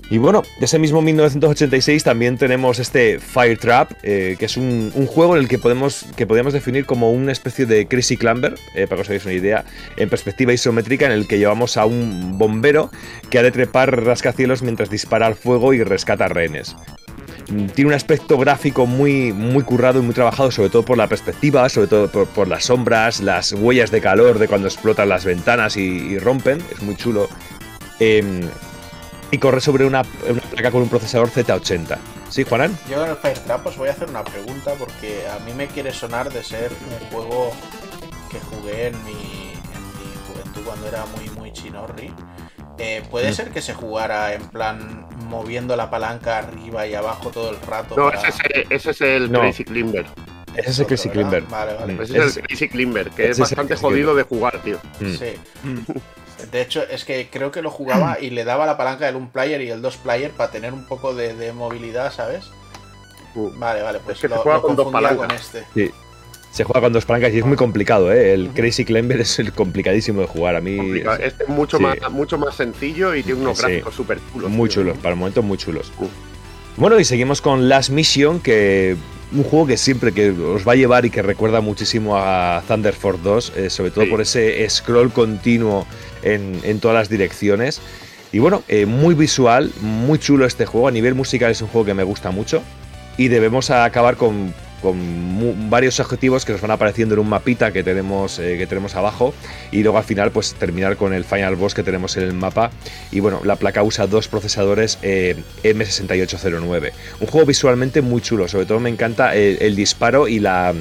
Y bueno, de ese mismo 1986 también tenemos este Fire Trap, eh, que es un, juego en el que podemos, que podemos definir como una especie de Crazy Clamber, eh, para que os hagáis una idea, en perspectiva isométrica, en el que llevamos a un bombero que ha de trepar rascacielos mientras dispara al fuego y rescata rehenes. Tiene un aspecto gráfico muy, muy currado y muy trabajado, sobre todo por la perspectiva, sobre todo por, las sombras, las huellas de calor de cuando explotan las ventanas y, rompen. Es muy chulo. Em, y corre sobre una, placa con un procesador Z80. ¿Sí, Juanan? Yo en el Fire Trap os voy a hacer una pregunta porque a mí me quiere sonar de ser un juego que jugué en mi, en mi juventud cuando era muy, muy chinorri. Eh, ¿Puede mm. ser que se jugara en plan moviendo la palanca arriba y abajo todo el rato? No, ese, es el, ese es el Crazy Ese es el Crazy Climber. Vale, vale. Mm. Ese es el Crazy Climber, que es bastante jodido de jugar, tío. Mm. Sí. De hecho, es que creo que lo jugaba y le daba la palanca del un player y el dos player para tener un poco de, movilidad, ¿sabes? Vale, vale, pues que lo, se juega con dos palancas. Con este. Sí. Se juega con dos palancas y es muy complicado, ¿eh? El Crazy Climber es el complicadísimo de jugar. A mí. Este es mucho, más, mucho más sencillo y tiene unos gráficos súper chulos. Muy chulos, para el momento muy chulos. Bueno, y seguimos con Last Mission, que un juego que siempre que os va a llevar y que recuerda muchísimo a Thunder Force 2, eh, sobre todo por ese scroll continuo en, todas las direcciones. Y bueno, eh, muy visual, muy chulo este juego. A nivel musical es un juego que me gusta mucho. Y debemos acabar con con varios objetivos que nos van apareciendo en un mapita que tenemos, eh, que tenemos abajo y luego al final pues terminar con el final boss que tenemos en el mapa y bueno, la placa usa dos procesadores eh, M6809. Un juego visualmente muy chulo, sobre todo me encanta el disparo y la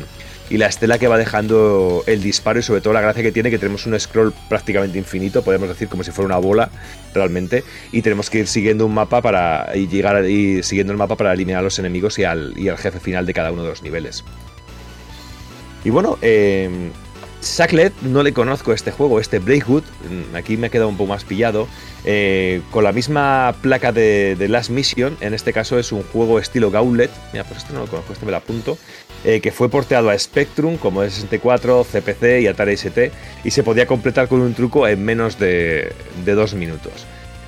y la estela que va dejando el disparo y sobre todo la gracia que tiene que tenemos un scroll prácticamente infinito, podemos decir como si fuera una bola realmente, y tenemos que ir siguiendo un mapa para y llegar siguiendo el mapa para eliminar a los enemigos y al, y al jefe final de cada uno de los niveles. Y bueno, eh, Sacklet no le conozco este juego, este Breakwood, mm, aquí me ha quedado un poco más pillado, eh, con la misma placa de, Last Mission, en este caso es un juego estilo Gauntlet, mira, pues este no lo conozco, este me lo apunto, eh, que fue porteado a Spectrum como de 64, CPC y Atari ST, y se podía completar con un truco en menos de, dos minutos.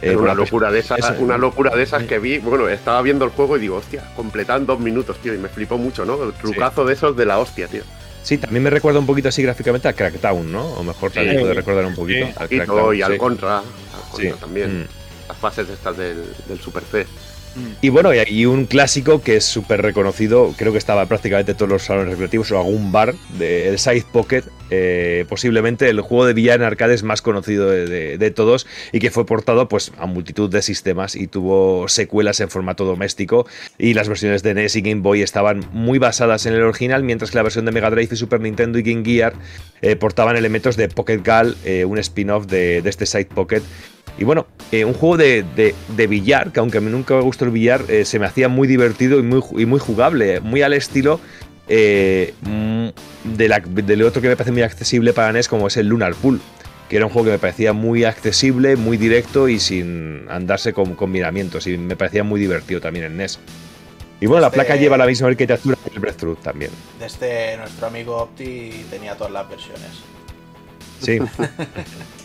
Eh, una locura de esas, una locura de esas que vi. Bueno, estaba viendo el juego y digo, hostia, completan dos minutos, tío, y me flipó mucho, ¿no? El trucazo de esos de la hostia, tío. Sí, también me recuerda un poquito así gráficamente a Crackdown, ¿no? O mejor también puede recordar un poquito. al Crackdown, y al Contra, al Contra también. Mm. Las fases estas del, del Super C. Y bueno, y un clásico que es súper reconocido, creo que estaba prácticamente todos los salones recreativos o algún bar, de, el Side Pocket, eh, posiblemente el juego de villa en arcades más conocido de, todos y que fue portado pues, a multitud de sistemas y tuvo secuelas en formato doméstico y las versiones de NES y Game Boy estaban muy basadas en el original, mientras que la versión de Mega Drive y Super Nintendo y Game Gear eh, portaban elementos de Pocket Gal, eh, un spin-off de, de este Side Pocket y bueno, eh, un juego de, billar, que aunque a mí nunca me gustó el billar, eh, se me hacía muy divertido y muy, y muy jugable, muy al estilo eh, mm, de la, del otro que me parece muy accesible para NES, como es el Lunar Pool, que era un juego que me parecía muy accesible, muy directo y sin andarse con combinamientos, y me parecía muy divertido también en NES. Y bueno, la placa lleva la misma arquitectura que el Breakthrough también. Desde nuestro amigo Opti tenía todas las versiones. Sí.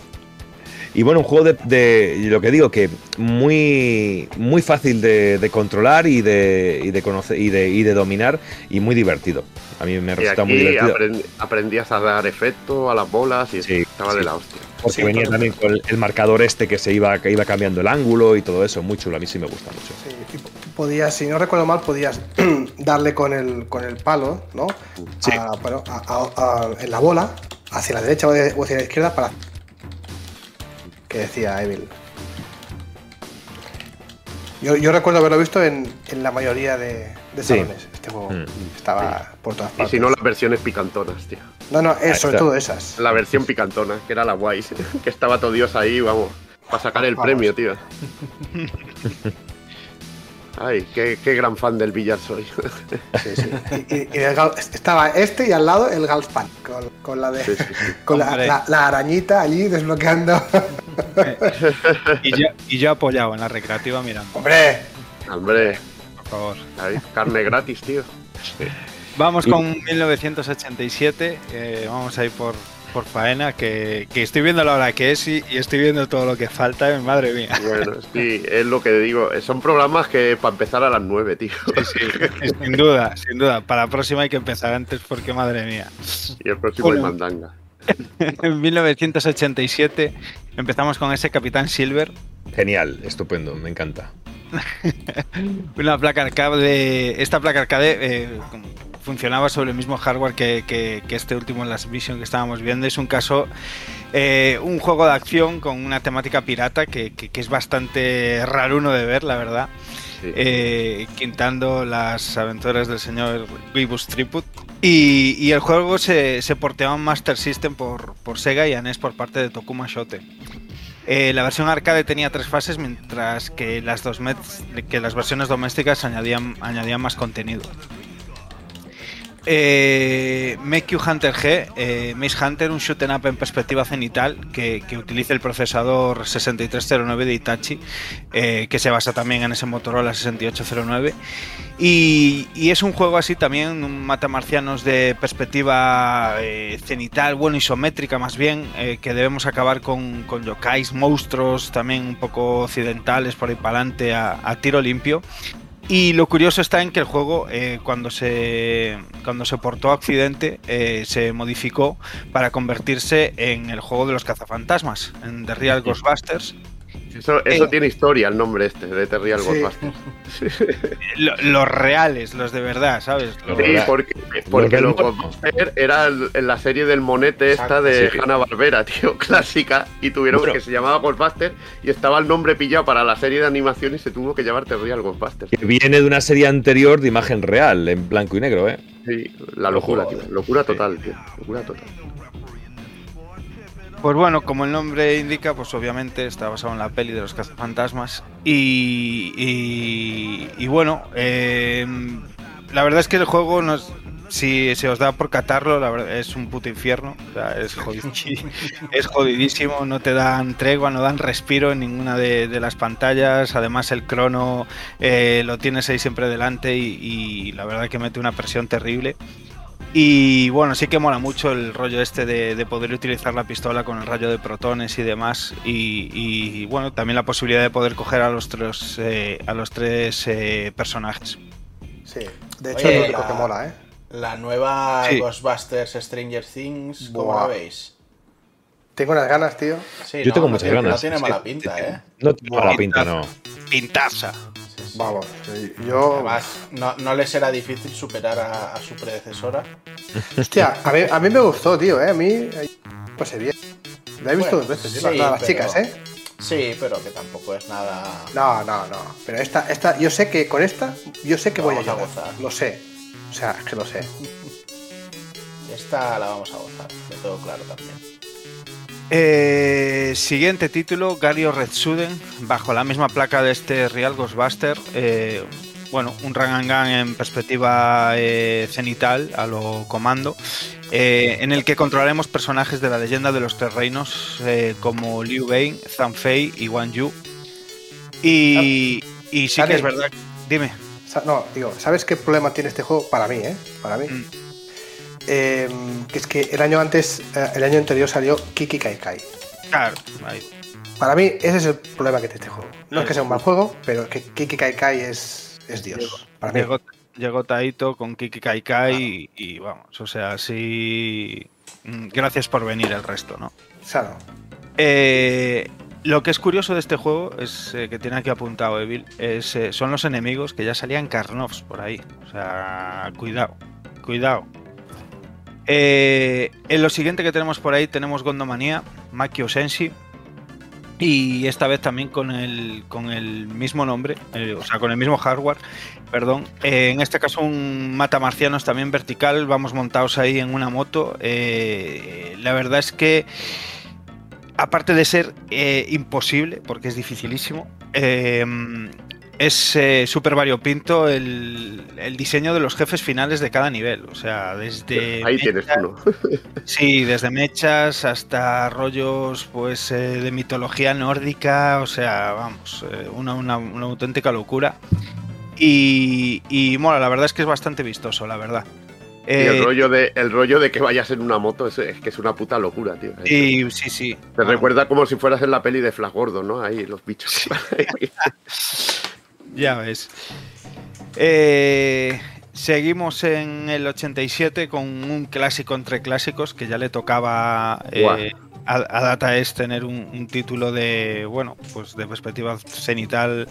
Y bueno, un juego de, lo que digo, que muy, muy fácil de, controlar y de, y de conocer y de, y de dominar y muy divertido. A mí me resulta muy divertido. aprendías a dar efecto a las bolas y estaba de la hostia. Porque venía también con el, marcador este que se iba, que iba cambiando el ángulo y todo eso, muy chulo, a mí sí me gusta mucho. Sí, podías, si no recuerdo mal, podías darle con el, con el palo, ¿no? Sí. en la bola, hacia la derecha o hacia la izquierda para que decía Evil. Yo, recuerdo haberlo visto en, la mayoría de, salones. Este juego mm. estaba por todas partes. Y si no, las versiones picantonas, tío. No, no, eso, sobre todo esas. La versión picantona, que era la guay, que estaba todo Dios ahí, vamos, para sacar el premio, tío. Ay, qué, gran fan del billar soy. Sí, sí. Y, estaba este y al lado el Galspan, con, con la de con la, arañita allí desbloqueando. Y, yo, y yo apoyado en la recreativa mirando. ¡Hombre! ¡Hombre! Por favor. carne gratis, tío. Vamos con 1987. Eh, vamos a ir por, por faena, que, estoy viendo la hora que es y, estoy viendo todo lo que falta, madre mía. Bueno, sí, es lo que digo. Son programas que para empezar a las 9, tío. sin duda, sin duda. Para la próxima hay que empezar antes porque, madre mía. Y el próximo es mandanga. En 1987 empezamos con ese Capitán Silver. Genial, estupendo, me encanta. Una placa arcade. Esta placa arcade eh, funcionaba sobre el mismo hardware que, este último en la Vision que estábamos viendo. Es un caso, eh, un juego de acción con una temática pirata que, es bastante raro uno de ver, la verdad. Eh, quintando las aventuras del señor Vivus Triput. Y, el juego se, se porteaba en Master System por, por Sega y NES por parte de Tokuma Shote. Eh, la versión arcade tenía tres fases, mientras que las, dos que las versiones domésticas añadían, añadían más contenido. Eh, You Hunter G, eh, Maze Hunter, un shoot up en perspectiva cenital que, que utiliza el procesador 6309 de Itachi, eh, que se basa también en ese Motorola 6809. Y, y, es un juego así también, un matamarcianos de perspectiva eh, cenital, bueno, isométrica más bien, eh, que debemos acabar con, con yokais, monstruos también un poco occidentales por ahí para adelante a, a tiro limpio. Y lo curioso está en que el juego, eh, cuando, se, cuando se portó a Occidente, eh, se modificó para convertirse en el juego de los cazafantasmas, en The Real Ghostbusters. Eso, eso eh, tiene historia el nombre este, de The Real sí. Ghostbusters. los reales, los de verdad, ¿sabes? Los sí, porque, porque los Ghostbusters era en la serie del monete esta de sí. Hanna Barbera, tío, clásica, y tuvieron bueno. que se llamaba Ghostbusters y estaba el nombre pillado para la serie de animación y se tuvo que llamar The Real Ghostbusters. Que viene de una serie anterior de imagen real, en blanco y negro, ¿eh? Sí, la locura, tío. Locura total, tío. Locura total. Pues bueno, como el nombre indica, pues obviamente está basado en la peli de los cazafantasmas. Y, y, y bueno, eh, la verdad es que el juego nos, si se os da por catarlo, la verdad es un puto infierno. O sea, es, jodid es, jodidísimo, no te dan tregua, no dan respiro en ninguna de, de las pantallas. Además, el crono eh, lo tienes ahí siempre delante y, y la verdad que mete una presión terrible. Y bueno, sí que mola mucho el rollo este de, de, poder utilizar la pistola con el rayo de protones y demás. Y, y bueno, también la posibilidad de poder coger a los tres, eh, a los tres eh, personajes. Sí, de hecho Oye, es lo la, que mola, ¿eh? La nueva sí. Ghostbusters Stranger Things, ¿cómo Buah. la veis? Tengo unas ganas, tío. Sí, Yo no, tengo muchas no ganas. No tiene mala pinta, ¿eh? No tiene mala pinta, no. Pintaza. Vamos, yo. Además, no, no le será difícil superar a, a su predecesora. Hostia, a mí, a mí, me gustó, tío, ¿eh? A mí. Pues bien. La he visto bueno, dos veces, sí, las, pero, chicas, ¿eh? Sí, pero que tampoco es nada. No, no, no. Pero esta, esta, yo sé que con esta, yo sé que voy a, a gozar. Lo sé. O sea, es que lo sé. Esta la vamos a gozar, de todo claro también. Eh, siguiente título, Gario Retsuden, bajo la misma placa de este Real Ghostbuster. Eh, bueno, un run and gun en perspectiva eh, cenital a lo comando, eh, en el que controlaremos personajes de la leyenda de los tres reinos como Liu Bane, Zanfei y Wan Yu. Y, y sí que es verdad. Dime. No, digo, ¿sabes qué problema tiene este juego? Para mí, ¿eh? Para mí. Mm. Eh, que es que el año antes, eh, el año anterior salió Kiki Kai Kai. Claro, ahí. Para mí, ese es el problema que tiene este juego. No es que sea un mal juego, pero que Kiki Kai Kai es, es Dios. Llegó, para mí. Llegó, llegó Taito con Kiki Kai Kai y, y, vamos, o sea, sí. mm, Gracias por venir el resto, ¿no? Claro. Eh, lo que es curioso de este juego es eh, que tiene aquí apuntado Evil, es, eh, son los enemigos que ya salían Carnoffs por ahí. O sea, cuidado, cuidado. Eh, en lo siguiente que tenemos por ahí tenemos Gondomanía, Makio Senshi. Y esta vez también con el, con el mismo nombre, eh, o sea, con el mismo hardware, perdón. Eh, en este caso un matamarcianos también vertical, vamos montados ahí en una moto. La verdad es que, aparte de ser imposible, porque es dificilísimo, es eh, súper variopinto el, el, diseño de los jefes finales de cada nivel. O sea, desde. Ahí mechas, tienes uno. sí, desde mechas hasta rollos pues eh, de mitología nórdica. O sea, vamos, eh, una, una, una, auténtica locura. Y, y mola, la verdad es que es bastante vistoso, la verdad. Y el, eh, rollo de, el rollo de que vayas en una moto es, es que es una puta locura, tío. Sí, sí, sí. Te bueno. recuerda como si fueras en la peli de Flash Gordon, ¿no? Ahí los bichos. Ya ves. Eh, seguimos en el 87 con un clásico entre clásicos que ya le tocaba eh, a, a, Data es tener un, un, título de, bueno, pues de perspectiva cenital,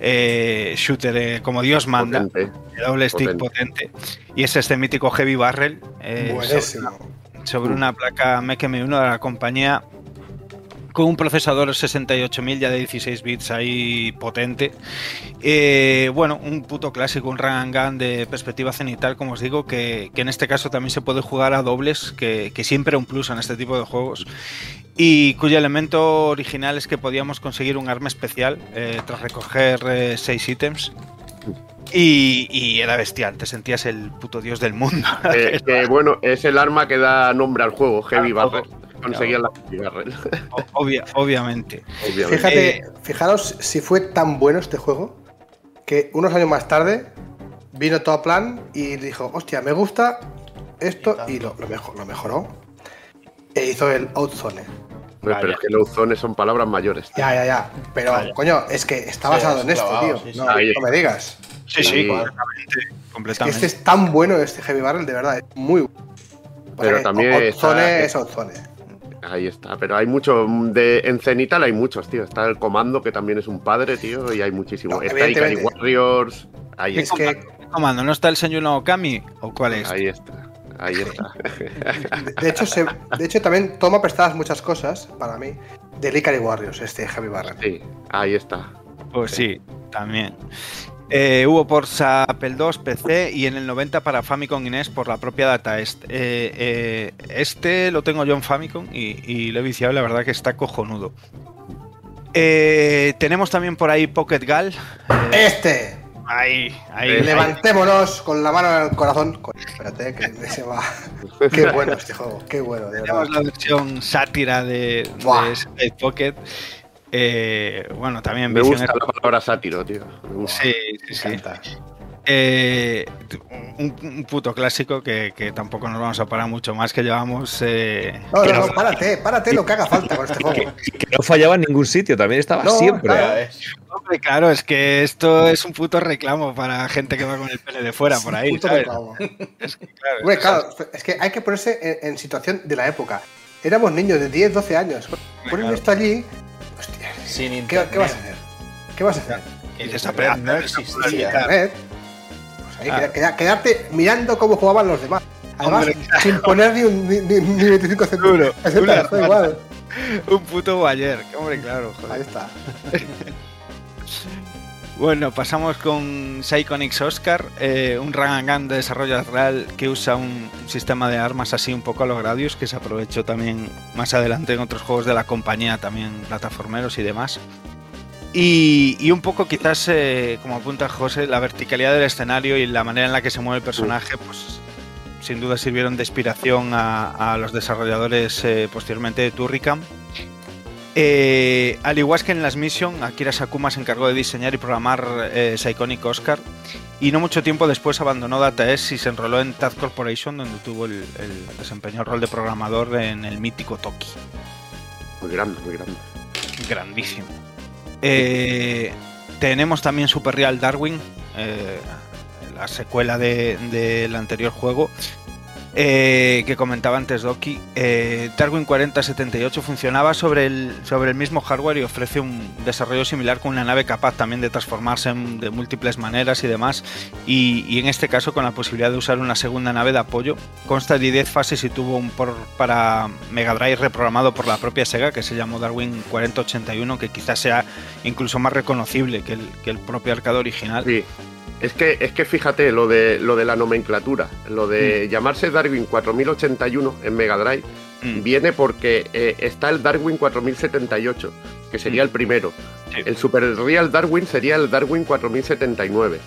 eh, shooter eh, como Dios manda, potente. de doble stick potente. potente. Y es este mítico Heavy Barrel eh, sobre, sobre, una placa MKM1 de la compañía con un procesador 68000 ya de 16 bits ahí potente. Eh, bueno, un puto clásico, un run and gun de perspectiva cenital, como os digo, que, que en este caso también se puede jugar a dobles, que, que, siempre un plus en este tipo de juegos. Y cuyo elemento original es que podíamos conseguir un arma especial eh, tras recoger 6 eh, ítems. Y, era bestial, te sentías el puto dios del mundo. que, bueno, es el arma que da nombre al juego, Heavy Barrel. Conseguía la Heavy Barrel. obviamente. Fíjate, eh, fijaros si fue tan bueno este juego que unos años más tarde vino todo a plan y dijo, hostia, me gusta esto y, lo, lo, mejoró. E hizo el Outzone. Pero es que el Outzone son palabras mayores. Ya, ya, ya. Pero, coño, es que está basado en esto, tío. no, me digas. Sí, sí, completamente. este es tan bueno, este Heavy Barrel, de verdad. Es muy bueno. Pero también. Outzone es Outzone. Ahí está, pero hay mucho. De, en Cenital hay muchos, tío. Está el Comando, que también es un padre, tío, y hay muchísimo. está Ikari Warriors. Ahí es que. Comando? ¿No está el señor Okami? ¿O cuál es? Ahí está. Ahí está. De hecho, de hecho, también toma prestadas muchas cosas, para mí, de Ikari Warriors, este Javi Barra. Sí, ahí está. Pues sí, también. Eh, hubo por Apple II, PC y en el 90 para Famicom Inés por la propia Data Este. Eh, este lo tengo yo en Famicom y, lo he viciado la verdad que está cojonudo. tenemos también por ahí Pocket Gal. este. Ahí, ahí. Levantémonos con la mano en el corazón. Espérate, que se va. Qué bueno este juego, qué bueno. Tenemos la versión sátira de, de Pocket. Eh, bueno, también me gusta la palabra sátiro, tío. Sí, sí, sí. Eh, un, puto clásico que, tampoco nos vamos a parar mucho más, que llevamos. Eh, no, no, no, párate, párate lo que haga falta con este juego. Que, no fallaba en ningún sitio, también estaba siempre. Claro, Hombre, claro, es que esto es un puto reclamo para gente que va con el pene de fuera por ahí. Es que, claro, es que hay que ponerse en, situación de la época. Éramos niños de 10, 12 años. Ponen esto allí sin ¿Qué, ¿Qué, vas a hacer? ¿Qué vas a hacer? Internet no existía. Internet. Pues ahí, ah. quedarte mirando cómo jugaban los demás. Además, sin poner ni, un, ni, ni 25 centavos. igual. Un puto Bayer, hombre, claro. Joder. Ahí está. Bueno, pasamos con Psychonix Oscar, eh, un run gun de desarrollo real que usa un sistema de armas así un poco a los Gradius, que se aprovechó también más adelante en otros juegos de la compañía, también plataformeros y demás. Y, un poco quizás, eh, como apunta José, la verticalidad del escenario y la manera en la que se mueve el personaje, pues sin duda sirvieron de inspiración a, los desarrolladores eh, posteriormente de Turrican. Eh, al igual que en las Mission, Akira Sakuma se encargó de diseñar y programar eh, Psychonic Oscar y no mucho tiempo después abandonó DataS y se enroló en TAD Corporation donde tuvo el, desempeño el rol de programador en el mítico Toki. Muy grande, muy grande. Grandísimo. Eh, tenemos también Super Real Darwin, eh, la secuela del anterior juego, eh, que comentaba antes Doki, eh, Darwin 4078 funcionaba sobre el, sobre el mismo hardware y ofrece un desarrollo similar con una nave capaz también de transformarse de múltiples maneras y demás. Y, en este caso con la posibilidad de usar una segunda nave de apoyo. Consta de 10 fases y tuvo un por para Mega Drive reprogramado por la propia Sega que se llamó Darwin 4081, que quizás sea incluso más reconocible que el, que el propio arcade original. Es que, es que fíjate lo de, lo de la nomenclatura, lo de mm. llamarse Darwin 4081 en Mega Drive mm. viene porque eh, está el Darwin 4078, que sería mm. el primero. El Super Real Darwin sería el Darwin 4079.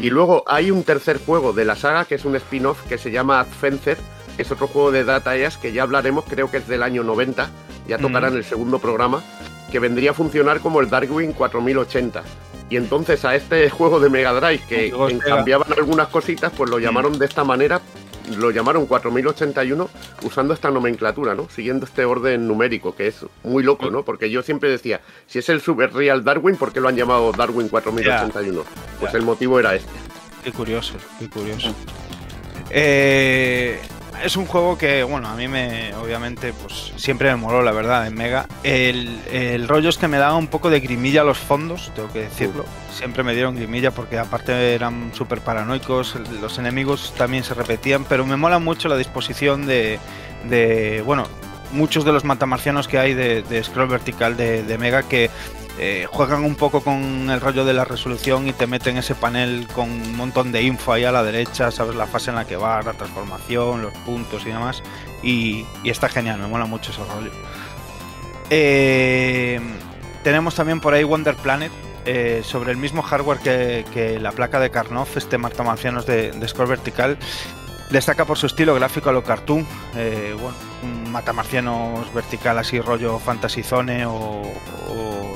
Y luego hay un tercer juego de la saga que es un spin-off que se llama Adventure, que es otro juego de Data East que ya hablaremos, creo que es del año 90, ya tocará en el segundo programa, que vendría a funcionar como el Darwin 4080 y entonces a este juego de Mega Drive que cambiaban algunas cositas, pues lo llamaron de esta manera, lo llamaron 4081 usando esta nomenclatura, ¿no? Siguiendo este orden numérico, que es muy loco, ¿no? Porque yo siempre decía, si es el Super Real Darwin, ¿por qué lo han llamado Darwin 4081? Pues el motivo era este. Qué curioso, qué curioso. Eh, es un juego que, bueno, a mí me, obviamente, pues siempre me moló, la verdad, en Mega. El, rollo es que me daba un poco de grimilla a los fondos, tengo que decirlo. Siempre me dieron grimilla porque aparte eran súper paranoicos, los enemigos también se repetían, pero me mola mucho la disposición de, de bueno, muchos de los matamarcianos que hay de, scroll vertical de, de Mega que eh, juegan un poco con el rollo de la resolución y te meten ese panel con un montón de info ahí a la derecha, sabes la fase en la que va, la transformación, los puntos y demás. Y, está genial, me mola mucho ese rollo. Eh, tenemos también por ahí Wonder Planet, eh, sobre el mismo hardware que, la placa de Karnov, este martamarcianos de, de score vertical. Destaca por su estilo gráfico a lo cartoon, eh, bueno, un matamarcianos vertical así rollo Fantasy Zone o,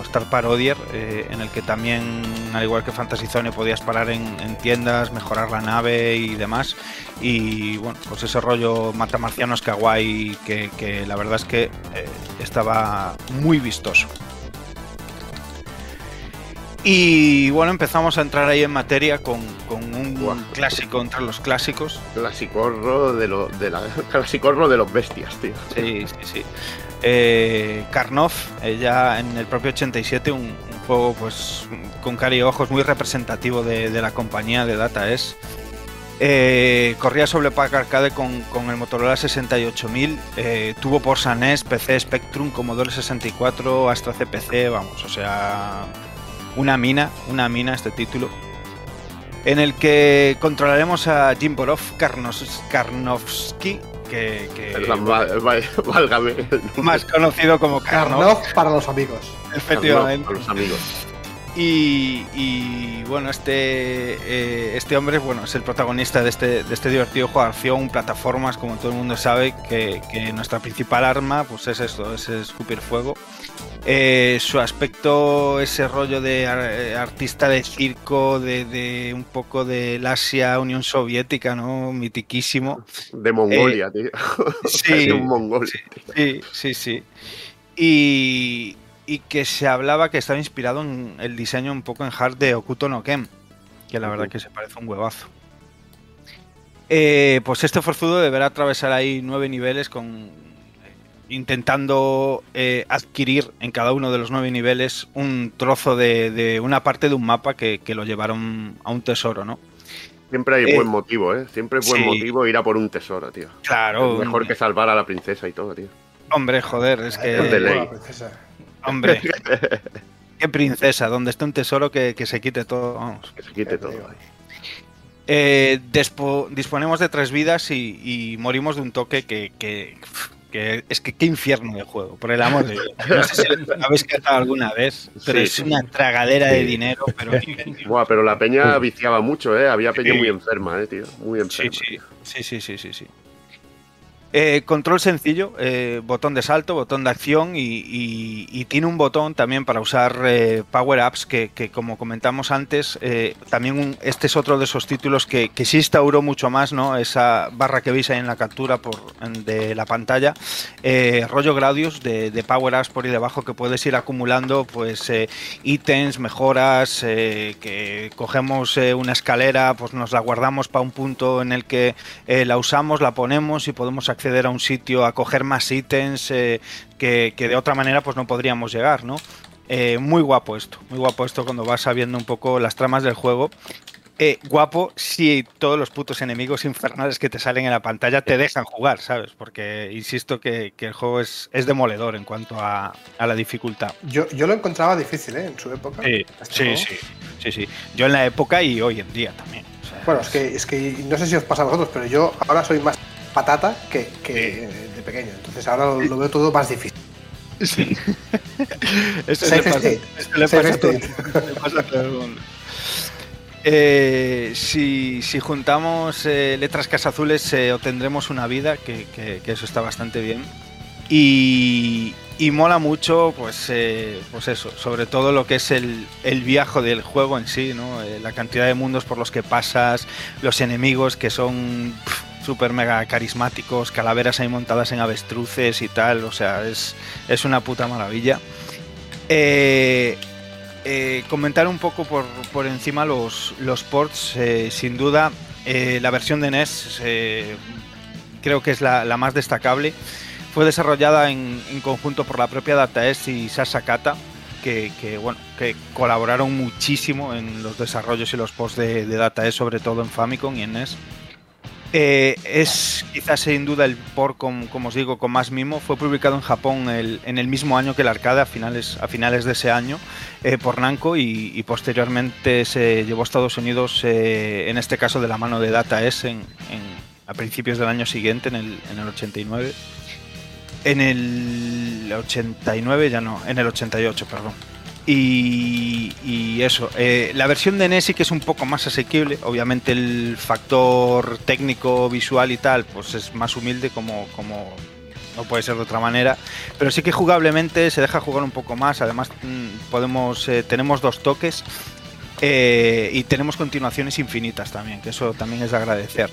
Star Parodier, eh, en el que también, al igual que Fantasy Zone, podías parar en, tiendas, mejorar la nave y demás. Y bueno, pues ese rollo matamarcianos kawaii que, que la verdad es que estaba muy vistoso. Y bueno, empezamos a entrar ahí en materia con, un clásico entre los clásicos. Clasicorro de, lo, de, la, clasicorro de los bestias, tío. Sí, sí, sí. Eh, Karnov, ya en el propio 87, un, juego pues con cara y ojos muy representativo de, la compañía de Data S. Eh, corría sobre pack arcade con, el Motorola 68000, eh, tuvo por SANES, PC Spectrum, Commodore 64, Astra CPC, vamos, o sea, una mina, una mina este título, en el que controlaremos a Jim Borov Karnovsky, que, más conocido como Karnov. para los amigos. Efectivamente. para los amigos. Y, bueno, este, eh, este hombre bueno, es el protagonista de este, de este divertido juego de acción, plataformas, como todo el mundo sabe, que, nuestra principal arma pues es esto, es escupir fuego. Eh, su aspecto, ese rollo de eh, artista de circo, de, un poco de Asia, Unión Soviética, ¿no? Mitiquísimo. De Mongolia, tío. Sí, sí, sí, sí. Y, y que se hablaba que estaba inspirado en el diseño un poco en hard de Okuto no Ken, que la verdad que se parece un huevazo. Eh, pues este forzudo deberá atravesar ahí nueve niveles con intentando eh, adquirir en cada uno de los nueve niveles un trozo de, una parte de un mapa que, lo llevaron a un tesoro, ¿no? Siempre hay buen eh, motivo, ¿eh? Siempre es buen motivo ir a por un tesoro, tío. Claro. mejor que salvar a la princesa y todo, tío. Hombre, joder, es que... Es de ley. Hombre. Qué princesa, donde está un tesoro que, se quite todo. Vamos. Que se quite todo. Eh, disponemos de tres vidas y, morimos de un toque que, es que qué infierno de juego, por el amor de Dios. No sé si lo habéis cantado alguna vez, pero es una tragadera de dinero. Pero... Buah, pero la peña viciaba mucho, ¿eh? Había peña muy enferma, ¿eh, tío? Muy enferma. sí, sí, sí, sí. sí. Eh, control sencillo, eh, botón de salto, botón de acción y, tiene un botón también para usar eh, power ups que, como comentamos antes, también este es otro de esos títulos que, que, sí instauró mucho más, ¿no? Esa barra que veis ahí en la captura por, de la pantalla, rollo Gradius de, power ups por ahí debajo que puedes ir acumulando pues ítems, mejoras, que cogemos una escalera, pues nos la guardamos para un punto en el que la usamos, la ponemos y podemos acceder acceder a un sitio a coger más ítems eh, que, de otra manera pues no podríamos llegar, ¿no? Eh, muy guapo esto, muy guapo esto cuando vas sabiendo un poco las tramas del juego. Eh, guapo si todos los putos enemigos infernales que te salen en la pantalla te dejan jugar, ¿sabes? Porque insisto que, el juego es, es, demoledor en cuanto a, la dificultad. Yo, yo, lo encontraba difícil, ¿eh? En su época. Sí, sí, sí, sí, sí, Yo en la época y hoy en día también. bueno, es que, es que no sé si os pasa a vosotros, pero yo ahora soy más patata que, de pequeño. Entonces ahora lo, veo todo más difícil. Sí. Eso le pasa, le pasa, a todo, el mundo. Eh, si, si, juntamos eh, letras casazules eh, obtendremos una vida, que, que, eso está bastante bien. Y, y mola mucho, pues, eh, pues eso, sobre todo lo que es el, el viaje del juego en sí, ¿no? la cantidad de mundos por los que pasas, los enemigos que son súper mega carismáticos, calaveras ahí montadas en avestruces y tal, o sea, es, es una puta maravilla. Eh, eh, comentar un poco por, por encima los, los ports, eh, sin duda, la versión de NES creo que es la, la, más destacable. Fue desarrollada en, en conjunto por la propia DataS y Sasakata, que, que, bueno, que colaboraron muchísimo en los desarrollos y los posts de, de DataS, sobre todo en Famicom y en NES. Eh, es quizás sin duda el port, como, os digo, con más mimo. Fue publicado en Japón en el mismo año que el arcade, a finales, a finales de ese año, eh, por Namco y, posteriormente se llevó a Estados Unidos, eh, en este caso de la mano de Data S, en, a principios del año siguiente, en el, en el 89. En el 89 ya no, en el 88, perdón. Y, eso, eh, la versión de NES que es un poco más asequible, obviamente el factor técnico, visual y tal, pues es más humilde como, como no puede ser de otra manera, pero sí que jugablemente se deja jugar un poco más, además mm, podemos, eh, tenemos dos toques eh, y tenemos continuaciones infinitas también, que eso también es de agradecer.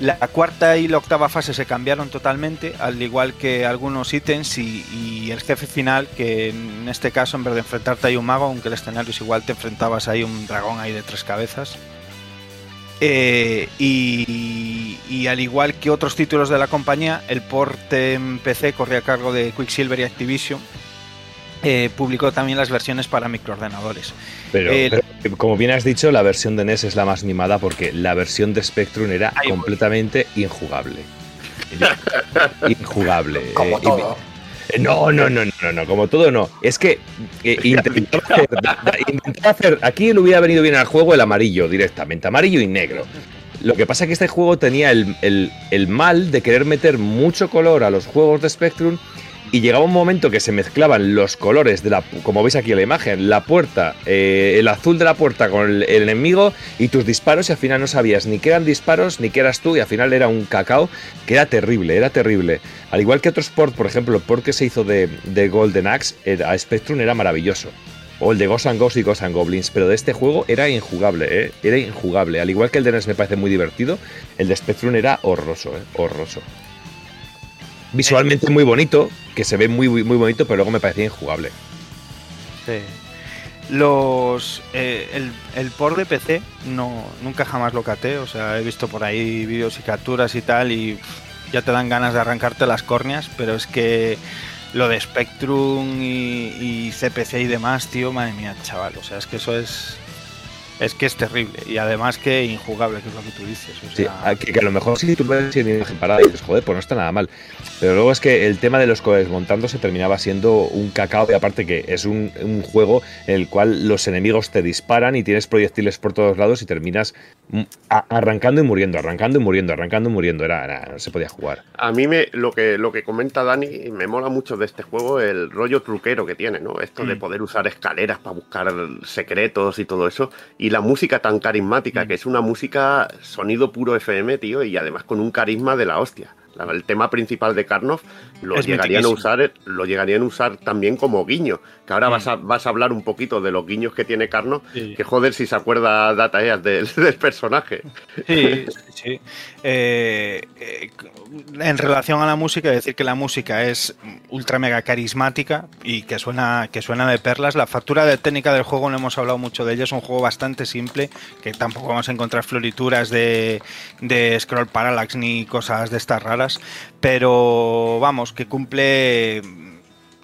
La cuarta y la octava fase se cambiaron totalmente, al igual que algunos ítems y, el jefe final, que en este caso en vez de enfrentarte a un mago, aunque el escenario es igual, te enfrentabas ahí un dragón ahí de tres cabezas. Eh, y, y, al igual que otros títulos de la compañía, el port en PC corría a cargo de Quicksilver y Activision eh, publicó también las versiones para microordenadores. Eh, pero, como bien has dicho, la versión de NES es la más mimada porque la versión de Spectrum era completamente injugable. injugable. Como todo. No, no, no, no, no, como todo no. Es que intentaba hacer, hacer, Aquí le hubiera venido bien al juego el amarillo directamente, amarillo y negro. Lo que pasa es que este juego tenía el, el mal de querer meter mucho color a los juegos de Spectrum y llegaba un momento que se mezclaban los colores de la, como veis aquí en la imagen, la puerta, eh, el azul de la puerta con el, enemigo y tus disparos y al final no sabías ni qué eran disparos ni qué eras tú y al final era un cacao que era terrible, era terrible. Al igual que otros ports, por ejemplo, el port que se hizo de, Golden Axe a Spectrum era maravilloso. O el de Ghost and Ghosts y Ghost and Goblins, pero de este juego era injugable, ¿eh? era injugable. Al igual que el de NES me parece muy divertido, el de Spectrum era horroroso, ¿eh? horroroso visualmente muy bonito, que se ve muy, muy, bonito, pero luego me parecía injugable. Sí. Los, eh, el, el port de PC no, nunca jamás lo caté, o sea, he visto por ahí vídeos y capturas y tal, y ya te dan ganas de arrancarte las córneas, pero es que lo de Spectrum y CPC y demás, tío, madre mía, chaval, o sea, es que eso es, es que es terrible y además que injugable, que es lo que tú dices. sí, que, a lo mejor si tú ves en imagen parada y dices, joder, pues no está nada mal. Pero luego es que el tema de los cohetes montándose terminaba siendo un cacao, y aparte que es un, juego en el cual los enemigos te disparan y tienes proyectiles por todos lados y terminas arrancando y muriendo, arrancando y muriendo, arrancando y muriendo. Era, no se podía jugar. A mí me, lo, que, lo que comenta Dani me mola mucho de este juego el rollo truquero que tiene, ¿no? Esto de mm. poder usar escaleras para buscar secretos y todo eso. Y la música tan carismática, mm. que es una música sonido puro FM, tío, y además con un carisma de la hostia. El tema principal de Karnov lo llegarían a usar lo llegarían a usar también como guiño que ahora vas, a, mm. vas a hablar un poquito de los guiños que tiene Karnov que joder si se acuerda Data del, del personaje. Sí sí eh, eh, en relación a la música decir que la música es ultra mega carismática y que suena que suena de perlas. La factura de técnica del juego no hemos hablado mucho de ella es un juego bastante simple que tampoco vamos a encontrar florituras de, de scroll parallax ni cosas de estas raras pero vamos, que cumple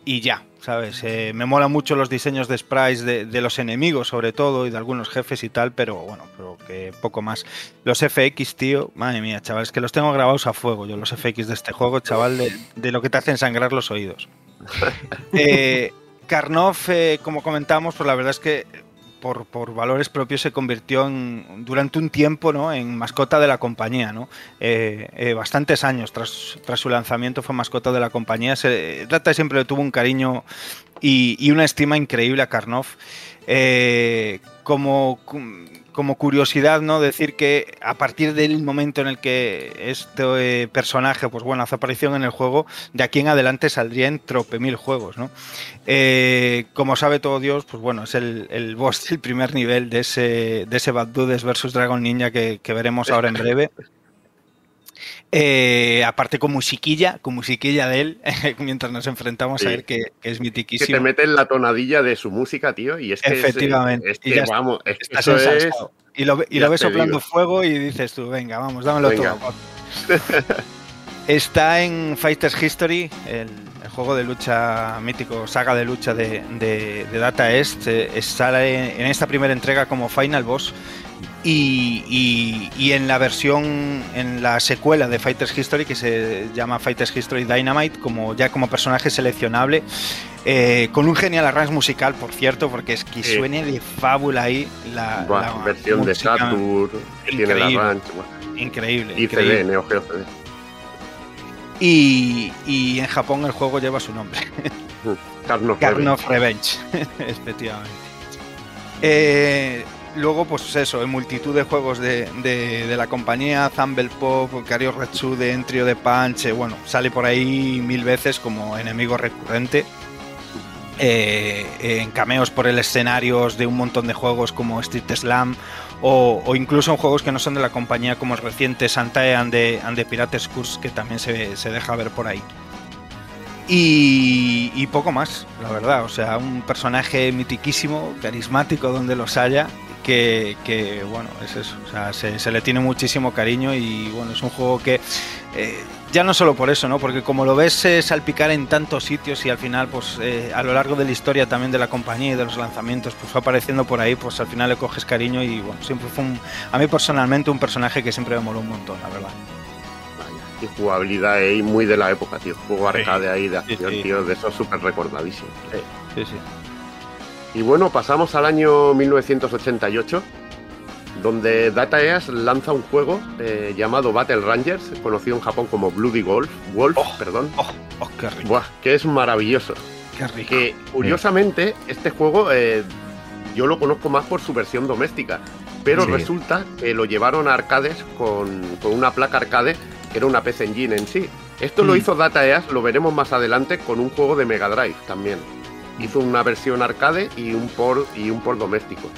y ya, ¿sabes? Eh, me mola mucho los diseños de sprites de, los enemigos, sobre todo, y de algunos jefes y tal, pero bueno, pero que poco más. Los FX, tío, madre mía, chaval, es que los tengo grabados a fuego, yo los FX de este juego, chaval, de, lo que te hacen sangrar los oídos. eh, Karnov, eh, como comentamos, pues la verdad es que por, por, valores propios se convirtió en, durante un tiempo ¿no? en mascota de la compañía. ¿no? Eh, eh, bastantes años tras, tras, su lanzamiento fue mascota de la compañía. Se, Data siempre le tuvo un cariño y, y una estima increíble a Karnov. Eh, como como curiosidad, ¿no? Decir que a partir del momento en el que este eh, personaje, pues bueno, hace aparición en el juego, de aquí en adelante saldría en trope mil juegos, ¿no? Eh, como sabe todo Dios, pues bueno, es el, boss del primer nivel de ese, de ese Bad Dudes versus Dragon Ninja que, que veremos ahora en breve. Eh, aparte con musiquilla, con musiquilla de él, mientras nos enfrentamos a ver que, es mitiquísimo. Que te mete en la tonadilla de su música, tío, y es que Efectivamente. Es, y vamos, Y lo, y lo ves soplando fuego y dices tú, venga, vamos, dámelo todo. Está en Fighters History, el, juego de lucha mítico, saga de lucha de, Data East. Eh, sale en esta primera entrega como Final Boss y, en la versión, en la secuela de Fighters History, que se llama Fighters History Dynamite, como ya como personaje seleccionable, eh, con un genial arranque musical, por cierto, porque es que suene de fábula ahí la, versión de Saturn, increíble, Increíble. Y CD, Neo Geo Y, y en Japón el juego lleva su nombre. Carn of Revenge, efectivamente. Eh, luego, pues eso, en multitud de juegos de, la compañía, Thumble Pop, Cario de Entrio de Punch, bueno, sale por ahí mil veces como enemigo recurrente. Eh, en cameos por el escenarios de un montón de juegos como Street Slam o, incluso en juegos que no son de la compañía como el reciente Santa and the, and Pirates Curse que también se, se deja ver por ahí. Y, poco más, la verdad. O sea, un personaje mitiquísimo, carismático donde los haya, que, bueno, es eso. O sea, se, le tiene muchísimo cariño y bueno, es un juego que eh, ya no solo por eso, ¿no? Porque como lo ves eh, salpicar en tantos sitios y al final, pues eh, a lo largo de la historia también de la compañía y de los lanzamientos, pues fue apareciendo por ahí, pues al final le coges cariño y bueno, siempre fue un, a mí personalmente un personaje que siempre me moló un montón, la verdad y jugabilidad ahí muy de la época, tío. Juego arcade ahí de acción, tío, de eso súper recordadísimo. Sí, sí. Y bueno, pasamos al año 1988, donde Data East lanza un juego eh, llamado Battle Rangers, conocido en Japón como Bloody Wolf, Wolf oh, perdón. Oh, oh, qué rico. que es maravilloso. Qué rico. Que curiosamente, este juego eh, yo lo conozco más por su versión doméstica, pero resulta que lo llevaron a arcades con, con una placa arcade que era una PC Engine en sí. Esto lo mm. hizo Data East, lo veremos más adelante con un juego de Mega Drive también. Hizo una versión arcade y un port y un port doméstico.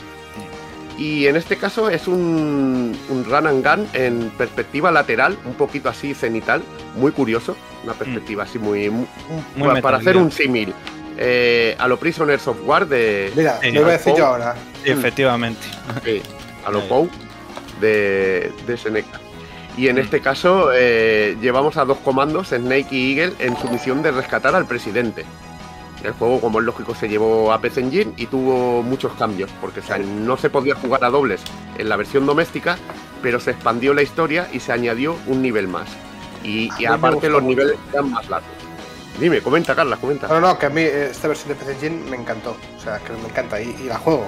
Y en este caso es un, run and gun en perspectiva lateral, un poquito así cenital, muy curioso, una perspectiva así muy, para, hacer un símil. Eh, a lo Prisoners of War de. Mira, lo voy a decir yo ahora. efectivamente. a lo Pou de, de Seneca. Y en este caso eh, llevamos a dos comandos, Snake y Eagle, en su misión de rescatar al presidente. El juego, como es lógico, se llevó a PC Engine y tuvo muchos cambios, porque no se podía jugar a dobles en la versión doméstica, pero se expandió la historia y se añadió un nivel más. Y, aparte los niveles eran más largos. Dime, comenta, Carla, comenta. No, no, que a mí esta versión de PC Engine me encantó. O sea, que me encanta. Y, la juego.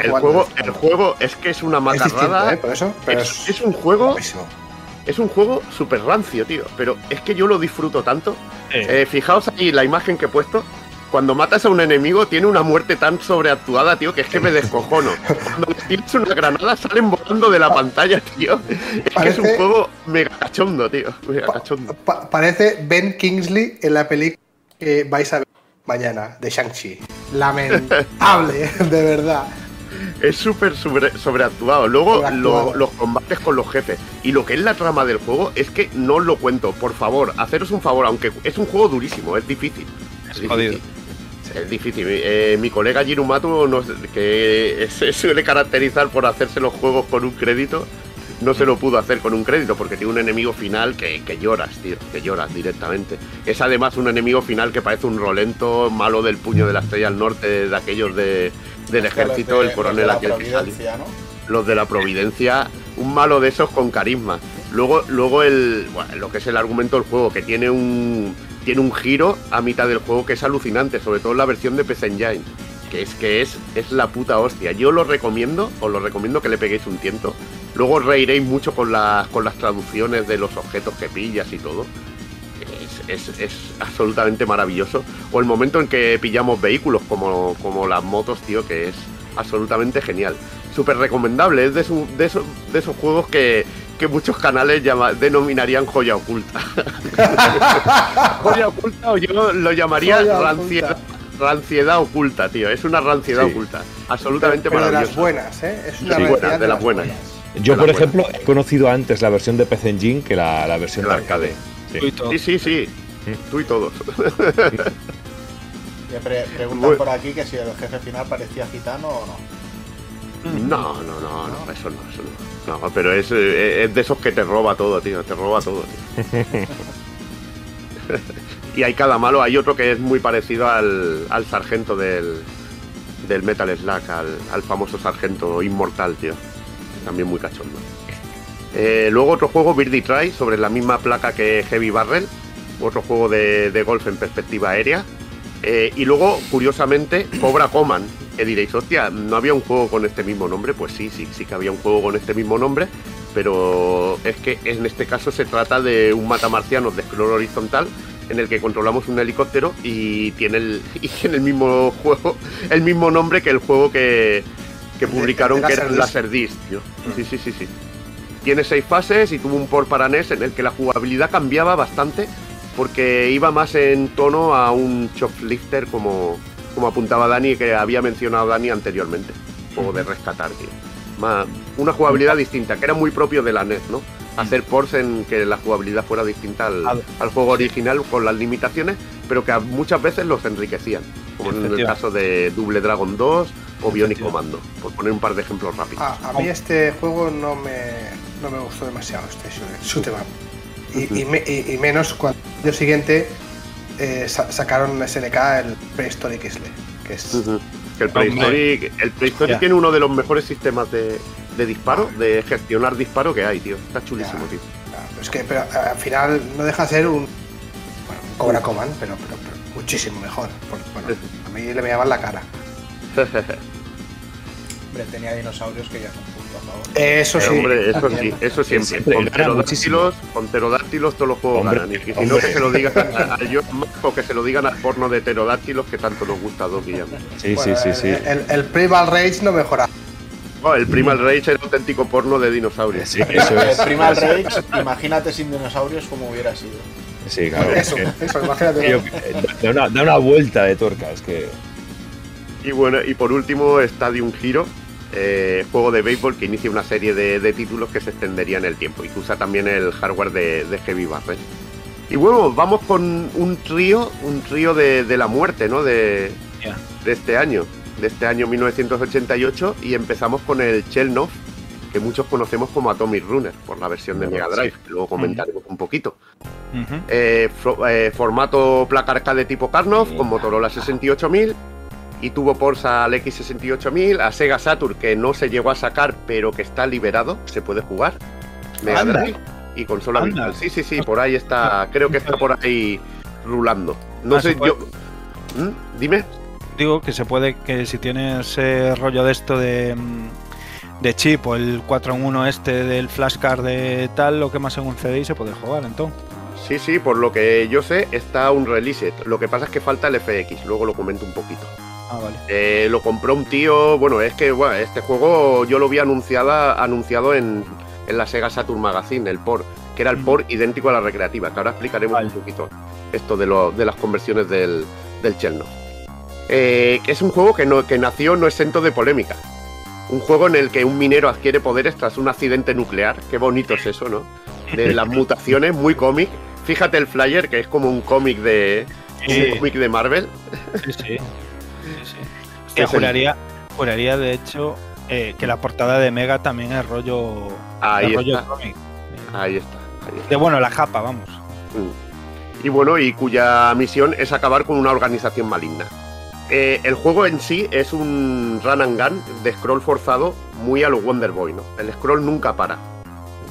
el, juego el juego es que es una macarrada. ¿eh? Por eso, es, un juego es un juego súper rancio, tío. Pero es que yo lo disfruto tanto. Eh, fijaos ahí la imagen que he puesto. Cuando matas a un enemigo tiene una muerte tan sobreactuada, tío, que es que me descojono. Cuando tienes una granada salen volando de la pantalla, tío. Es que es un juego mega cachondo, tío. Mega cachondo. parece Ben Kingsley en la película que vais a ver mañana, de Shang-Chi. Lamentable, de verdad es súper sobreactuado. Luego los combates con los jefes. Y lo que es la trama del juego es que no os lo cuento. Por favor, haceros un favor, aunque es un juego durísimo, es difícil. Es, difícil. Es difícil. Eh, mi colega Girumatu, que se suele caracterizar por hacerse los juegos con un crédito, no se lo pudo hacer con un crédito porque tiene un enemigo final que, que, lloras, tío, que lloras directamente. Es además un enemigo final que parece un rolento malo del puño de la estrella al norte, de aquellos de, del ejército, el coronel aquel que sale. Los de la Providencia, un malo de esos con carisma. Luego, luego el, lo que es el argumento del juego, que tiene un, tiene un giro a mitad del juego que es alucinante, sobre todo en la versión de PC Engine. Que es que es, es la puta hostia. Yo lo recomiendo, os lo recomiendo que le peguéis un tiento. Luego reiréis mucho con las, con las traducciones de los objetos que pillas y todo es, absolutamente maravilloso. O el momento en que pillamos vehículos como, como las motos, tío, que es absolutamente genial. Súper recomendable, es de, de, esos, de esos juegos que, muchos canales denominarían joya oculta. joya oculta o yo lo llamaría ranciedad, oculta, tío. Es una ranciedad oculta. Absolutamente pero, de las buenas, ¿eh? Es una de, las buenas. Yo, por ejemplo, he conocido antes la versión de PC Engine que la, la versión de arcade. Sí, sí, sí. Tú y todos. preguntan por aquí que si el jefe final parecía gitano o no. No, no, no, no, eso no, eso no. No, pero es, es de esos que te roba todo, tío, te roba todo, tío. y hay cada malo, hay otro que es muy parecido al, al sargento del, del Metal Slack, al, al, famoso sargento inmortal, tío. También muy cachondo. Eh, luego otro juego, Birdie Try, sobre la misma placa que Heavy Barrel, otro juego de, golf en perspectiva aérea. Eh, y luego, curiosamente, Cobra Coman, que diréis, hostia, ¿no había un juego con este mismo nombre? Pues sí, sí, sí que había un juego con este mismo nombre, pero es que en este caso se trata de un matamarciano de scroll horizontal en el que controlamos un helicóptero y tiene el, y tiene el mismo juego, el mismo nombre que el juego que, que publicaron, que era Laserdisc, tío. Sí, sí, sí, sí. Tiene seis fases y tuvo un port para NES en el que la jugabilidad cambiaba bastante porque iba más en tono a un shoplifter como, como apuntaba Dani que había mencionado Dani anteriormente. Juego de rescatar, tío. Más, una jugabilidad distinta, que era muy propio de la NES, ¿no? Hacer ports en que la jugabilidad fuera distinta al, al juego original con las limitaciones, pero que muchas veces los enriquecían, como en el caso de Double Dragon 2 o Bionic Commando, por poner un par de ejemplos rápidos. a mí este juego no me, no me gustó demasiado, este shoot y, menos cuando el año siguiente eh, sacaron SNK el Prehistoric Isle, que es... el Prehistoric, el tiene uno de los mejores sistemas de, disparo, de gestionar disparo que hay, tío. Está chulísimo, tío. es que pero, al final no deja de ser un, bueno, un Cobra Command, pero, pero, muchísimo mejor. bueno, a mí le me llaman la cara. Hombre, tenía dinosaurios que ya eso sí. Hombre, eso sí, eso siempre. con, pterodáctilos, con pterodáctilos todos los juegos ganan. Y si no, que se lo digan a, a o que se lo digan al porno de pterodáctilos que tanto nos gusta a dos Sí, sí, sí, sí. El, el, Primal Rage no mejora. Oh, el Primal Rage es el auténtico porno de dinosaurios. Sí, eso es. El Primal Rage, imagínate sin dinosaurios como hubiera sido. Sí, claro. Eso, eso imagínate. da, una, da una vuelta de torca, es que. Y bueno, y por último, Stadium Hero, eh, juego de béisbol que inicia una serie de, títulos que se extendería en el tiempo y que usa también el hardware de, Heavy Barret. Y bueno, vamos con un trío, un trío de, la muerte, ¿no? De, de este año, de este año 1988 y empezamos con el Chelnov, que muchos conocemos como Atomic Runner, por la versión de Mega Drive, que luego comentaremos un poquito. Eh, eh, formato placa arcade tipo Karnov, con Motorola 68000 y tuvo por al X68000, a Sega Saturn que no se llegó a sacar pero que está liberado, se puede jugar. Mega Drive y consola virtual. Sí, sí, sí, por ahí está, creo que está por ahí rulando. No ah, sé, yo... ¿Mm? Dime. Digo que se puede, que si tienes rollo de esto de, mm, de chip o el 4 en 1 este del flashcard de tal, lo que más en un CD se puede jugar entonces. Sí, sí, por lo que yo sé está un release. Lo que pasa es que falta el FX, luego lo comento un poquito. Ah, vale. Eh, lo compró un tío. Bueno, es que bueno, este juego yo lo vi anunciada, anunciado en, la Sega Saturn Magazine, el port, que era el port idéntico a la recreativa, que ahora explicaremos un poquito esto de, lo, de las conversiones del, del Cherno. Eh, es un juego que, no, que nació no exento de polémica. Un juego en el que un minero adquiere poderes tras un accidente nuclear. Qué bonito es eso, ¿no? De las mutaciones, muy cómic. Fíjate el flyer, que es como un cómic de. Un cómic de Marvel. Sí, sí juraría, juraría, de hecho, eh, que la portada de Mega también es rollo. Ahí está. Ahí está. De bueno, la japa, vamos. Mm. Y bueno, y cuya misión es acabar con una organización maligna. Eh, el juego en sí es un run and gun de scroll forzado muy a lo Wonder Boy, ¿no? El scroll nunca para.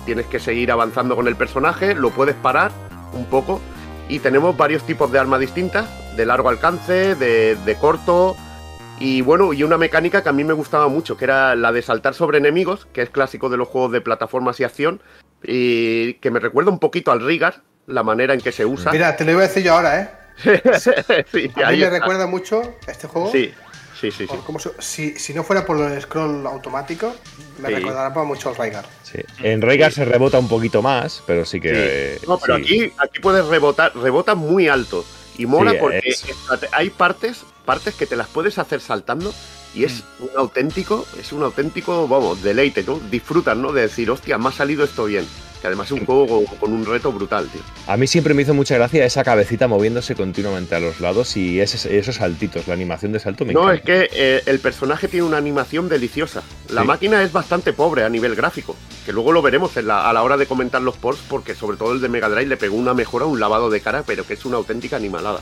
Tienes que seguir avanzando con el personaje, lo puedes parar un poco. Y tenemos varios tipos de armas distintas, de largo alcance, de, de corto, y bueno, y una mecánica que a mí me gustaba mucho, que era la de saltar sobre enemigos, que es clásico de los juegos de plataformas y acción, y que me recuerda un poquito al Rigar, la manera en que se usa. Mira, te lo iba a decir yo ahora, ¿eh? a mí me recuerda mucho este juego. Sí, sí, sí. si, si, no fuera por el scroll automático, me recordará mucho al Rigar. Sí. En Rigar se rebota un poquito más, pero sí que. No, pero aquí, aquí puedes rebotar, rebota muy alto. Y mola porque hay partes partes que te las puedes hacer saltando y es mm. un auténtico, es un auténtico, vamos, deleite, ¿no? Disfrutan, ¿no? De decir, hostia, me ha salido esto bien. Que además es un juego con, un reto brutal, tío. A mí siempre me hizo mucha gracia esa cabecita moviéndose continuamente a los lados y esos, saltitos, la animación de salto me No, es que eh, el personaje tiene una animación deliciosa. La máquina es bastante pobre a nivel gráfico, que luego lo veremos a la hora de comentar los ports, porque sobre todo el de Mega Drive le pegó una mejora, un lavado de cara, pero que es una auténtica animalada.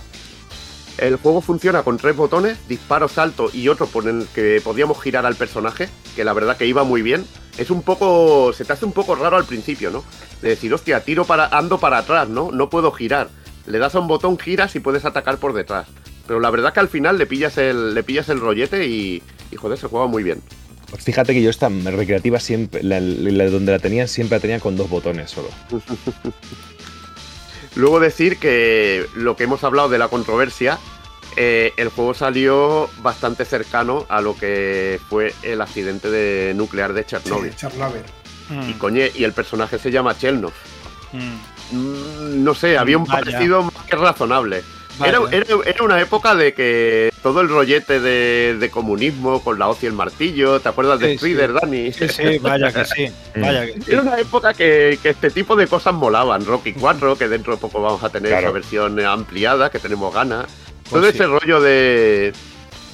El juego funciona con tres botones, disparo, salto y otro por el que podíamos girar al personaje, que la verdad que iba muy bien. Es un poco. se te hace un poco raro al principio, ¿no? De decir, hostia, tiro para. ando para atrás, ¿no? No puedo girar. Le das a un botón, giras y puedes atacar por detrás. Pero la verdad que al final le pillas el, le pillas el rollete y, y joder, se juega muy bien. Pues fíjate que yo esta recreativa siempre, donde la tenía, siempre la tenía con dos botones solo. Luego decir que lo que hemos hablado de la controversia, eh, el juego salió bastante cercano a lo que fue el accidente de nuclear de Chernobyl. Chernobyl. Y coñe, y el personaje se llama Chernov. Mm. Mm, no sé, había un parecido más que razonable. Era, una época de que todo el rollete de, comunismo con la hoz y el martillo, ¿te acuerdas de Strider, Dani? Sí, sí, vaya que sí. Era una época que, este tipo de cosas molaban. Rocky 4, que dentro de poco vamos a tener esa versión ampliada, que tenemos ganas. Pues todo ese rollo de,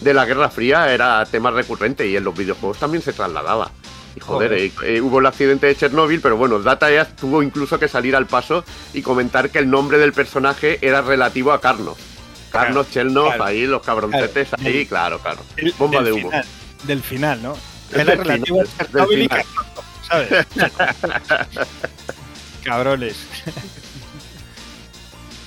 de la Guerra Fría era tema recurrente y en los videojuegos también se trasladaba. Y joder, eh, eh, hubo el accidente de Chernóbil, pero bueno, Data East tuvo incluso que salir al paso y comentar que el nombre del personaje era relativo a Carnos. Carnos, Chernov, ahí los cabroncetes, ahí, claro, claro. Bomba de humo. del final, ¿no? Era relativo a Chernóbil ¿sabes? Cabrones.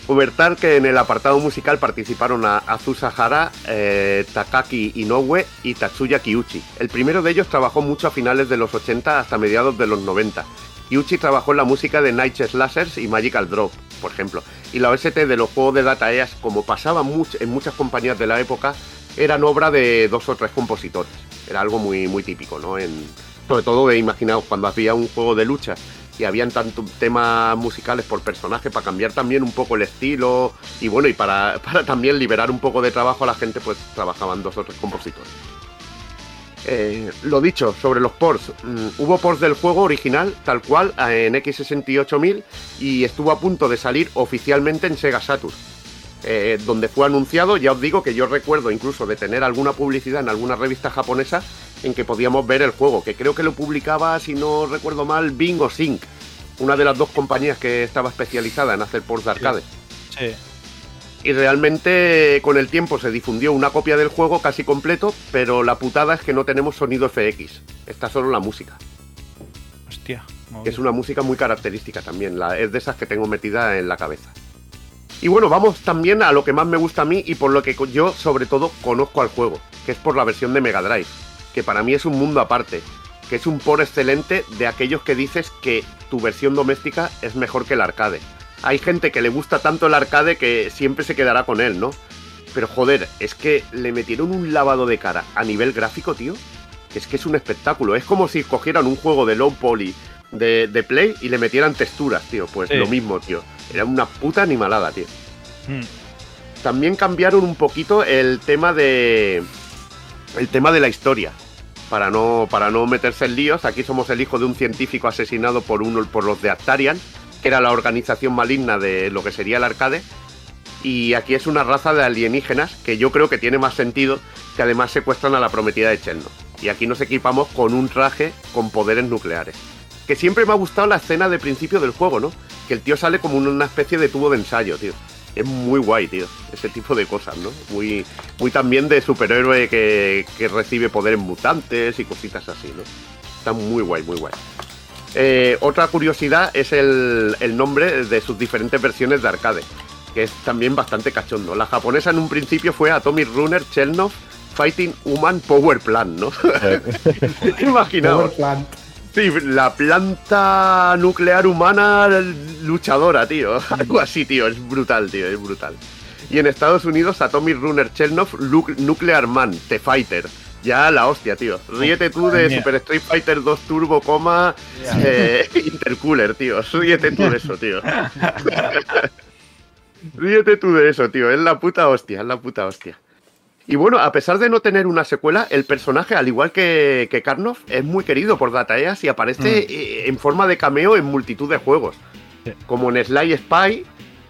Comentar que en el apartado musical participaron a Azusa Hara, eh, Takaki Inoue y Tatsuya Kiuchi. El primero de ellos trabajó mucho a finales de los 80 hasta mediados de los 90. Kiuchi trabajó en la música de Night Slashers y Magical Drop, por ejemplo. Y la OST de los juegos de Data East, como pasaba en muchas compañías de la época, eran obra de dos o tres compositores. Era algo muy, muy típico, ¿no? En, sobre todo, imaginaos, cuando había un juego de lucha habían tantos temas musicales por personaje para cambiar también un poco el estilo y bueno, y para, también liberar un poco de trabajo a la gente, pues trabajaban dos o tres compositores. Eh, lo dicho, sobre los ports, mm, hubo ports del juego original, tal cual, en X68000 y estuvo a punto de salir oficialmente en Sega Saturn. Eh, donde fue anunciado, ya os digo que yo recuerdo incluso de tener alguna publicidad en alguna revista japonesa en que podíamos ver el juego, que creo que lo publicaba, si no recuerdo mal, Bingo Sync, una de las dos compañías que estaba especializada en hacer ports de arcade. Sí. Y realmente con el tiempo se difundió una copia del juego casi completo, pero la putada es que no tenemos sonido FX, está solo la música. Hostia. Que es una música muy característica también, la, es de esas que tengo metida en la cabeza. Y bueno, vamos también a lo que más me gusta a mí y por lo que yo sobre todo conozco al juego, que es por la versión de Mega Drive que para mí es un mundo aparte, que es un por excelente de aquellos que dices que tu versión doméstica es mejor que el arcade. Hay gente que le gusta tanto el arcade que siempre se quedará con él, ¿no? Pero joder, es que le metieron un lavado de cara a nivel gráfico, tío. Es que es un espectáculo. Es como si cogieran un juego de low poly de, Play y le metieran texturas, tío. Pues lo mismo, tío. Era una puta animalada, tío. Hmm. También cambiaron un poquito el tema de. El tema de la historia para no, para no meterse en líos. Aquí somos el hijo de un científico asesinado por, uno, por los de Actarian, que era la organización maligna de lo que sería el arcade. Y aquí es una raza de alienígenas que yo creo que tiene más sentido, que además secuestran a la prometida de Cherno. Y aquí nos equipamos con un traje con poderes nucleares. Que siempre me ha gustado la escena de principio del juego, ¿no? Que el tío sale como una especie de tubo de ensayo, tío es muy guay, tío. Ese tipo de cosas, ¿no? Muy, muy también de superhéroe que, recibe poderes mutantes y cositas así, ¿no? Está muy guay, muy guay. Eh, otra curiosidad es el, nombre de sus diferentes versiones de arcade, que es también bastante cachondo. La japonesa en un principio fue Atomic Runner Chelnov Fighting Human Power Plant, ¿no? Imaginaos. Sí, la planta nuclear humana luchadora, tío. Algo así, tío. Es brutal, tío. Es brutal. Y en Estados Unidos, Atomic Runner Chernov Nuclear Man, The Fighter. Ya la hostia, tío. Ríete tú de Super Street Fighter 2 Turbo, coma, eh, Intercooler, tío. Ríete tú de eso, tío. Ríete tú de eso, tío. Es la puta hostia, es la puta hostia. Y bueno, a pesar de no tener una secuela, el personaje, al igual que, que Karnov, es muy querido por Dataeas y aparece mm. eh, en forma de cameo en multitud de juegos. Como en Sly Spy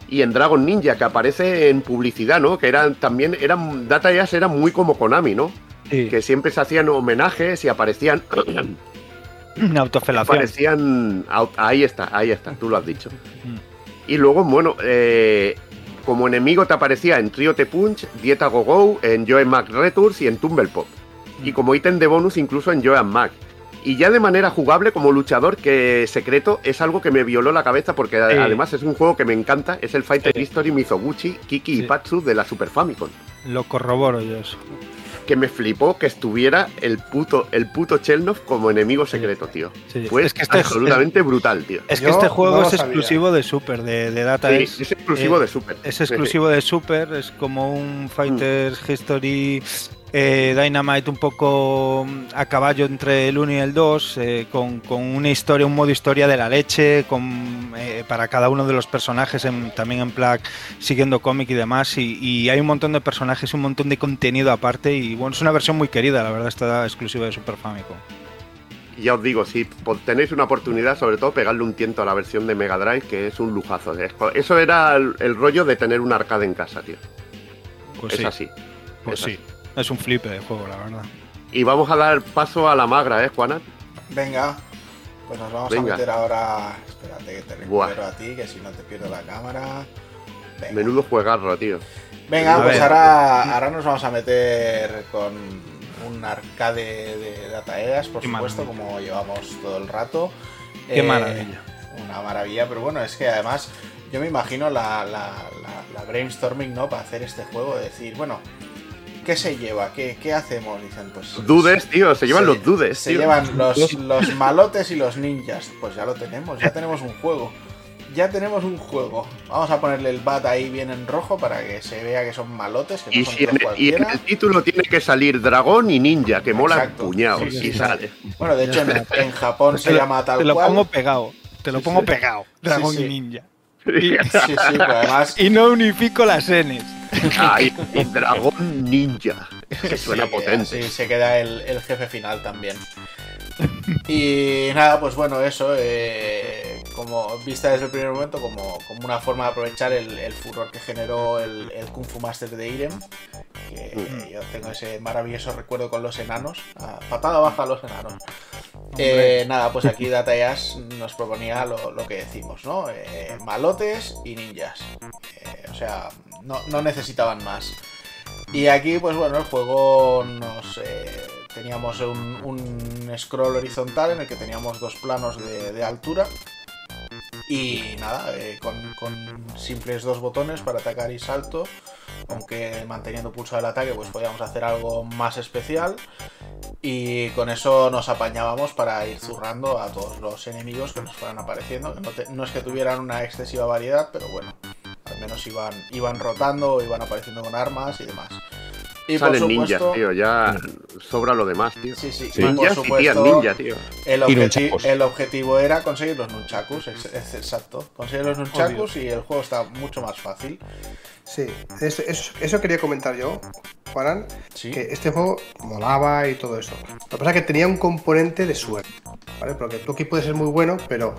y en Dragon Ninja, que aparece en publicidad, ¿no? Que eran también, eran, Dataeas era muy como Konami, ¿no? Que siempre se hacían homenajes y aparecían... Autofelación. Aparecían... Ahí está, ahí está, tú lo has dicho. Mm. Y luego, bueno, eh, como enemigo te aparecía en Trio Te Punch, Dieta Go Go, en Joe Mac Returns y en Tumble Pop. Y mm. como ítem de bonus incluso en Joe Mac. Y ya de manera jugable como luchador, que secreto es algo que me violó la cabeza porque además es un juego que me encanta, es el Fighter History Mizoguchi, Kiki y Patsu de la Super Famicom. Lo corroboro yo eso. Que me flipó que estuviera el puto, el puto Chelnov como enemigo secreto, tío. Fue es que este absolutamente brutal, tío. Es que este juego es exclusivo de Super, de, de Data sí, es exclusivo de Super. Es exclusivo de Super, es como un Fighters mm. History eh, Dynamite un poco mm, a caballo entre el 1 y el 2, eh, con, una historia, un modo historia de la leche, con, eh, para cada uno de los personajes, también en Plague, siguiendo cómic y demás. Y, hay un montón de personajes, un montón de contenido aparte. Y bueno, es una versión muy querida, la verdad, está exclusiva de Super Famicom. Ya os digo, si tenéis una oportunidad, sobre todo pegarle un tiento a la versión de Mega Drive, que es un lujazo. Eso era el, rollo de tener un arcade en casa, tío. Pues es así. Pues sí. Es un flipe de juego, la verdad. Y vamos a dar paso a la magra, ¿eh, Juana? Venga, pues nos vamos a meter ahora. Espérate que te recupero a ti, que si no te pierdo la cámara. Menudo juegarro, tío. Venga, pues ahora, ahora nos vamos a meter con un arcade de Dataeas, por supuesto, como llevamos todo el rato. Qué eh, maravilla. Una maravilla, pero bueno, es que además yo me imagino la, la, la, brainstorming, ¿no? Para hacer este juego, decir, bueno, ¿qué se lleva? ¿Qué, qué hacemos? Dicen, pues. Dudes, tío, se llevan los dudes. Se llevan los, los malotes y los ninjas. Pues ya lo tenemos, ya tenemos un juego. Ya tenemos un juego. Vamos a ponerle el bat ahí bien en rojo para que se vea que son malotes. Que y, son si en, y, en, el título tiene que salir dragón y ninja, que mola puñado. y sale. Bueno, de hecho en, Japón se llama tal cual. Te lo pongo pegado. Te lo pongo pegado. Dragón y ninja. Y, sí, sí, además... y no unifico las Ns. Ay, el dragón ninja. Que suena potente. Sí, se queda el, jefe final también. Y nada, pues bueno, eso, eh, como vista desde el primer momento, como, como una forma de aprovechar el, furor que generó el, Kung Fu Master de Irem, que mm. yo tengo ese maravilloso recuerdo con los enanos, patada baja a los enanos. Eh, nada, pues aquí Datayas nos proponía lo, que decimos, ¿no? Eh, malotes y ninjas. o sea, no, necesitaban más. Y aquí, pues bueno, el juego nos... Teníamos un, scroll horizontal en el que teníamos dos planos de, altura. Y nada, eh, con, simples dos botones para atacar y salto, aunque manteniendo pulso el ataque, pues podíamos hacer algo más especial. Y con eso nos apañábamos para ir zurrando a todos los enemigos que nos fueran apareciendo. no es que tuvieran una excesiva variedad, pero bueno, al menos iban, iban rotando, iban apareciendo con armas y demás. Y Salen ninjas, tío, ya sobra lo demás, tío. Sí, sí, Ninjas y tías ninja, tío. El, el, objetivo era conseguir los nunchakus, es, exacto. Conseguir los nunchakus y el juego está mucho más fácil. Sí, eso, eso, quería comentar yo, Juanan, que este juego molaba y todo eso. Lo que pasa es que tenía un componente de suerte, ¿vale? Porque tú aquí puedes ser muy bueno, pero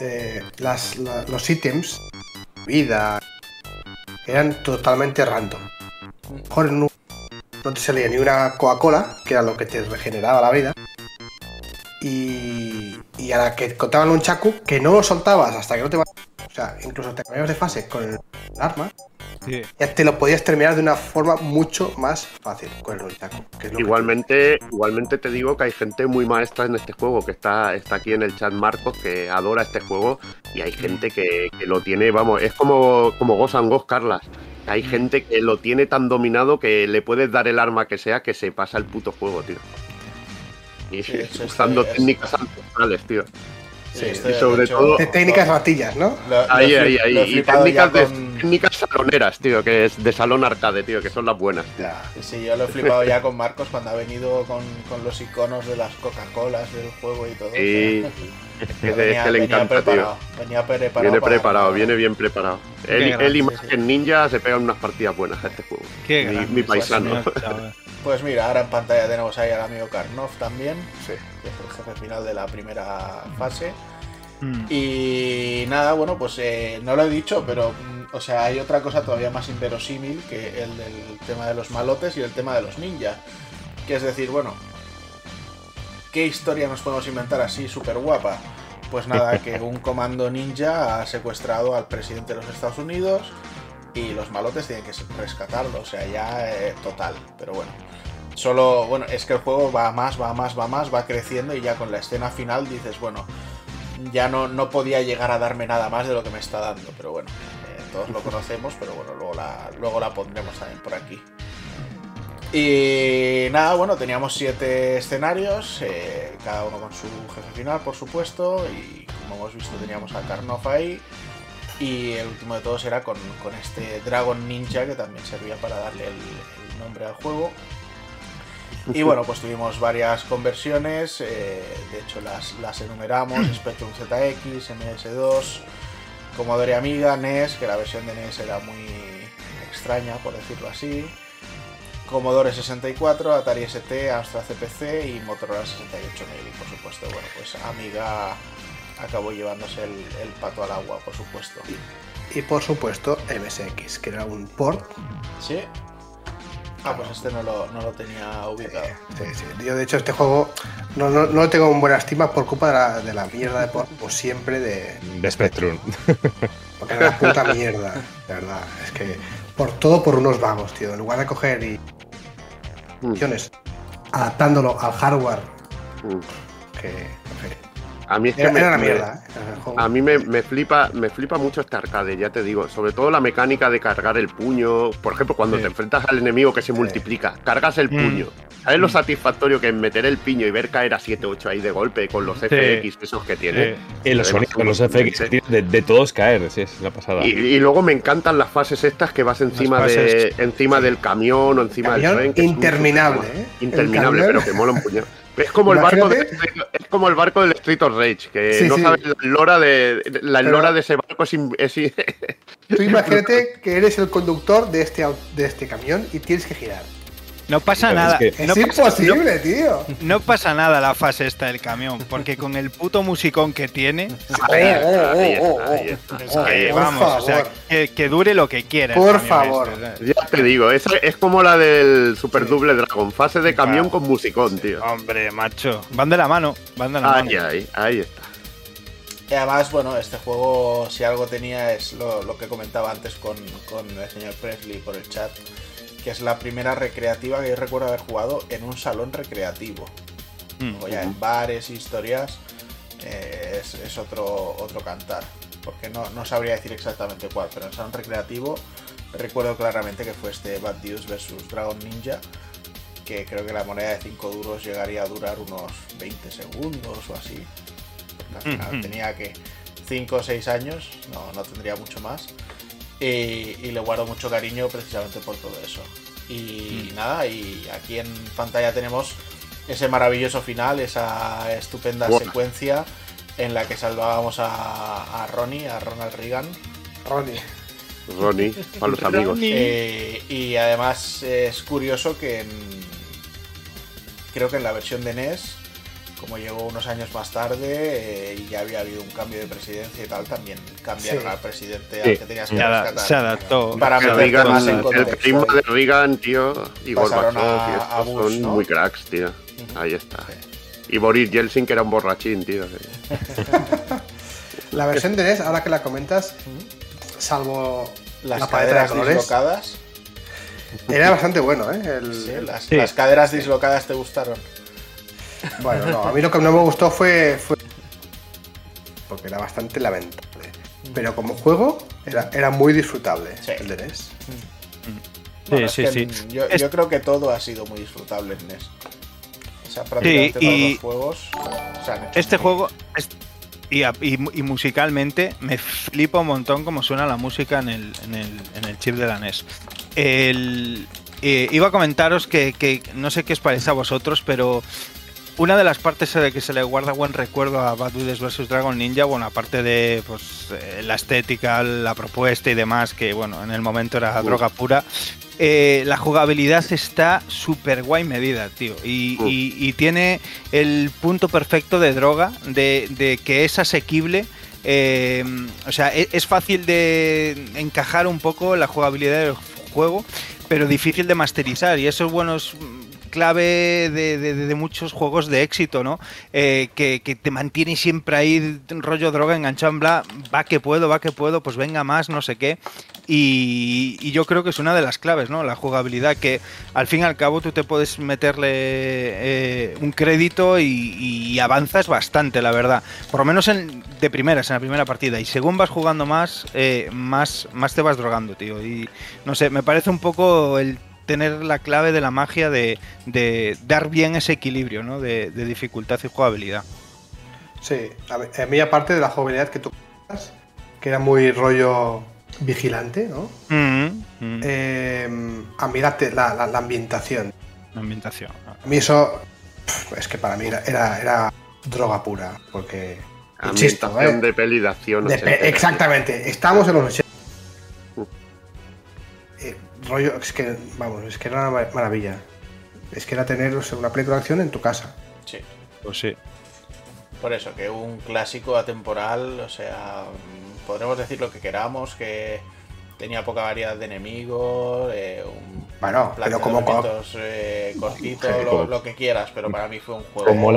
eh, las, los ítems, vida, eran totalmente random. Mejor no, te salía ni una Coca-Cola, que era lo que te regeneraba la vida. Y, y a la que contaban un chacu, que no lo soltabas hasta que no te O sea, incluso te cambiabas de fase con el arma. Ya te lo podías terminar de una forma mucho más fácil con el chacu. igualmente, igualmente te digo que hay gente muy maestra en este juego, que está, está aquí en el chat Marcos, que adora este juego, y hay gente que, lo tiene, vamos, es como, como Ghost and Ghost, Carlas. Hay gente que lo tiene tan dominado que le puedes dar el arma que sea que se pasa el puto juego, tío. Y usando técnicas ancestrales, tío. Sí, y sobre todo. técnicas ratillas, ¿no? ahí, ahí, ahí. Y técnicas, técnicas saloneras, tío, que es de salón arcade, tío, que son las buenas. Sí, yo lo he flipado ya con Marcos cuando ha venido con, con los iconos de las Coca-Colas del juego y todo. Sí. venía, que le encanta, tío. Venía preparado. Viene preparado, viene bien preparado. Él, y más que Ninja se pegan unas partidas buenas a este juego. Qué mi, paisano. Pues mira, ahora en pantalla tenemos ahí al amigo Karnov también, que es el jefe final de la primera fase. Mm. Y nada, bueno, pues eh, no lo he dicho, pero mm, o sea, hay otra cosa todavía más inverosímil que el del tema de los malotes y el tema de los ninjas. Que es decir, bueno, ¿qué historia nos podemos inventar así súper guapa? Pues nada, que un comando ninja ha secuestrado al presidente de los Estados Unidos y los malotes tienen que rescatarlo, o sea, ya eh, total, pero bueno. Solo, bueno, es que el juego va más, va más, va más, va creciendo y ya con la escena final dices, bueno, ya no, no podía llegar a darme nada más de lo que me está dando, pero bueno, eh, todos lo conocemos, pero bueno, luego la, luego la pondremos también por aquí. Y nada, bueno, teníamos siete escenarios, eh, cada uno con su jefe final, por supuesto, y como hemos visto teníamos a Karnov ahí, y el último de todos era con, este Dragon Ninja que también servía para darle el, nombre al juego. Y bueno, pues tuvimos varias conversiones, eh, de hecho las, las enumeramos, Spectrum ZX, MS2, Commodore Amiga, NES, que la versión de NES era muy extraña, por decirlo así, Commodore 64, Atari ST, Astra CPC y Motorola 68000. Y por supuesto, bueno, pues Amiga acabó llevándose el, pato al agua, por supuesto. Y, por supuesto MSX, que era un port. Sí. Ah, pues este no lo, tenía ubicado. Sí, sí, Yo, de hecho, este juego no, no, lo tengo en buena estima por culpa de la, mierda de port, o siempre de. De Spectrum. Porque era la puta mierda, de verdad. Es que por todo por unos vagos, tío. En lugar de coger y. Mm. adaptándolo al hardware. Mm. Que. A mí es que me, mierda, ¿eh? A mí me, flipa, me flipa mucho este arcade, ya te digo. Sobre todo la mecánica de cargar el puño. Por ejemplo, cuando te enfrentas al enemigo que se multiplica, cargas el mm. puño. ¿Sabes lo mm. satisfactorio que es meter el piño y ver caer a 7-8 ahí de golpe con los FX esos que tiene? Y los sonidos con los FX de, todos caer, sí, es la pasada. Y, luego me encantan las fases estas que vas encima, de, encima del camión o encima del tren. interminable, ¿eh? Interminable, pero que mola un puño. Es como, el barco de, es como el barco del Street of Rage, que no sabes la lora de, la lora de ese barco. Es, Tú imagínate que eres el conductor de este, de este camión y tienes que girar. No pasa nada. Es, imposible, tío. No pasa nada la fase esta del camión, porque con el puto musicón que tiene. Vamos, o sea, que, dure lo que quiera. Por favor. ya te digo, es, es como la del Super Double Dragon, fase de camión con musicón, tío. Hombre, macho. Van de la mano, van de la ahí, mano. Ahí, ahí está. Y además, bueno, este juego, si algo tenía, es lo, que comentaba antes con, con el señor Presley por el chat que es la primera recreativa que yo recuerdo haber jugado en un salón recreativo. Mm. O ya en bares, historias, eh, es, otro, otro cantar. Porque no, no, sabría decir exactamente cuál, pero en salón recreativo recuerdo claramente que fue este Bad Deuce vs Dragon Ninja, que creo que la moneda de 5 duros llegaría a durar unos 20 segundos o así. Porque al final tenía que 5 o 6 años, no, no tendría mucho más. Y, le guardo mucho cariño precisamente por todo eso. Y mm. nada, y aquí en pantalla tenemos ese maravilloso final, esa estupenda secuencia en la que salvábamos a, Ronnie, a Ronald Reagan. Ronnie. Ronnie, para los amigos. Eh, y además es curioso que creo que en la versión de NES como llegó unos años más tarde eh, y ya había habido un cambio de presidencia y tal, también cambiaron al presidente al que tenías que rescatar. Se adaptó. Para más en El primo de Reagan, tío, y Gorbachev, a, son muy cracks, tío. Ahí está. Y Boris Yeltsin, que era un borrachín, tío. la versión de NES, ahora que la comentas, salvo las la caderas dislocadas. Era bastante bueno, ¿eh? las caderas dislocadas te gustaron. Bueno, no, a mí lo que no me gustó fue, porque era bastante lamentable. Pero como juego era, muy disfrutable el de NES. sí, sí, sí. Yo, creo que todo ha sido muy disfrutable en NES. O sea, prácticamente todos los juegos. este juego. y, musicalmente me flipa un montón como suena la música en el, en el, en el chip de la NES. El, eh, iba a comentaros que, que, no sé qué os parece a vosotros, pero una de las partes de que se le guarda buen recuerdo a Bad Wheels vs Dragon Ninja, bueno, aparte de pues, eh, la estética, la propuesta y demás, que bueno, en el momento era droga pura, eh, la jugabilidad está súper guay medida, tío. Y, tiene el punto perfecto de droga, de, que es asequible. Eh, o sea, es, es, fácil de encajar un poco la jugabilidad del juego, pero difícil de masterizar. Y esos buenos clave de, muchos juegos de éxito, ¿no? Eh, que, te mantiene siempre ahí rollo droga enganchado en bla, va que puedo, va que puedo, pues venga más, no sé qué. Y, yo creo que es una de las claves, ¿no? La jugabilidad, que al fin y al cabo tú te puedes meterle eh, un crédito y, avanzas bastante, la verdad. Por lo menos en, de primeras, en la primera partida. Y según vas jugando más, eh, más, más te vas drogando, tío. Y no sé, me parece un poco el tener la clave de la magia de, dar bien ese equilibrio ¿no? de, dificultad y jugabilidad. Sí, a mí, aparte de la jugabilidad que tú que era muy rollo vigilante, ¿no? Mm, mm. Eh, a mí la, la, ambientación. La ambientación. A mí eso, es que para mí era, era, droga pura, porque... Ambientación ¿eh? de peli de acción. exactamente, estamos en los 80. Rollo, es que, vamos, es que era una maravilla. Es que era tener una película de acción en tu casa. Sí. Pues sí. Por eso, que un clásico atemporal, o sea, podremos decir lo que queramos, que tenía poca variedad de enemigos, eh, un bueno, pero como eh, cortito, lo, que quieras, pero para mí fue un juego como,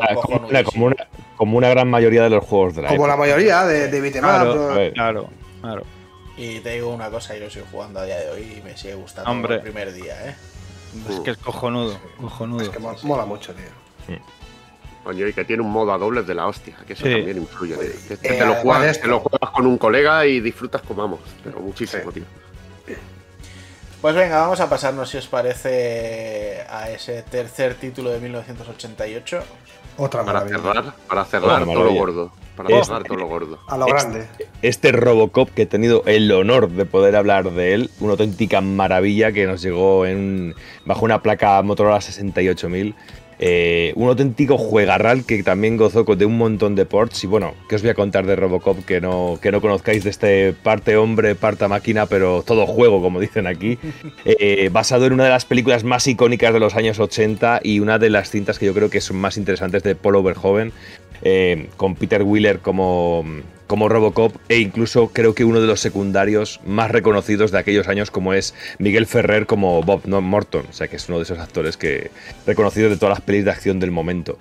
como, una, gran mayoría de los juegos de la Como la mayoría de, de claro, claro, claro, Y te digo una cosa, yo lo estoy jugando a día de hoy y me sigue gustando Hombre. el primer día, ¿eh? Es que es cojonudo, cojonudo. Es que mola mucho, tío. Coño, y que tiene un modo a dobles de la hostia, que eso también influye. Que, eh, te, lo juegas, lo juegas, con un colega y disfrutas como vamos, pero muchísimo, tío. Pues venga, vamos a pasarnos, si os parece, a ese tercer título de 1988. Otra para cerrar, para cerrar todo lo gordo. Para este, cerrar todo lo gordo. A lo grande. Este, este, Robocop que he tenido el honor de poder hablar de él, una auténtica maravilla que nos llegó en, bajo una placa Motorola 68000 eh, un auténtico juegarral que también gozó de un montón de ports. Y bueno, ¿qué os voy a contar de Robocop que no, que no conozcáis de este parte hombre, parte máquina, pero todo juego, como dicen aquí? Eh, basado en una de las películas más icónicas de los años 80 y una de las cintas que yo creo que son más interesantes de Paul Verhoeven, eh, con Peter Wheeler como, como Robocop e incluso creo que uno de los secundarios más reconocidos de aquellos años como es Miguel Ferrer como Bob Morton, o sea que es uno de esos actores que reconocidos de todas las pelis de acción del momento.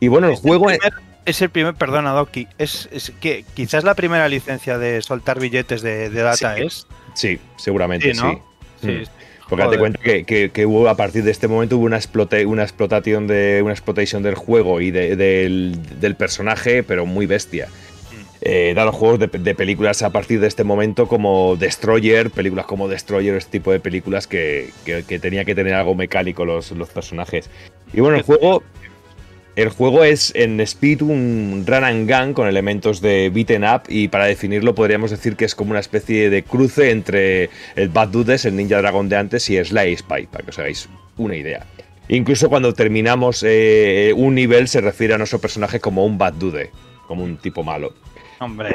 Y bueno, el juego es el primer, perdona Doki, es, que quizás la primera licencia de soltar billetes de, data es. Sí, seguramente sí. sí. Mm. Porque date cuenta que, hubo a partir de este momento hubo una, una explotación de una explotación del juego y del, del, personaje, pero muy bestia. Eh, los juegos de, películas a partir de este momento como Destroyer, películas como Destroyer, este tipo de películas que, tenía que tener algo mecánico los, los personajes. Y bueno, el juego, el juego es en Speed un run and gun con elementos de beaten up y para definirlo podríamos decir que es como una especie de cruce entre el Bad Dudes, el Ninja Dragon de antes y Sly Spy, para que os hagáis una idea. Incluso cuando terminamos eh, un nivel se refiere a nuestro personaje como un Bad Dude, como un tipo malo. Hombre.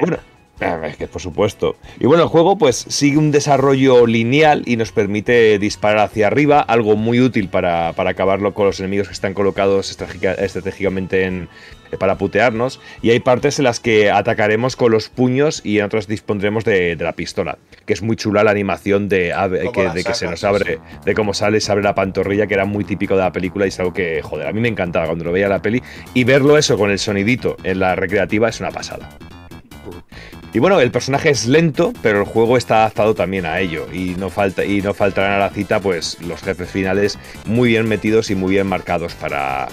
Es que por supuesto. Y bueno, el juego pues sigue un desarrollo lineal y nos permite disparar hacia arriba, algo muy útil para, acabarlo con los enemigos que están colocados estratégicamente en, eh, para putearnos. Y hay partes en las que atacaremos con los puños y en otras dispondremos de, la pistola. Que es muy chula la animación de, que, de que se nos abre, de cómo sale, se abre la pantorrilla, que era muy típico de la película y es algo que, joder, a mí me encantaba cuando lo veía la peli. Y verlo eso con el sonidito en la recreativa es una pasada. Y bueno, el personaje es lento, pero el juego está adaptado también a ello. Y no, falta, y no faltarán a la cita, pues, los jefes finales muy bien metidos y muy bien marcados para,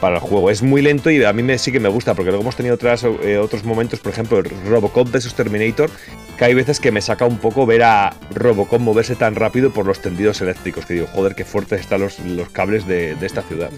para el juego. Es muy lento y a mí me, sí que me gusta, porque luego hemos tenido otras, eh, otros momentos, por ejemplo, el Robocop vs Terminator, que hay veces que me saca un poco ver a Robocop moverse tan rápido por los tendidos eléctricos, que digo, joder, qué fuertes están los, los cables de, de esta ciudad.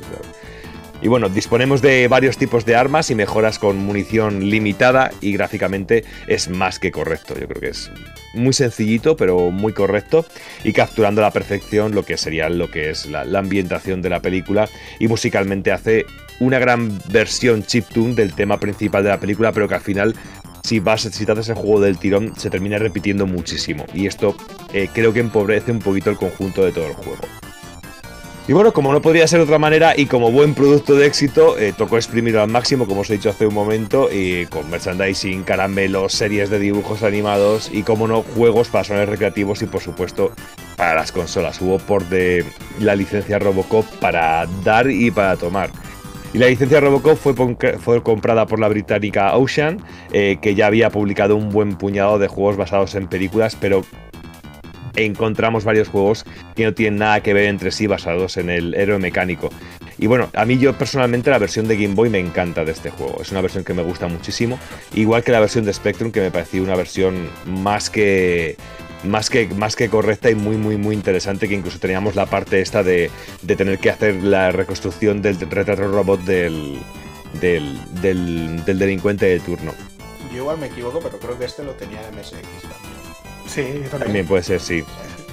Y bueno, disponemos de varios tipos de armas y mejoras con munición limitada y gráficamente es más que correcto. Yo creo que es muy sencillito, pero muy correcto y capturando a la perfección lo que sería lo que es la, ambientación de la película y musicalmente hace una gran versión chiptune del tema principal de la película, pero que al final si vas si te haces juego del tirón se termina repitiendo muchísimo y esto eh, creo que empobrece un poquito el conjunto de todo el juego. Y bueno, como no podría ser de otra manera y como buen producto de éxito, eh, tocó exprimirlo al máximo, como os he dicho hace un momento, y con merchandising, caramelos, series de dibujos animados y, como no, juegos para sones recreativos y, por supuesto, para las consolas. Hubo por de la licencia Robocop para dar y para tomar. Y la licencia Robocop fue, fue comprada por la británica Ocean, eh, que ya había publicado un buen puñado de juegos basados en películas, pero encontramos varios juegos que no tienen nada que ver entre sí basados en el héroe mecánico. Y bueno, a mí yo personalmente la versión de Game Boy me encanta de este juego. Es una versión que me gusta muchísimo. Igual que la versión de Spectrum, que me pareció una versión más que más que, más que correcta y muy, muy, muy interesante, que incluso teníamos la parte esta de, tener que hacer la reconstrucción del retrato robot del, del, del, del delincuente de turno. Yo igual me equivoco, pero creo que este lo tenía MSX también. Sí, yo también. También puede ser, sí.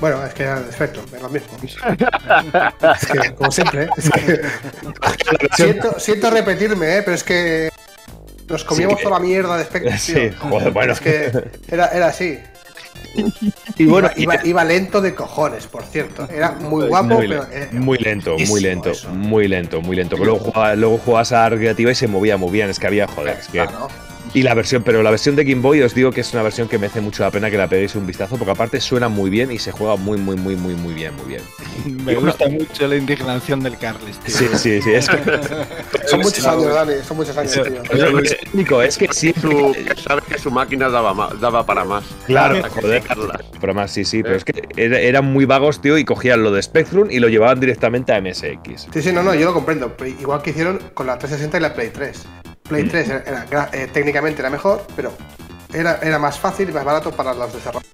Bueno, es que era defecto, es lo mismo. es que, como siempre, es que... siento, siento repetirme, ¿eh? pero es que nos comíamos Sí toda la mierda de Spectre. tío. Sí, joder, bueno. Es que era, era así. Y bueno, iba, iba- iba lento de cojones, por cierto. Era muy guapo, muy, pero. eh, muy lento, muy lento, eso. muy lento, muy lento. Pero luego, jugaba- luego jugabas a recreativa y se movía muy bien. Es que había, joder, es que. Claro. Y la versión, pero la versión de Game Boy os digo que es una versión que merece mucho la pena que la peguéis un vistazo, porque aparte suena muy bien y se juega muy, muy, muy, muy, muy bien, muy bien. Me gusta mucho la indignación del Carles, tío. Sí, sí, sí. Es que, Son muchos años, Dani, son muchos años, tío. es único, es que siempre. Su, que sabe que su máquina daba, daba para más. Claro, Para joder. más, sí, sí, pero es que era- eran muy vagos, tío, y cogían lo de Spectrum y lo llevaban directamente a MSX. Sí, sí, no, no, yo lo comprendo. Igual que hicieron con la 360 y la Play 3. Play Mm. 3 era, eh, técnicamente era mejor, pero era, era más fácil y más barato para los desarrolladores.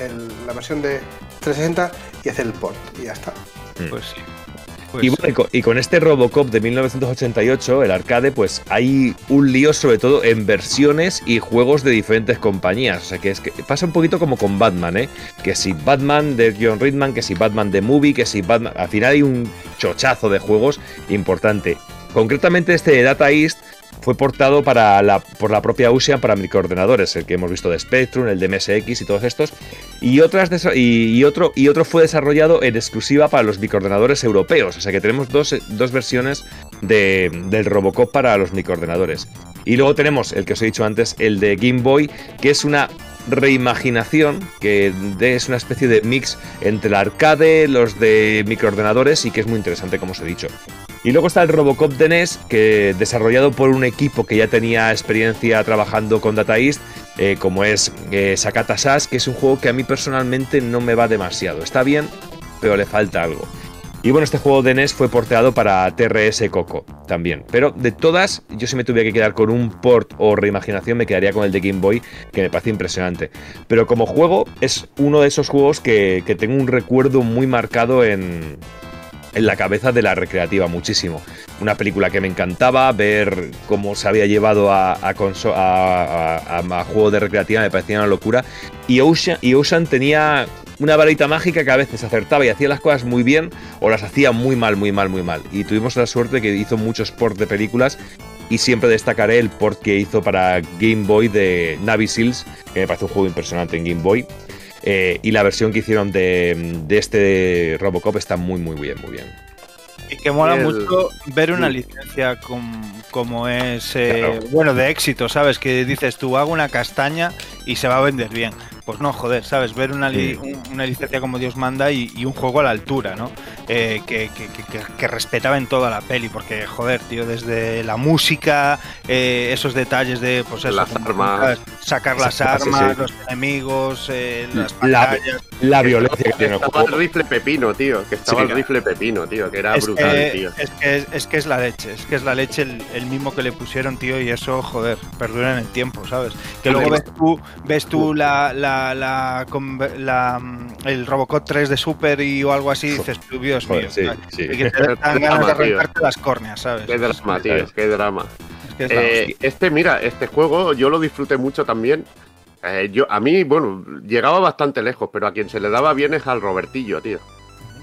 El- la versión de 360 y hacer el port y ya está. Pues sí. Pues Y, bueno, y con, y con este Robocop de 1988, el arcade, pues hay un lío sobre todo en versiones y juegos de diferentes compañías. O sea que es que pasa un poquito como con Batman, ¿eh? Que si Batman de John Ridman, que si Batman de Movie, que si Batman. Al final hay un chochazo de juegos importante. Concretamente este Data East fue portado para por la propia Ocean para microordenadores, el que hemos visto de Spectrum, el de MSX y todos estos. Y, otras y, otro, y otro fue desarrollado en exclusiva para los microordenadores europeos. O sea que tenemos dos, dos versiones de- del Robocop para los microordenadores. Y luego tenemos el que os he dicho antes, el de Game Boy, que es una reimaginación, que es una especie de mix entre el arcade, los de microordenadores y que es muy interesante, como os he dicho. Y luego está el Robocop de NES, que desarrollado por un equipo que ya tenía experiencia trabajando con Data East, eh, como es eh, Sakata Sash, que es un juego que a mí personalmente no me va demasiado. Está bien, pero le falta algo. Y bueno, este juego de NES fue porteado para TRS Coco también. Pero de todas, yo si me tuviera que quedar con un port o reimaginación, me quedaría con el de Game Boy, que me parece impresionante. Pero como juego, es uno de esos juegos que, que tengo un recuerdo muy marcado en, en la cabeza de la recreativa muchísimo. Una película que me encantaba, ver cómo se había llevado a, a, conso- a, a- a- a juego de recreativa me parecía una locura. Y Ocean, y Ocean tenía una varita mágica que a veces acertaba y hacía las cosas muy bien o las hacía muy mal, muy mal, muy mal. Y tuvimos la suerte que hizo muchos ports de películas y siempre destacaré el port que hizo para Game Boy de Navy Seals, que me parece un juego impresionante en Game Boy. Eh, y la versión que hicieron de, de este Robocop está muy, muy bien, muy bien. Y que mola El- mucho ver una licencia com- como es, eh, Claro. bueno, de éxito, ¿sabes? Que dices tú, hago una castaña y se va a vender bien. Pues no, joder, ¿sabes? Ver una, li- Sí. un- una licencia como Dios manda y, y un juego a la altura, ¿no? Eh, que, que, que- que- que respetaba en toda la peli, porque, joder, tío, desde la música, eh, esos detalles de, pues eso, Las armas. sacar las sí, armas, sí. los enemigos, eh, las La- pantallas. La violencia que Que tiene el estaba el juego. rifle pepino, tío. Que estaba Sí. el rifle pepino, tío. Que era Es brutal, que, tío. es, que, es, es que es la leche, es que es la leche el, el mismo que le pusieron, tío, y eso, joder, perdura en el tiempo, ¿sabes? Que luego ves tú, ves tú la, la, la, con- la, mm, el Robocop 3 de Super y o algo así, dices, tú, Dios Joder, mío, sí, ¿sabes? sí. Y que te dan ganas de arrancarte las córneas, ¿sabes? Qué drama, tío. ¿sabes? Qué drama. Es que es la Eh, este, mira, este juego yo lo disfruté mucho también. Eh, yo, a mí, bueno, llegaba bastante lejos, pero a quien se le daba bien es al Robertillo, tío.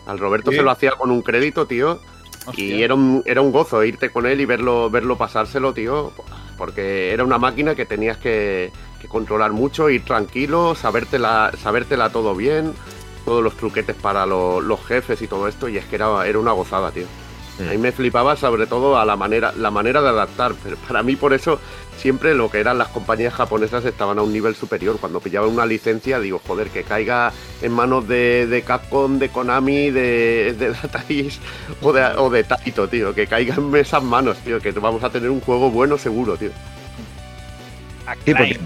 Al Roberto Sí. se lo hacía con un crédito, tío. hostia. Y era un, era un gozo irte con él y verlo, verlo pasárselo, tío. Porque era una máquina que tenías que, que controlar mucho, ir tranquilo, sabértela, sabértela todo bien, todos los truquetes para lo- los jefes y todo esto. Y es que era, era una gozada, tío. Mm. A mí me flipaba sobre todo a la manera, la manera de adaptar. Pero para mí, por eso, siempre lo que eran las compañías japonesas estaban a un nivel superior. Cuando pillaban una licencia, digo, joder, que caiga en manos de, de Capcom, de Konami, de, de Data East o de, o de Taito, tío. Que caiga en esas manos, tío. Que vamos a tener un juego bueno seguro, tío. Sí, porque,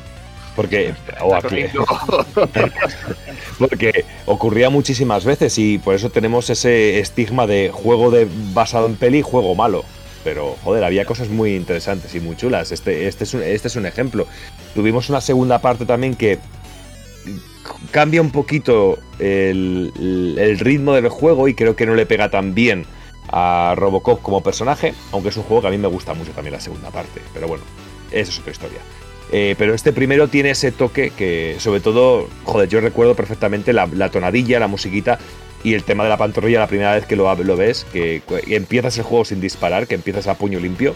porque, o a- porque ocurría muchísimas veces y por eso tenemos ese estigma de juego de, basado en peli, juego malo. Pero, joder, había cosas muy interesantes y muy chulas. Este, este, es un, este es un ejemplo. Tuvimos una segunda parte también que cambia un poquito el, ritmo del juego y creo que no le pega tan bien a Robocop como personaje, aunque es un juego que a mí me gusta mucho también la segunda parte, pero bueno, esa es otra historia. Eh, pero este primero tiene ese toque que, sobre todo, joder, yo recuerdo perfectamente la, tonadilla, la musiquita y el tema de la pantorrilla la primera vez que lo, lo ves, que, que empiezas el juego sin disparar, que empiezas a puño limpio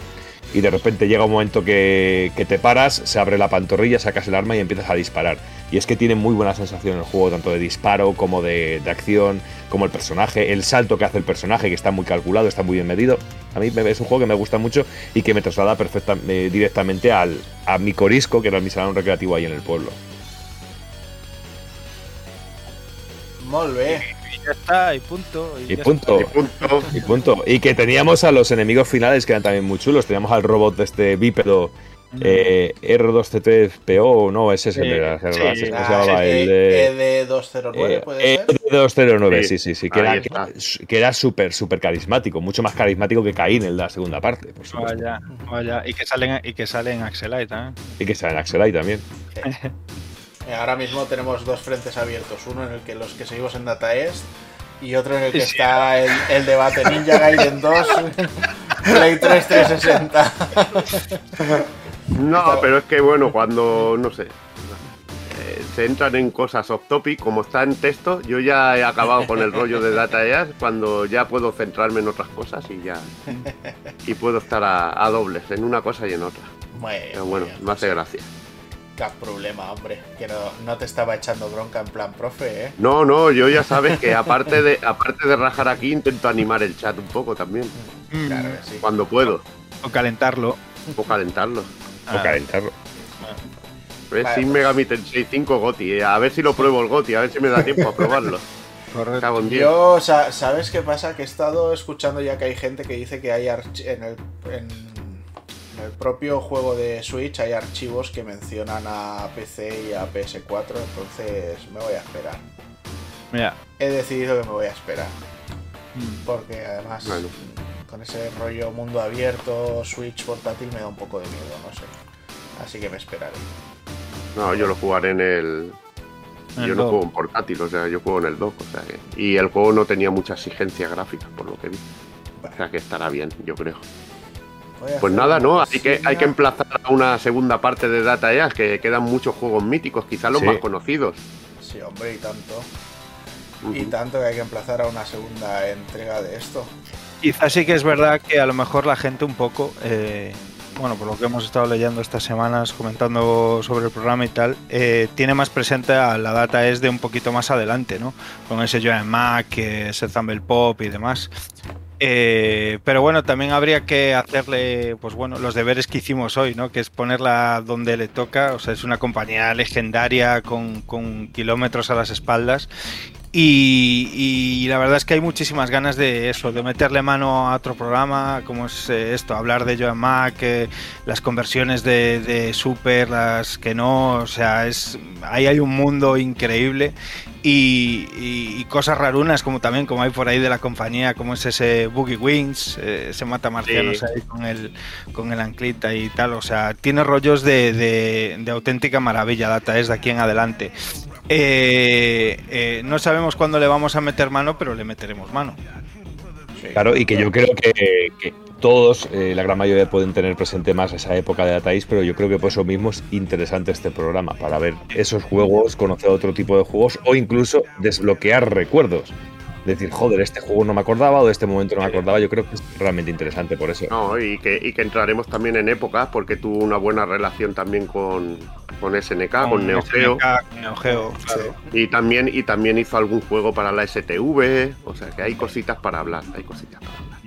y de repente llega un momento que, te paras, se abre la pantorrilla, sacas el arma y empiezas a disparar. Y es que tiene muy buena sensación el juego, tanto de disparo como de, acción, como el personaje, el salto que hace el personaje, que está muy calculado, está muy bien medido. A mí es un juego que me gusta mucho y que me traslada perfectamente, directamente al, a mi corisco, que era mi salón recreativo ahí en el pueblo. Molve ya está, y punto. Y, punto. y, punto. Y que teníamos a los enemigos finales que eran también muy chulos. Teníamos al robot de este bípedo eh, R2C3PO, no, ese es el de la sí, se llamaba? el de, ED209, ¿puede ser? ED209, sí, sí, sí, que, era, que, era, súper, súper carismático, mucho más carismático que Caín en la segunda parte, por supuesto. Vaya, vaya, y que sale, y que sale en Axelite también. Y que sale en Axelite también. Eh, ahora mismo tenemos dos frentes abiertos, uno en el que los que seguimos en Data East y otro en el que está el, debate Ninja Gaiden 2, Play 3 360. No, pero es que bueno, cuando, no sé, eh, se entran en cosas off topic, como está en texto, yo ya he acabado con el rollo de Data East cuando ya puedo centrarme en otras cosas y ya. Y puedo estar a, dobles, en una cosa y en otra. pero bueno, me hace gracia. Qué problema, hombre. Que no, te estaba echando bronca en plan profe, ¿eh? No, no, yo ya sabes que aparte de, aparte de rajar aquí, intento animar el chat un poco también. Mm. Claro que sí. Cuando puedo. O calentarlo. O calentarlo. O calentarlo. ¿Ves? Sin Megami Tensei 5 Goti. Eh. A ver si lo pruebo el Goti, a ver si me da tiempo a probarlo. Correcto. Yo, ¿sabes qué pasa? Que he estado escuchando ya que hay gente que dice que hay en el, en el propio juego de Switch hay archivos que mencionan a PC y a PS4, entonces me voy a esperar. Mira. He decidido que me voy a esperar. Mm. Porque además con ese rollo mundo abierto, Switch portátil me da un poco de miedo, no sé. Así que me esperaré. No, yo lo jugaré en el. yo no juego en portátil, o sea, yo juego en el dock, o sea Y el juego no tenía mucha exigencia gráfica, por lo que vi. O sea que estará bien, yo creo. Pues nada, ¿no? Así que hay que emplazar a una segunda parte de Data Eas, que quedan muchos juegos míticos, quizás los más conocidos. Sí, hombre, y tanto. Y tanto que hay que emplazar a una segunda entrega de esto. Quizás sí que es verdad que a lo mejor la gente un poco, eh, bueno, por lo que hemos estado leyendo estas semanas, comentando sobre el programa y tal, eh, tiene más presente a la data es de un poquito más adelante, ¿no? Con ese Joan Mac, ese Thumble Pop y demás. Eh, pero bueno, también habría que hacerle, pues bueno, los deberes que hicimos hoy, ¿no? Que es ponerla donde le toca. O sea, es una compañía legendaria con, con kilómetros a las espaldas y, la verdad es que hay muchísimas ganas de eso, de meterle mano a otro programa, como es eh, esto, hablar de Joan Mac, eh, las conversiones de, Super, las que no, o sea, es ahí hay un mundo increíble y, cosas rarunas como también como hay por ahí de la compañía, como es ese Boogie Wings, eh, ese mata marcianos ahí con el, con el anclita y tal, o sea, tiene rollos de, de auténtica maravilla, data es de aquí en adelante. Eh, eh, no sabemos cuándo le vamos a meter mano, pero le meteremos mano. Claro, y que yo creo que, todos, eh, la gran mayoría, pueden tener presente más esa época de Datais, pero yo creo que por eso mismo es interesante este programa, para ver esos juegos, conocer otro tipo de juegos o incluso desbloquear recuerdos decir, joder, este juego no me acordaba o de este momento no me acordaba, yo creo que es realmente interesante por eso. No, y que, y que entraremos también en épocas porque tuvo una buena relación también con, con SNK, con, Neo Geo. Neo Geo claro. Y también, y también hizo algún juego para la STV, o sea que hay cositas para hablar, hay cositas para hablar.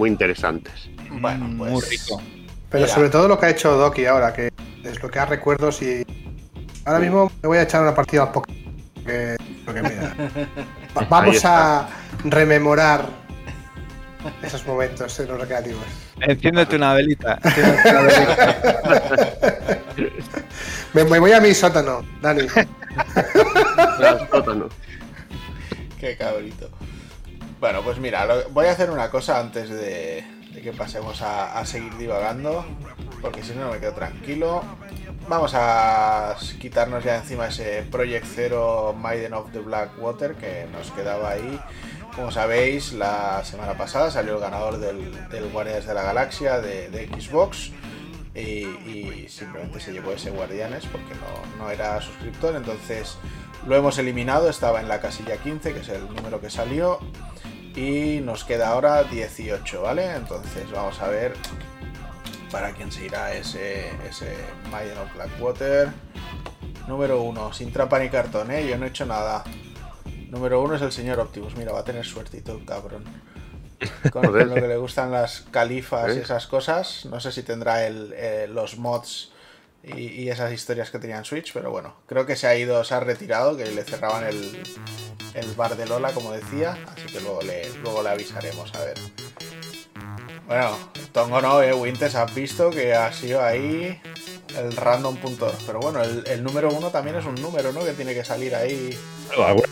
Mm. Muy interesantes. Bueno, pues... Muy rico. Pero sobre todo lo que ha hecho Doki ahora, que desbloquea recuerdos y... Ahora mismo me voy a echar una partida al Pokémon. Que, que me da. Vamos a rememorar esos momentos en los recreativos. Enciéndete una velita. me, voy a mi sótano, Dani. sótano. Qué cabrito. Bueno, pues mira, voy a hacer una cosa antes de, que pasemos a, seguir divagando, porque si no, no me quedo tranquilo. Vamos a quitarnos ya encima ese Project Zero Maiden of the Black Water que nos quedaba ahí. Como sabéis, la semana pasada salió el ganador del, Guardianes de la Galaxia de, Xbox. Y, simplemente se llevó ese Guardianes porque no, no, era suscriptor. Entonces lo hemos eliminado, estaba en la casilla 15, que es el número que salió. Y nos queda ahora 18, ¿vale? Entonces vamos a ver para quién se irá ese, ese Maiden of Blackwater. Número 1, sin trampa ni cartón, ¿eh? Yo no he hecho nada. Número 1 es el señor Optimus. Mira, va a tener suertito el cabrón. Con, lo que le gustan las califas y ¿Eh? esas cosas. No sé si tendrá el, eh, los mods y, esas historias que tenían Switch, pero bueno, creo que se ha ido, se ha retirado, que le cerraban el, el bar de Lola, como decía, así que luego le, luego le avisaremos, a ver. Bueno, Tongo no, eh, Winters, has visto que ha sido ahí el random punto. Pero bueno, el, número uno también es un número, ¿no? Que tiene que salir ahí.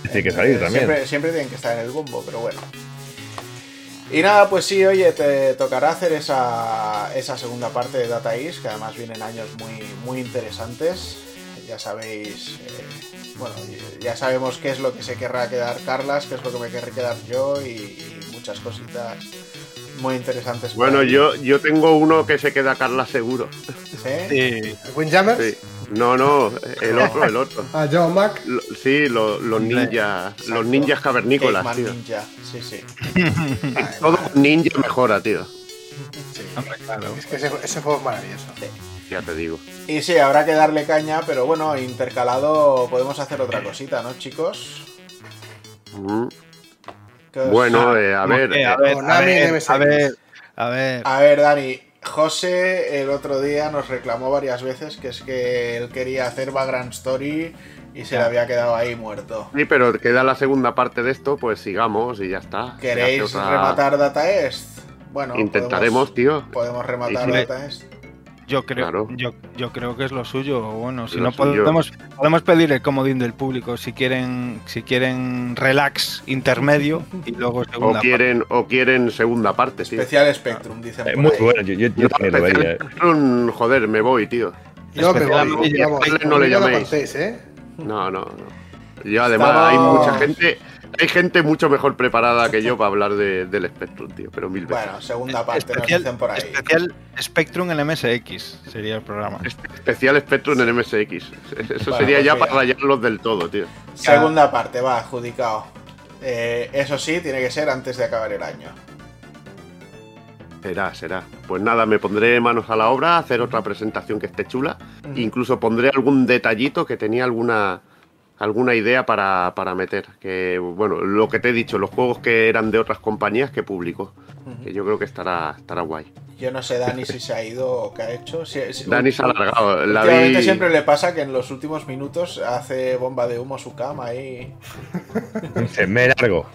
tiene que salir también. Siempre, siempre tienen que estar en el bombo, pero bueno. Y nada, pues sí, oye, te tocará hacer esa, esa segunda parte de Data East, que además vienen años muy, muy interesantes. Ya sabéis, eh, bueno, ya sabemos qué es lo que se querrá quedar Carlas, qué es lo que me querré quedar yo y, muchas cositas muy interesantes. Bueno, yo, yo tengo uno que se queda Carla seguro. ¿Sí? sí. ¿Windjammers? Sí. No, no, el otro, el otro. Ah, John Mac. sí, los ninjas, los ninjas cavernícolas, tío. Ninja, sí, sí. Todo ninja mejora, tío. Sí, claro. Es que ese, ese juego es maravilloso. Ya te digo. Y sí, habrá que darle caña, pero bueno, intercalado podemos hacer otra cosita, ¿no, chicos? Mm. Bueno, eh, a, ver, a, ver, a, ver, a ver, a ver, a ver, Dani, José el otro día nos reclamó varias veces que es que él quería hacer Background Story y se le había quedado ahí muerto. Sí, pero queda la segunda parte de esto, pues sigamos y ya está. ¿Queréis rematar Data Est? Bueno, intentaremos, tío. Podemos rematar Data Est. Yo creo, yo, yo, creo que es lo suyo. Bueno, si no podemos, podemos pedir el comodín del público si quieren, si quieren relax intermedio y luego segunda o quieren, parte. O quieren segunda parte, Especial Spectrum, dicen. Eh, muy bueno, yo, yo, también lo vería. Eh. joder, me voy, tío. No, me voy, no le llaméis. ¿eh? No, no, no. Yo además hay mucha gente hay gente mucho mejor preparada que yo para hablar del Spectrum, tío, pero mil veces. Bueno, segunda parte nos dicen por ahí. Especial Spectrum en MSX sería el programa. Especial Spectrum en MSX. Eso sería pues ya para rayarlos del todo, tío. Segunda parte, va, adjudicado. Eh, eso sí, tiene que ser antes de acabar el año. Será, será. Pues nada, me pondré manos a la obra, hacer otra presentación que esté chula. Incluso pondré algún detallito que tenía alguna alguna idea para, meter. Que, bueno, lo que te he dicho, los juegos que eran de otras compañías que publicó. Que yo creo que estará, estará guay. Yo no sé, Dani, si se ha ido o qué ha hecho. Dani se ha alargado. La siempre le pasa que en los últimos minutos hace bomba de humo su cama y. Se me largo.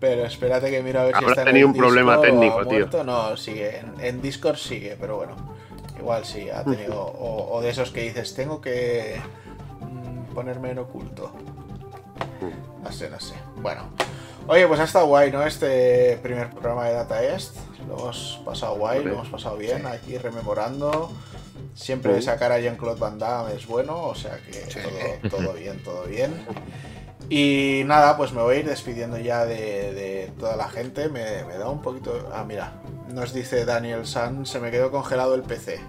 Pero espérate que miro a ver si está tenido un problema técnico, tío. No, sigue. En, en, Discord sigue, pero bueno. Igual sí, ha tenido. o de esos que dices, tengo que ponerme en oculto. No sé, no sé. Bueno. Oye, pues ha estado guay, ¿no? Este primer programa de Data Est. Lo hemos pasado guay, lo hemos pasado bien, aquí rememorando. Siempre sacar a Jean-Claude Van Damme es bueno, o sea que todo, bien, todo bien. Y nada, pues me voy a ir despidiendo ya de, toda la gente. Me, da un poquito. Ah, mira, nos dice Daniel San, se me quedó congelado el PC.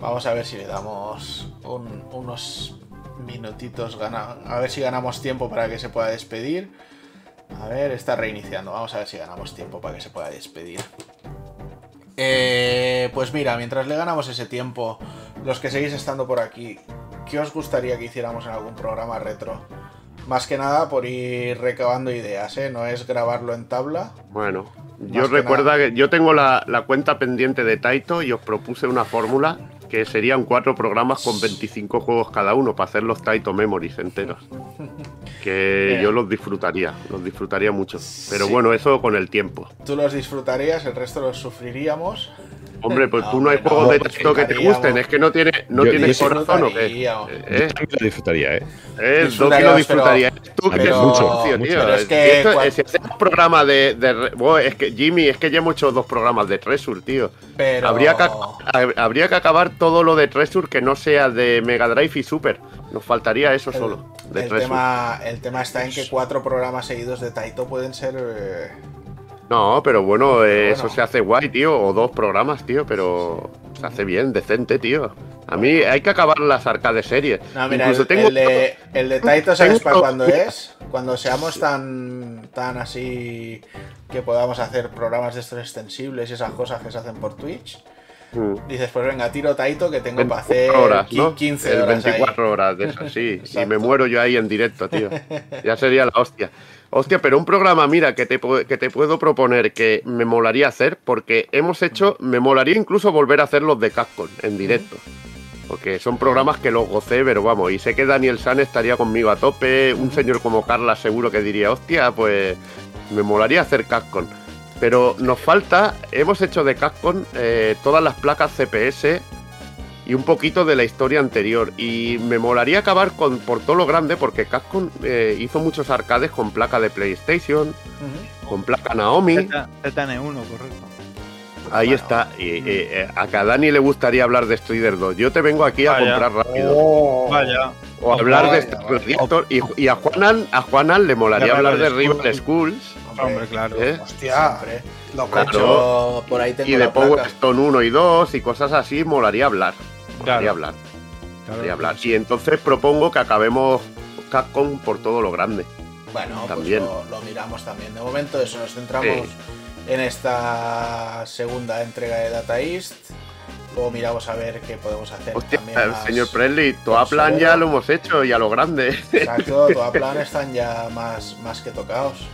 Vamos a ver si le damos unos minutitos. Gana, a ver si ganamos tiempo para que se pueda despedir. A ver, está reiniciando. Vamos a ver si ganamos tiempo para que se pueda despedir. Eh, pues mira, mientras le ganamos ese tiempo, los que seguís estando por aquí, ¿qué os gustaría que hiciéramos en algún programa retro? Más que nada por ir recabando ideas, ¿eh? No es grabarlo en tabla. Bueno, yo recuerda que yo tengo la, la cuenta pendiente de Taito y os propuse una fórmula que serían cuatro programas con 25 juegos cada uno para hacer los Taito Memories enteros. Que yo los disfrutaría, los disfrutaría mucho. Pero bueno, eso con el tiempo. Tú los disfrutarías, el resto los sufriríamos. Hombre, pues tú no hay juegos de texto que te gusten, es que no, tiene, no tienes corazón o qué. ¿Eh? Lo disfrutaría, ¿eh? eh Doki lo disfrutaría. Tú, que mucho, tío, tío. Es que si hacemos programa de. de es que, Jimmy, es que ya hemos hecho dos programas de Treasure, tío. Pero... Habría, que, habría que acabar todo lo de Treasure que no sea de Mega Drive y Super. Nos faltaría eso solo. el, tema, el tema está en que cuatro programas seguidos de Taito pueden ser. Eh, no, pero bueno, eso se hace guay, tío. O dos programas, tío, pero se hace bien, decente, tío. A mí hay que acabar las arcades series. No, mira, el, de, el de Taito, ¿sabes para cuándo es? Cuando seamos tan, tan así que podamos hacer programas de estos extensibles y esas cosas que se hacen por Twitch. Mm. Dices, pues venga, tiro Taito que tengo para hacer horas, ¿no? 15 horas. 24 horas de eso, sí. y me muero yo ahí en directo, tío. Ya sería la hostia. Hostia, pero un programa, mira, que te, que te puedo proponer que me molaría hacer, porque hemos hecho, me molaría incluso volver a hacer los de Capcom en directo. Porque son programas que los gocé, pero vamos, y sé que Daniel San estaría conmigo a tope, un señor como Carla seguro que diría, hostia, pues me molaría hacer Capcom. Pero nos falta, hemos hecho de Capcom eh, todas las placas CPS y un poquito de la historia anterior. Y me molaría acabar con por todo lo grande, porque Capcom eh, hizo muchos arcades con placa de PlayStation, con placa Naomi. ZN1, correcto. Ahí está. Y, eh, a cada Dani le gustaría hablar de Strider 2. Yo te vengo aquí a comprar rápido. Oh. vaya. O hablar de este Gladiator. Y, a Juanan, a Juanan le molaría hablar de Rival Schools. Hombre, claro. ¿Eh? Hostia. Lo claro. por ahí tengo y de Power Stone 1 y 2 y cosas así, molaría hablar claro. hablar. hablar. Y entonces propongo que acabemos Capcom por todo lo grande. Bueno, pues también. lo, miramos también. De momento eso, nos centramos en esta segunda entrega de Data East. Luego miramos a ver qué podemos hacer. Hostia, señor Presley, Toaplan ya lo hemos hecho y a lo grande. Exacto, Toaplan están ya más, más que tocados.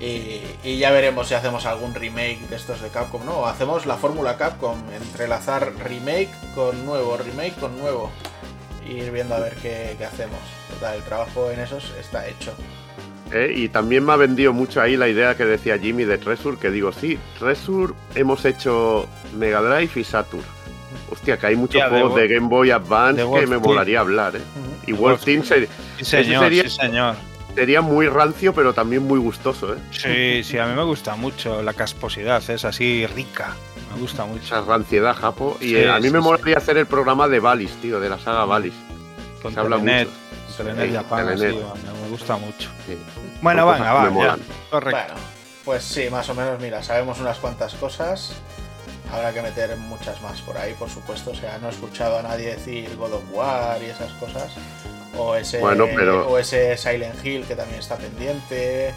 Y, ya veremos si hacemos algún remake de estos de Capcom, ¿no? O hacemos la fórmula Capcom, entrelazar remake con nuevo, remake con nuevo. Y ir viendo a ver qué, hacemos. el trabajo en esos está hecho. Eh, y también me ha vendido mucho ahí la idea que decía Jimmy de Treasure, que digo, sí, Treasure hemos hecho Mega Drive y Saturn. Hostia, que hay muchos juegos de, Game Boy Advance que me volaría hablar, ¿eh? Y Wolf Team sería, sí, señor sería muy rancio, pero también muy gustoso, ¿eh? Sí, sí, a mí me gusta mucho la casposidad, es así rica. Me gusta mucho. Esa ranciedad, Japo. Y eh, a mí me molaría hacer el programa de Valis, tío, de la saga Valis. Con Se habla mucho. Telenet Japan, sí, me gusta mucho. Bueno, venga, va. Correcto. Bueno, pues sí, más o menos, mira, sabemos unas cuantas cosas. Habrá que meter muchas más por ahí, por supuesto. O sea, no he escuchado a nadie decir God of War y esas cosas. O ese, o ese Silent Hill que también está pendiente.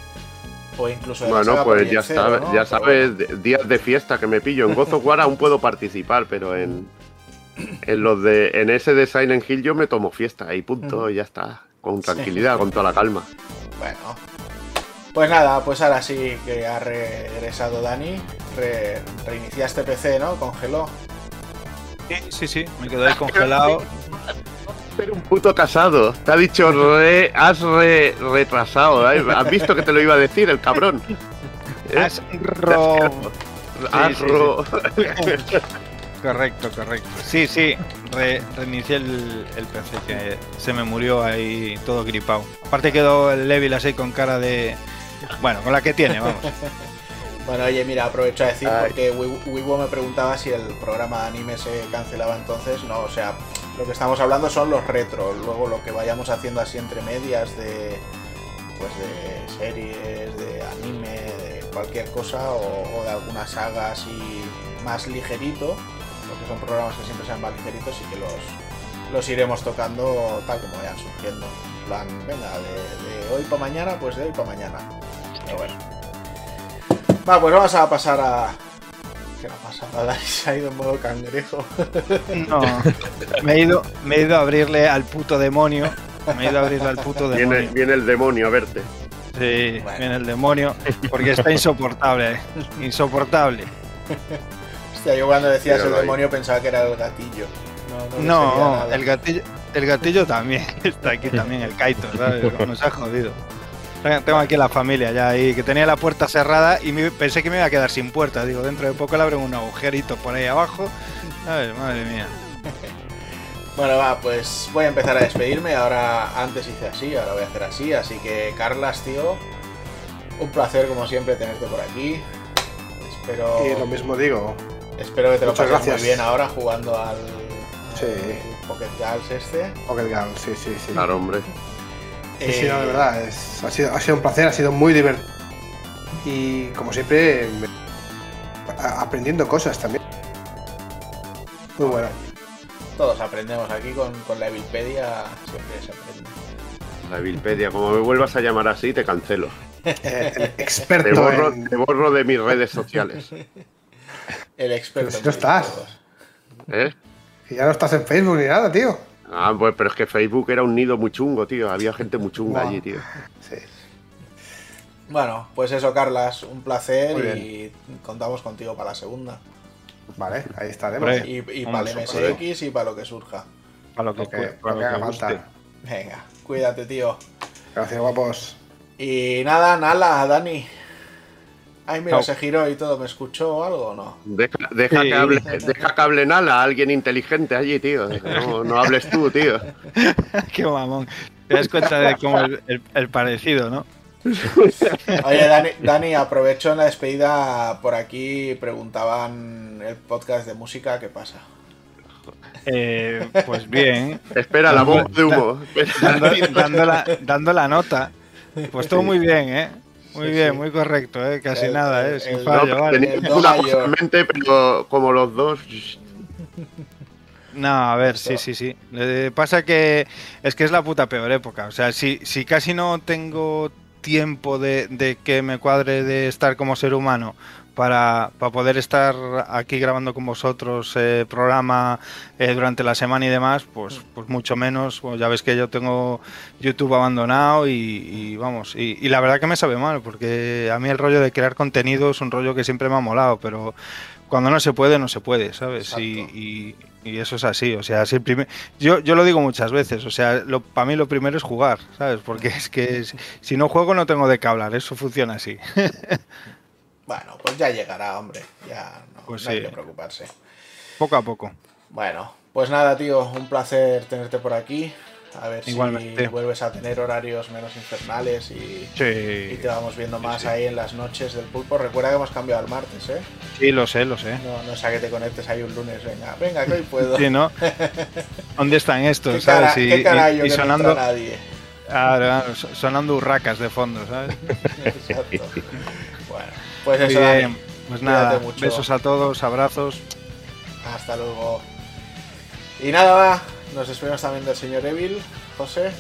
O incluso. bueno, pues ya, sabes, ya sabes, días de fiesta que me pillo. En God of War aún puedo participar, pero en, en los de en ese de Silent Hill yo me tomo fiesta y punto, y ya está. Con tranquilidad, con toda la calma. Bueno. Pues nada, pues ahora sí que ha regresado Dani. reiniciaste PC, ¿no? Congeló. Sí, sí, sí, me quedé ahí congelado. Pero un puto casado. Te ha dicho re, has retrasado. ¿eh? Has visto que te lo iba a decir el cabrón. ¿Eh? Has ro. Has ro. correcto, correcto. Sí, sí. reinicié el, el, PC que se me murió ahí todo gripado. Aparte quedó el Levil así con cara de. Bueno, con la que tiene, vamos. Bueno, oye, mira, aprovecho a decir porque Wibo me preguntaba si el programa de anime se cancelaba entonces. No, o sea, lo que estamos hablando son los retros. Luego lo que vayamos haciendo así entre medias de pues de series, de anime, de cualquier cosa o, de alguna saga así más ligerito, porque son programas que siempre sean más ligeritos y que los, los iremos tocando tal como vayan surgiendo. plan, venga, de, de hoy para mañana, pues de hoy para mañana. Pero bueno. Va, pues vamos a pasar a. ¿Qué no pasa nada? Se ha ido en modo cangrejo. No, me he, ido, me he ido a abrirle al puto demonio. Me he ido a abrirle al puto demonio. Viene, el demonio a verte. Sí, viene el demonio. Porque está insoportable. Insoportable. Hostia, yo cuando decías el demonio pensaba que era el gatillo. No, el gatillo. El gatillo también está aquí también, el Kaito, ¿sabes? Nos ha jodido. Tengo aquí la familia ya ahí, que tenía la puerta cerrada y pensé que me iba a quedar sin puerta. Digo, dentro de poco le abren un agujerito por ahí abajo. ver, madre mía. Bueno, va, pues voy a empezar a despedirme. Ahora, antes hice así, ahora voy a hacer así. Así que, Carlas, tío, un placer como siempre tenerte por aquí. Espero. Y lo mismo digo. Espero que te lo pases muy bien ahora jugando al. Sí. Pocket Gals este. Pocket Gals, sí, sí, sí. Claro, hombre. Sí, sí, no, de verdad. ha, sido, ha sido un placer, ha sido muy divertido. Y como siempre, aprendiendo cosas también. Muy bueno. Todos aprendemos aquí con, con la Evilpedia, siempre se aprende. La Evilpedia, como me vuelvas a llamar así, te cancelo. el experto. Te borro, te borro, de mis redes sociales. el experto. si no estás. ¿Eh? ya no estás en Facebook ni nada, tío. Ah, pues, pero es que Facebook era un nido muy chungo, tío. Había gente muy chunga allí, tío. Sí. Bueno, pues eso, Carlas, un placer y contamos contigo para la segunda. Vale, ahí estaremos. y, para el MSX y para lo que surja. Para lo que, para haga falta. Venga, cuídate, tío. Gracias, guapos. Y nada, Nala, Dani. Ay, mira, se giró y todo. ¿Me escuchó o algo o no? Deja, deja, que hable, deja que hable Nala, alguien inteligente allí, tío. No, hables tú, tío. Qué mamón. Te das cuenta de cómo el, parecido, ¿no? Oye, Dani, Dani, aprovecho en la despedida. Por aquí preguntaban el podcast de música, ¿qué pasa? Eh, pues bien. Espera, la voz de humo. dando la nota. Pues todo muy bien, ¿eh? Muy bien, muy correcto, ¿eh? casi nada, ¿eh? sin fallo. vale. una cosa mente, pero como los dos. No, a ver, sí, sí, sí. pasa que es que es la puta peor época. O sea, si, si casi no tengo tiempo de, de que me cuadre de estar como ser humano para, poder estar aquí grabando con vosotros eh, programa eh, durante la semana y demás, pues, pues mucho menos. ya ves que yo tengo YouTube abandonado y, vamos, y, la verdad que me sabe mal, porque a mí el rollo de crear contenido es un rollo que siempre me ha molado, pero cuando no se puede, no se puede, ¿sabes? Y, eso es así, o sea, si yo, yo lo digo muchas veces, o sea, para mí lo primero es jugar, ¿sabes? Porque es que si no juego no tengo de qué hablar, eso funciona así. Bueno, pues ya llegará, hombre. Ya no, pues hay que preocuparse. Poco a poco. Bueno, pues nada, tío, un placer tenerte por aquí. A ver si vuelves a tener horarios menos infernales y, y, te vamos viendo más ahí en las noches del pulpo. Recuerda que hemos cambiado al martes, ¿eh? Sí, lo sé, lo sé. No, no sea que te conectes ahí un lunes, venga, venga, que hoy puedo. Sí, ¿no? ¿Dónde están estos? ¿Qué, ¿sabes? y, sonando. No nadie. Ah, sonando hurracas de fondo, ¿sabes? Exacto. Pues eso, Pues nada, besos a todos, abrazos. Hasta luego. Y nada, va. Nos despedimos también del señor Evil, José.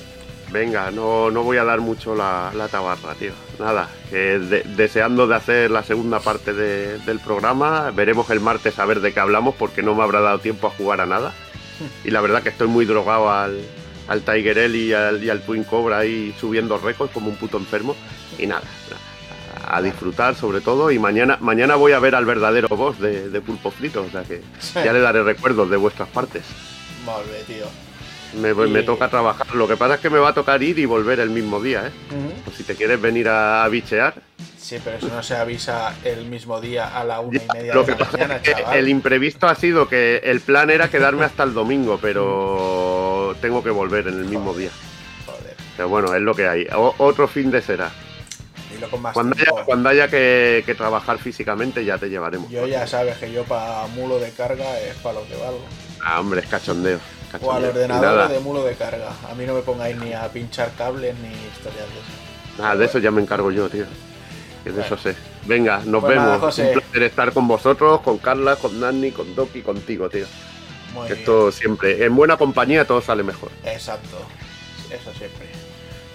Venga, no, no voy a dar mucho la, tabarra, tío. Nada, que deseando de hacer la segunda parte del programa. Veremos el martes a ver de qué hablamos porque no me habrá dado tiempo a jugar a nada. Y la verdad que estoy muy drogado al, al Tiger L y al, y al Twin Cobra ahí subiendo récords como un puto enfermo. Y nada, nada a disfrutar sobre todo y mañana mañana voy a ver al verdadero boss de, Pulpo Frito, o sea que ya le daré recuerdos de vuestras partes. Volve, tío. Me, toca trabajar, lo que pasa es que me va a tocar ir y volver el mismo día, ¿eh? Pues si te quieres venir a, bichear. Sí, pero eso no se avisa el mismo día a la una y media lo de la mañana, El imprevisto ha sido que el plan era quedarme hasta el domingo, pero tengo que volver en el mismo día. Joder. Pero bueno, es lo que hay. otro fin de será cuando, haya, que, trabajar físicamente ya te llevaremos. Yo ya sabes que yo para mulo de carga es para lo que valgo. Ah, hombre, es cachondeo. O al ordenador de mulo de carga. A mí no me pongáis ni a pinchar cables ni historias de eso. Nada, de eso ya me encargo yo, tío. de eso sé. Venga, nos pues vemos. Un placer estar con vosotros, con Carla, con Nani, con Doki, contigo, tío. Esto siempre, en buena compañía todo sale mejor. Exacto, eso siempre.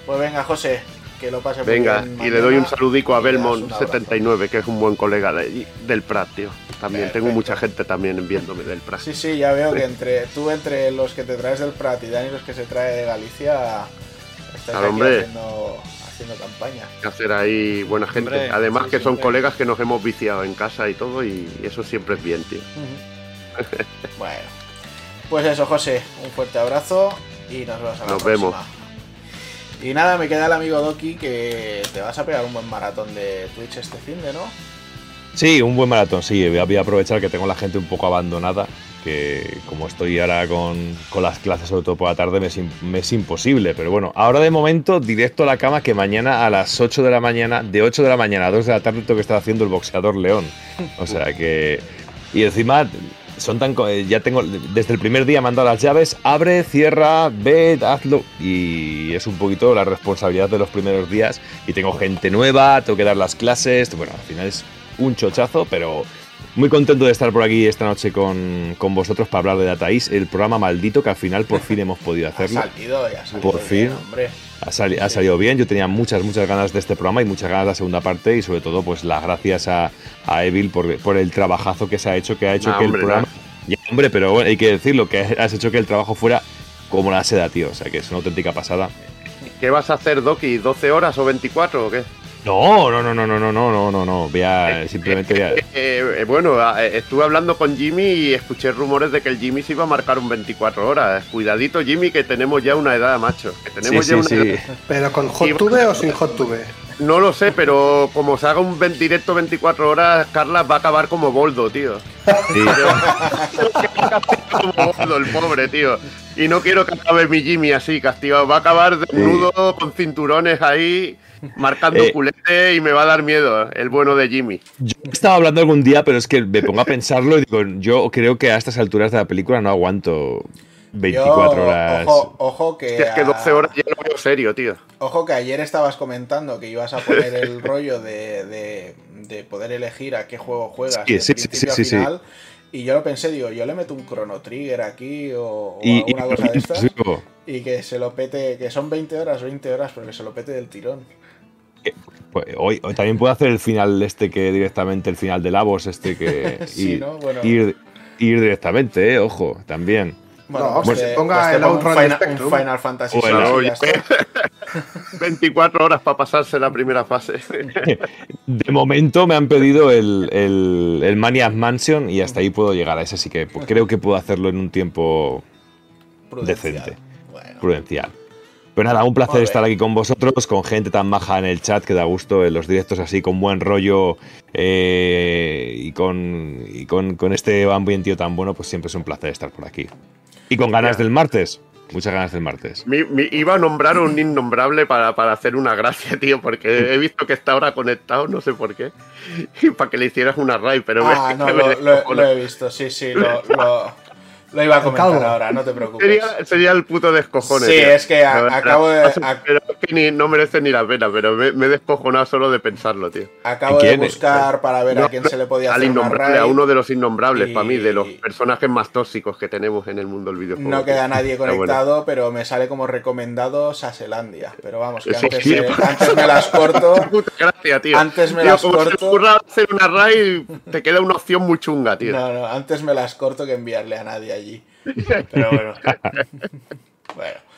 Pues venga, José, que lo pase Venga, y le doy un saludico a Belmont79, que es un buen colega del Prat, tío. También tengo mucha gente también viéndome del Prat. Sí, sí, ya veo que entre tú entre los que te traes del Prat y Dani los que se trae de Galicia, estás haciendo, haciendo, campaña. Hacer ahí buena gente. Además que son colegas que nos hemos viciado en casa y todo, y eso siempre es bien, tío. bueno, pues eso, José, un fuerte abrazo y nos vemos a la Nos vemos. Y nada, me queda el amigo Doki que te vas a pegar un buen maratón de Twitch este fin de, ¿no? Sí, un buen maratón, sí. Voy a aprovechar que tengo la gente un poco abandonada, que como estoy ahora con, las clases, sobre todo por la tarde, me es, imposible. Pero bueno, ahora de momento, directo a la cama, que mañana a las 8 de la mañana, de 8 de la mañana a 2 de la tarde, tengo que estar haciendo el boxeador León. O sea que. Y encima, son tan eh, ya tengo desde el primer día mandado las llaves abre cierra ve hazlo y es un poquito la responsabilidad de los primeros días y tengo gente nueva tengo que dar las clases bueno al final es un chochazo pero muy contento de estar por aquí esta noche con, vosotros para hablar de Data el programa maldito que al final por fin hemos podido hacerlo. Ha salido, ya salido por fin. Hombre. Ha, salido bien. Yo tenía muchas, muchas ganas de este programa y muchas ganas de la segunda parte y sobre todo pues las gracias a, a Evil por, por, el trabajazo que se ha hecho, que ha hecho que el programa... hombre, pero bueno, hay que decirlo, que has hecho que el trabajo fuera como la seda, tío. O sea, que es una auténtica pasada. ¿Qué vas a hacer, Doki? ¿12 horas o 24 o qué? No, no, no, no, no, no, no, no, no, no. simplemente eh, eh, bueno, eh, estuve hablando con Jimmy y escuché rumores de que el Jimmy se iba a marcar un 24 horas. Cuidadito, Jimmy, que tenemos ya una edad, macho. Que tenemos ya una Edad. ¿Pero con hot tube o sin hot tube? No lo sé, pero como se haga un directo 24 horas, Carla va a acabar como Boldo, tío. Sí. como Boldo, el pobre, tío. Y no quiero que acabe mi Jimmy así, castigado. Va a acabar desnudo, con cinturones ahí marcando eh, culete y me va a dar miedo el bueno de Jimmy. Yo estaba hablando algún día, pero es que me pongo a pensarlo y digo, yo creo que a estas alturas de la película no aguanto 24 horas. Ojo, que. Es que 12 horas ya lo veo serio, tío. Ojo que ayer estabas comentando que ibas a poner el rollo de, de, poder elegir a qué juego juegas. Sí, sí, sí, final, Y yo lo pensé, digo, yo le meto un Chrono Trigger aquí o, alguna cosa de estas. Y que se lo pete, que son 20 horas, 20 horas, pero que se lo pete del tirón. Pues, hoy, también puedo hacer el final este que directamente el final de Lavos, este que ir, ir, directamente, eh, ojo, también. Bueno, pues, se ponga el un final, un final, Fantasy. 24 horas para pasarse la primera fase. De momento me han pedido el, el, el Maniac Mansion y hasta ahí puedo llegar a ese, sí que pues, creo que puedo hacerlo en un tiempo decente. Prudencial. Pero nada, un placer estar aquí con vosotros, con gente tan maja en el chat que da gusto en los directos así, con buen rollo eh, y, con, y con, con este ambiente tan bueno, pues siempre es un placer estar por aquí. Y con ganas del martes. Muchas ganas del martes. Me, iba a nombrar un innombrable para, hacer una gracia, tío, porque he visto que está ahora conectado, no sé por qué. Y para que le hicieras una raid, pero ah, no, lo, he visto, sí, sí, lo, lo iba a comentar ahora, no te preocupes. Sería, el puto descojones. Sí, es que acabo de. Pero es que ni, no merece ni la pena, pero me, me, he descojonado solo de pensarlo, tío. Acabo de buscar para ver a quién se le podía hacer. Al a uno de los innombrables, para mí, de los personajes más tóxicos que tenemos en el mundo del videojuego. No queda nadie conectado, pero, me sale como recomendado Saselandia. Pero vamos, que antes, antes me las corto. Gracias, tío. Antes me las corto. Si hacer una raid, te queda una opción muy chunga, tío. No, no, antes me las corto que enviarle a nadie allí. Pero bueno. bueno.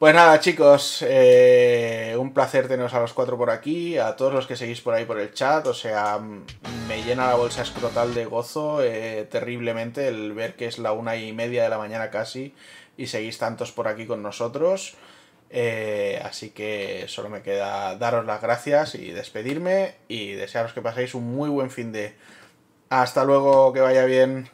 Pues nada, chicos, eh, un placer teneros a los cuatro por aquí, a todos los que seguís por ahí por el chat, o sea, me llena la bolsa escrotal de gozo eh, terriblemente el ver que es la una y media de la mañana casi y seguís tantos por aquí con nosotros. Eh, así que solo me queda daros las gracias y despedirme y desearos que paséis un muy buen fin de... Hasta luego, que vaya bien.